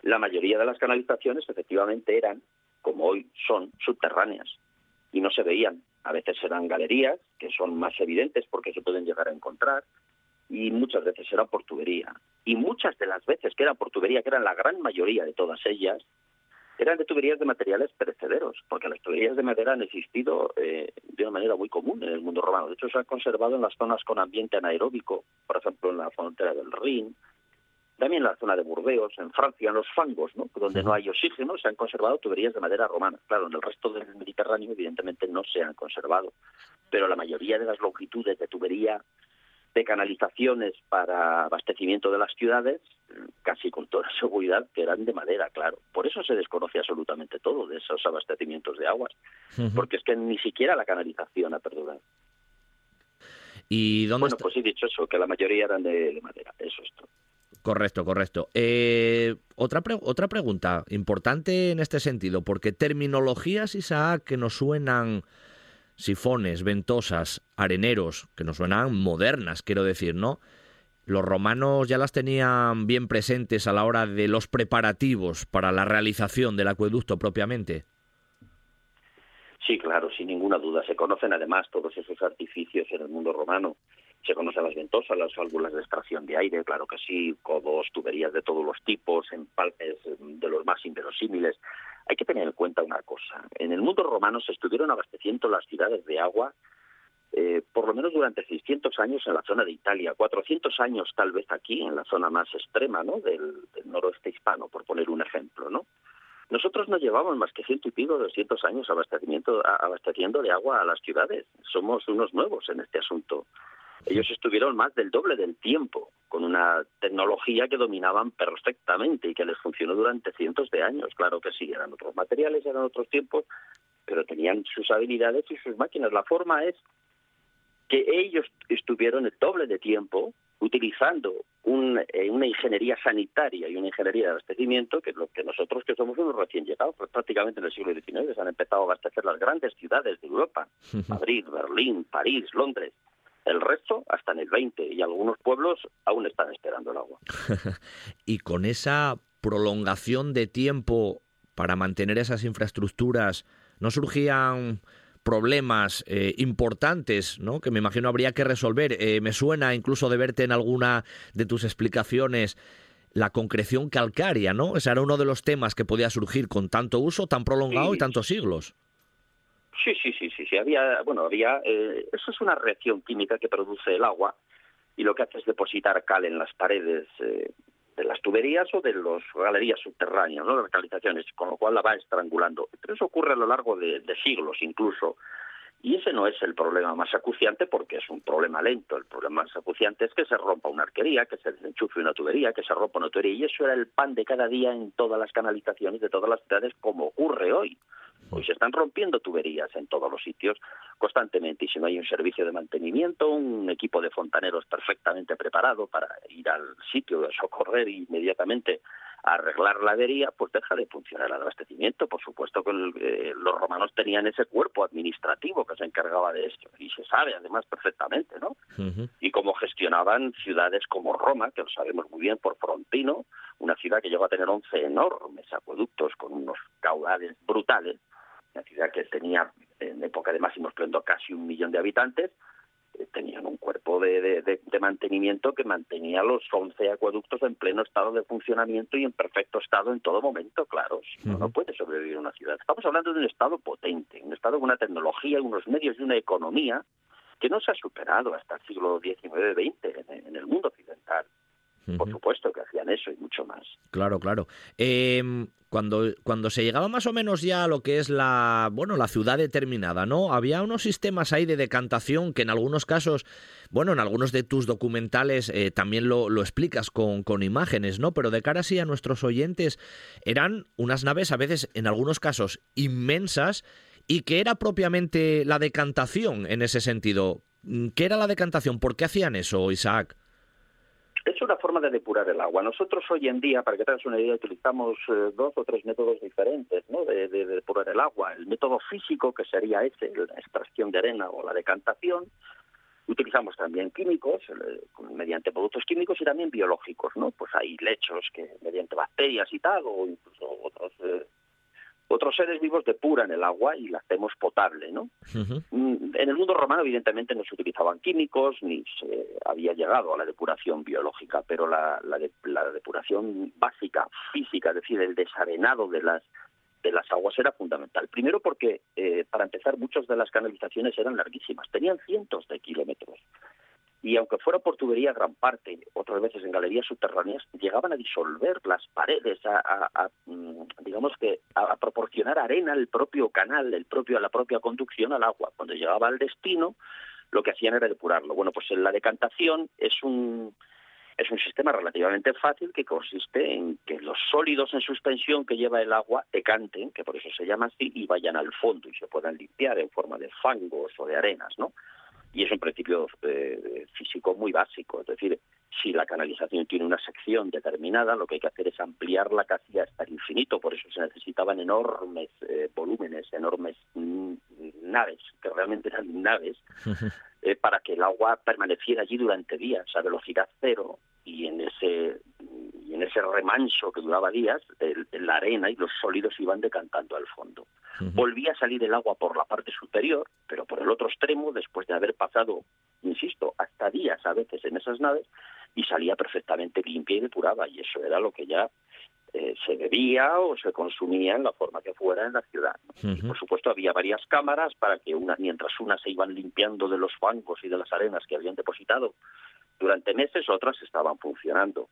La mayoría de las canalizaciones, efectivamente, eran, como hoy son, subterráneas y no se veían. A veces eran galerías, que son más evidentes porque se pueden llegar a encontrar, y muchas veces era por tubería. Y muchas de las veces que eran por tubería, que eran la gran mayoría de todas ellas, eran de tuberías de materiales perecederos, porque las tuberías de madera han existido eh, de una manera muy común en el mundo romano. De hecho, se han conservado en las zonas con ambiente anaeróbico, por ejemplo, en la frontera del Rin, también en la zona de Burdeos, en Francia, en los fangos, ¿no? donde no hay oxígeno, se han conservado tuberías de madera romana. Claro, en el resto del Mediterráneo, evidentemente, no se han conservado, pero la mayoría de las longitudes de tubería de canalizaciones para abastecimiento de las ciudades, casi con toda seguridad que eran de madera, claro. Por eso se desconoce absolutamente todo de esos abastecimientos de aguas, porque es que ni siquiera la canalización ha perdurado. ¿Y dónde bueno, pues sí, dicho eso, que la mayoría eran de, madera, eso es todo. Correcto, correcto. Eh, otra, otra pregunta importante en este sentido, porque terminologías, Isaac, que nos suenan sifones, ventosas, areneros, que nos suenan modernas, quiero decir, ¿no? Los romanos ya las tenían bien presentes a la hora de los preparativos para la realización del acueducto propiamente. Sí, claro, sin ninguna duda. Se conocen además todos esos artificios en el mundo romano. Se conocen las ventosas, las válvulas de extracción de aire, claro que sí, codos, tuberías de todos los tipos, empalmes de los más inverosímiles. Hay que tener en cuenta una cosa. En el mundo romano se estuvieron abasteciendo las ciudades de agua eh, por lo menos durante 600 años en la zona de Italia, 400 años tal vez aquí, en la zona más extrema ¿no? del, noroeste hispano, por poner un ejemplo. ¿no? Nosotros no llevamos más que ciento y pico, 200 años abasteciendo de agua a las ciudades. Somos unos nuevos en este asunto. Ellos estuvieron más del doble del tiempo, con una tecnología que dominaban perfectamente y que les funcionó durante cientos de años. Claro que sí, eran otros materiales, eran otros tiempos, pero tenían sus habilidades y sus máquinas. La forma es que ellos estuvieron el doble de tiempo utilizando eh, una ingeniería sanitaria y una ingeniería de abastecimiento, que es lo que nosotros que somos unos recién llegados, pues prácticamente en el siglo XIX se han empezado a abastecer las grandes ciudades de Europa, Madrid, Berlín, París, Londres. El resto hasta en el 20 y algunos pueblos aún están esperando el agua. y con esa prolongación de tiempo para mantener esas infraestructuras, ¿no surgían problemas eh, importantes, ¿no? Que me imagino habría que resolver. Eh, me suena incluso de verte en alguna de tus explicaciones la concreción calcárea, ¿no? Ese era uno de los temas que podía surgir con tanto uso tan prolongado y tantos siglos. Sí, sí, sí, sí, sí. Había, bueno, había. Eh, eso es una reacción química que produce el agua y lo que hace es depositar cal en las paredes de las tuberías o de las galerías subterráneas, ¿no? las canalizaciones, con lo cual la va estrangulando. Pero eso ocurre a lo largo de, siglos incluso. Y ese no es el problema más acuciante porque es un problema lento. El problema más acuciante es que se rompa una arquería, que se desenchufe una tubería, que se rompa una tubería. Y eso era el pan de cada día en todas las canalizaciones de todas las ciudades, como ocurre hoy. Hoy se están rompiendo tuberías en todos los sitios constantemente y si no hay un servicio de mantenimiento, un equipo de fontaneros perfectamente preparado para ir al sitio de socorrer inmediatamente a arreglar la avería, pues deja de funcionar el abastecimiento. Por supuesto que eh, los romanos tenían ese cuerpo administrativo que se encargaba de esto y se sabe además perfectamente, ¿no? Y cómo gestionaban ciudades como Roma, que lo sabemos muy bien por Frontino, una ciudad que llegó a tener 11 enormes acueductos con unos caudales brutales una ciudad que tenía en época de máximo esplendor casi un millón de habitantes, eh, tenían un cuerpo de, mantenimiento que mantenía los 11 acueductos en pleno estado de funcionamiento y en perfecto estado en todo momento, claro. no, puede sobrevivir una ciudad. Estamos hablando de un estado potente, un estado con una tecnología, unos medios y una economía que no se ha superado hasta el siglo XIX-XX en el mundo occidental. Por supuesto que hacían eso y mucho más. Claro, claro. Em, cuando, cuando se llegaba más o menos ya a lo que es la, bueno, la ciudad determinada, ¿no? Había unos sistemas ahí de decantación que en algunos casos, bueno, en algunos de tus documentales eh, también lo, lo explicas con, con, imágenes, ¿no? Pero de cara así a nuestros oyentes, eran unas naves a veces, en algunos casos, inmensas y que era propiamente la decantación en ese sentido. ¿Qué era la decantación? ¿Por qué hacían eso, Isaac? Es una forma de depurar el agua. Nosotros hoy en día, para que tengas una idea, utilizamos eh, dos o tres métodos diferentes de, depurar el agua. El método físico, que sería ese, la extracción de arena o la decantación. Utilizamos también químicos, eh, mediante productos químicos y también biológicos, ¿no? Pues hay lechos que mediante bacterias y tal, o incluso otros eh, otros seres vivos depuran el agua y la hacemos potable, ¿no? Mm, en el mundo romano, evidentemente, no se utilizaban químicos ni se había llegado a la depuración biológica, pero la, la, depuración básica, física, es decir, el desarenado de las de las aguas era fundamental. Primero porque, eh, para empezar, muchas de las canalizaciones eran larguísimas, tenían cientos de kilómetros. Y aunque fuera por tubería gran parte, otras veces en galerías subterráneas, llegaban a disolver las paredes, a, mm, digamos que a, proporcionar arena al propio canal, el propio, a la propia conducción al agua. Cuando llegaba al destino, lo que hacían era depurarlo. Bueno, pues la decantación es un es un sistema relativamente fácil que consiste en que los sólidos en suspensión que lleva el agua decanten, que por eso se llama así, y vayan al fondo y se puedan limpiar en forma de fangos o de arenas, ¿no? Y es un principio eh, físico muy básico, es decir, si la canalización tiene una sección determinada, lo que hay que hacer es ampliarla casi hasta el infinito, por eso se necesitaban enormes eh, volúmenes, enormes mm, naves, que realmente eran naves, eh, para que el agua permaneciera allí durante días a velocidad cero. Y en ese y en ese remanso que duraba días, la arena y los sólidos iban decantando al fondo. Volvía a salir el agua por la parte superior, pero por el otro extremo, después de haber pasado, insisto, hasta días a veces en esas naves, y salía perfectamente limpia y depurada, y eso era lo que ya eh, se bebía o se consumía en la forma que fuera en la ciudad. por supuesto había varias cámaras para que una, mientras unas se iban limpiando de los bancos y de las arenas que habían depositado durante meses, otras estaban funcionando.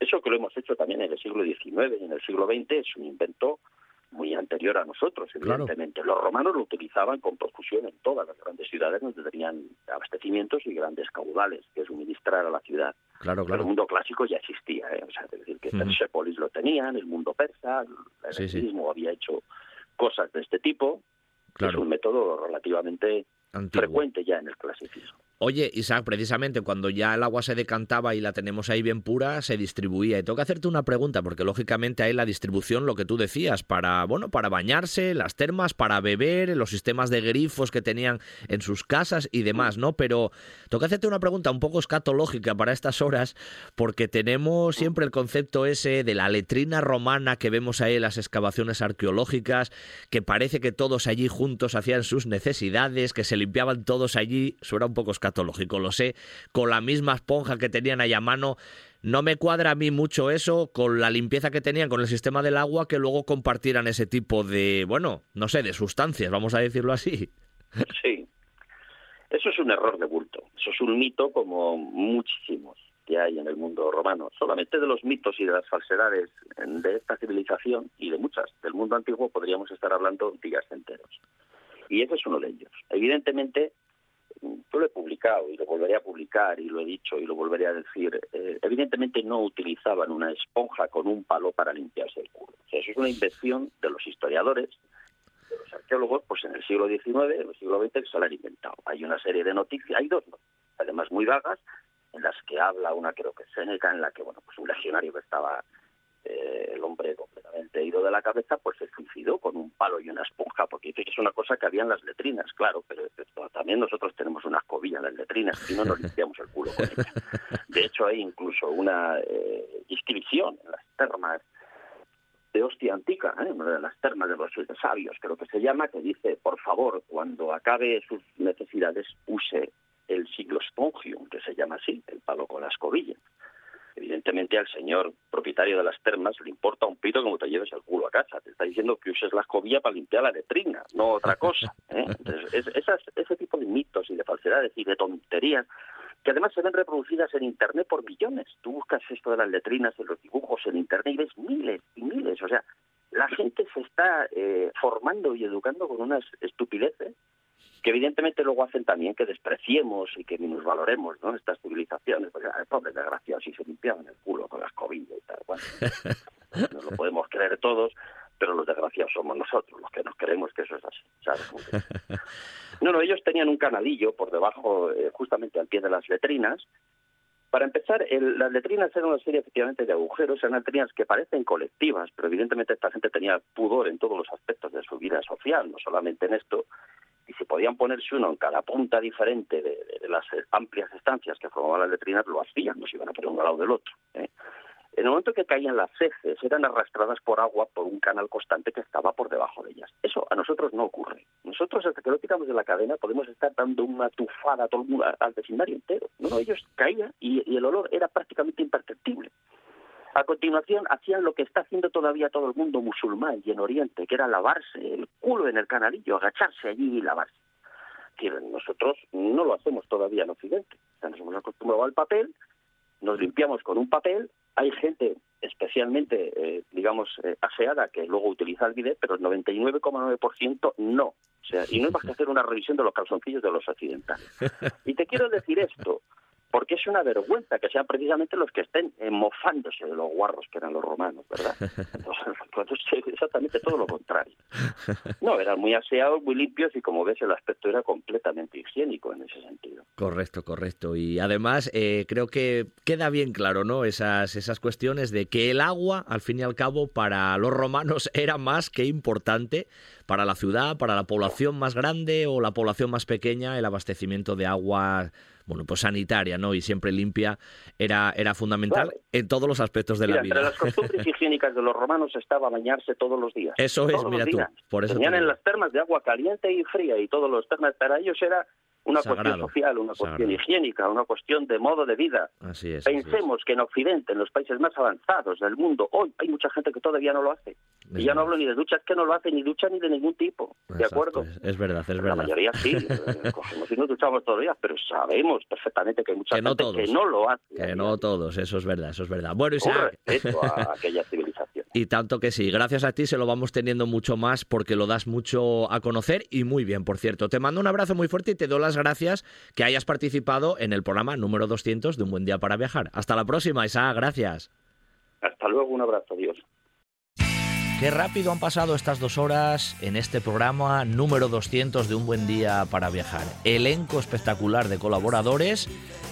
Eso que lo hemos hecho también en el siglo XIX y en el siglo XX es un invento muy anterior a nosotros, evidentemente. Los romanos lo utilizaban con profusión en todas las grandes ciudades donde tenían abastecimientos y grandes caudales que suministrar a la ciudad. Claro, claro. el mundo clásico ya existía, ¿eh? o sea, es decir, que Persepolis lo tenían, el mundo persa, el helenismo había hecho cosas de este tipo. Claro. Es un método relativamente frecuente ya en el clasicismo. Oye, Isaac, precisamente cuando ya el agua se decantaba y la tenemos ahí bien pura, se distribuía. Y tengo que hacerte una pregunta, porque lógicamente hay la distribución, lo que tú decías, para, bueno, para bañarse, las termas, para beber, los sistemas de grifos que tenían en sus casas y demás, ¿no? Pero tengo que hacerte una pregunta un poco escatológica para estas horas, porque tenemos siempre el concepto ese de la letrina romana que vemos ahí en las excavaciones arqueológicas, que parece que todos allí juntos hacían sus necesidades, que se limpiaban todos allí. Suena un poco escatológico catológico, lo sé, con la misma esponja que tenían ahí a mano. No me cuadra a mí mucho eso con la limpieza que tenían con el sistema del agua que luego compartieran ese tipo de, bueno, no sé, de sustancias, vamos a decirlo así. Sí, eso es un error de bulto, eso es un mito como muchísimos que hay en el mundo romano. Solamente de los mitos y de las falsedades de esta civilización y de muchas del mundo antiguo podríamos estar hablando días enteros. Y ese es uno de ellos. Evidentemente, yo lo he publicado y lo volveré a publicar y lo he dicho y lo volveré a decir, eh, evidentemente no utilizaban una esponja con un palo para limpiarse el culo. eso es una invención de los historiadores, de los arqueólogos, pues en el siglo XIX, en el siglo XX que se la han inventado. Hay una serie de noticias, hay dos, además muy vagas, en las que habla una creo que Seneca, en la que bueno pues un legionario que estaba eh, el hombre completamente ido de la cabeza, pues se suicidó con un palo y una esponja, porque dice que es una cosa que había en las letrinas, claro, pero, también nosotros tenemos una escobilla en las letrinas y no nos limpiamos el culo con ella. De hecho, hay incluso una eh, inscripción en las termas de hostia antica, ¿eh? una de las termas de los sabios, creo que se llama, que dice, por favor, cuando acabe sus necesidades, use el siglo spongium, que se llama así, el palo con la escobilla evidentemente al señor propietario de las termas le importa un pito como te lleves el culo a casa. Te está diciendo que uses la escobilla para limpiar la letrina, no otra cosa. ¿eh? ese tipo de mitos y de falsedades y de tonterías que además se ven reproducidas en Internet por millones. Tú buscas esto de las letrinas, de los dibujos en Internet y ves miles y miles. O sea, la gente se está eh, formando y educando con unas estupideces que evidentemente luego hacen también que despreciemos y que valoremos ¿no? estas civilizaciones, porque el pobre desgraciados si se limpiaban el culo con las cobillas y tal. Bueno, no lo podemos creer todos, pero los desgraciados somos nosotros, los que nos creemos que eso es así. ¿sabes? No, no, ellos tenían un canalillo por debajo, eh, justamente al pie de las letrinas. Para empezar, las letrinas eran una serie efectivamente de agujeros, eran letrinas que parecen colectivas, pero evidentemente esta gente tenía pudor en todos los aspectos de su vida social, no solamente en esto, si podían ponerse uno en cada punta diferente de, las amplias estancias que formaban las letrinas, lo hacían, no se iban a poner uno al lado del otro. ¿eh? En el momento que caían las heces, eran arrastradas por agua por un canal constante que estaba por debajo de ellas. Eso a nosotros no ocurre. Nosotros, hasta que lo quitamos de la cadena, podemos estar dando una tufada a todo al vecindario entero. No, ellos caían y, el olor era prácticamente imperceptible A continuación hacían lo que está haciendo todavía todo el mundo musulmán y en Oriente, que era lavarse el culo en el canalillo, agacharse allí y lavarse. Nosotros no lo hacemos todavía en Occidente. nos hemos acostumbrado al papel, nos limpiamos con un papel, hay gente especialmente, eh, digamos, eh, aseada que luego utiliza el bidet, pero el 99,9% no. O sea, y no es más que hacer una revisión de los calzoncillos de los occidentales. Y te quiero decir esto, porque es una vergüenza que sean precisamente los que estén mofándose de los guarros que eran los romanos, ¿verdad? Entonces, exactamente todo lo contrario. No, eran muy aseados, muy limpios y como ves el aspecto era completamente higiénico en ese sentido. Correcto, correcto. Y además eh, creo que queda bien claro, ¿no? Esas, esas cuestiones de que el agua, al fin y al cabo, para los romanos era más que importante para la ciudad, para la población más grande o la población más pequeña, el abastecimiento de agua bueno, pues sanitaria, ¿no? Y siempre limpia, era, era fundamental en todos los aspectos de la vida. Entre las costumbres higiénicas de los romanos estaba bañarse todos los días. Eso es, mira tú. Por eso Tenían en las termas de agua caliente y fría y todos los termas para ellos era una cuestión social, una cuestión higiénica, una cuestión de modo de vida. Así es, Pensemos que en Occidente, en los países más avanzados del mundo, hoy hay mucha gente que todavía no lo hace. y ya no hablo ni de duchas que no lo hacen, ni ducha ni de ningún tipo. ¿De acuerdo? Es, verdad, es verdad. La mayoría sí, eh, cogemos y nos duchamos todos los días, pero sabemos perfectamente que hay mucha gente que no lo hace. Que no todos, eso es verdad, eso es verdad. Bueno, Isaac. Eso a aquella civilización. Y tanto que sí, gracias a ti se lo vamos teniendo mucho más porque lo das mucho a conocer y muy bien, por cierto. Te mando un abrazo muy fuerte y te doy las gracias que hayas participado en el programa número 200 de Un Buen Día para Viajar. Hasta la próxima, Isa, gracias. Hasta luego, un abrazo, adiós. Qué rápido han pasado estas dos horas en este programa número 200 de Un Buen Día para Viajar. Elenco espectacular de colaboradores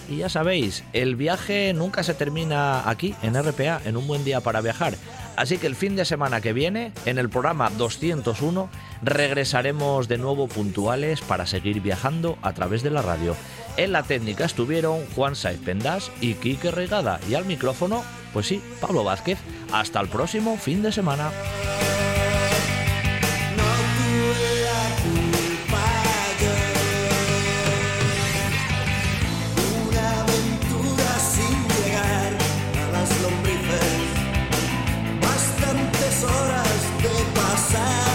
y ya sabéis, el viaje nunca se termina aquí en RPA, en Un Buen Día para Viajar. Así que el fin de semana que viene, en el programa 201, regresaremos de nuevo puntuales para seguir viajando a través de la radio. En la técnica estuvieron Juan Saiz Pendas y Quique Regada y al micrófono pues sí, Pablo Vázquez. Hasta el próximo fin de semana. side.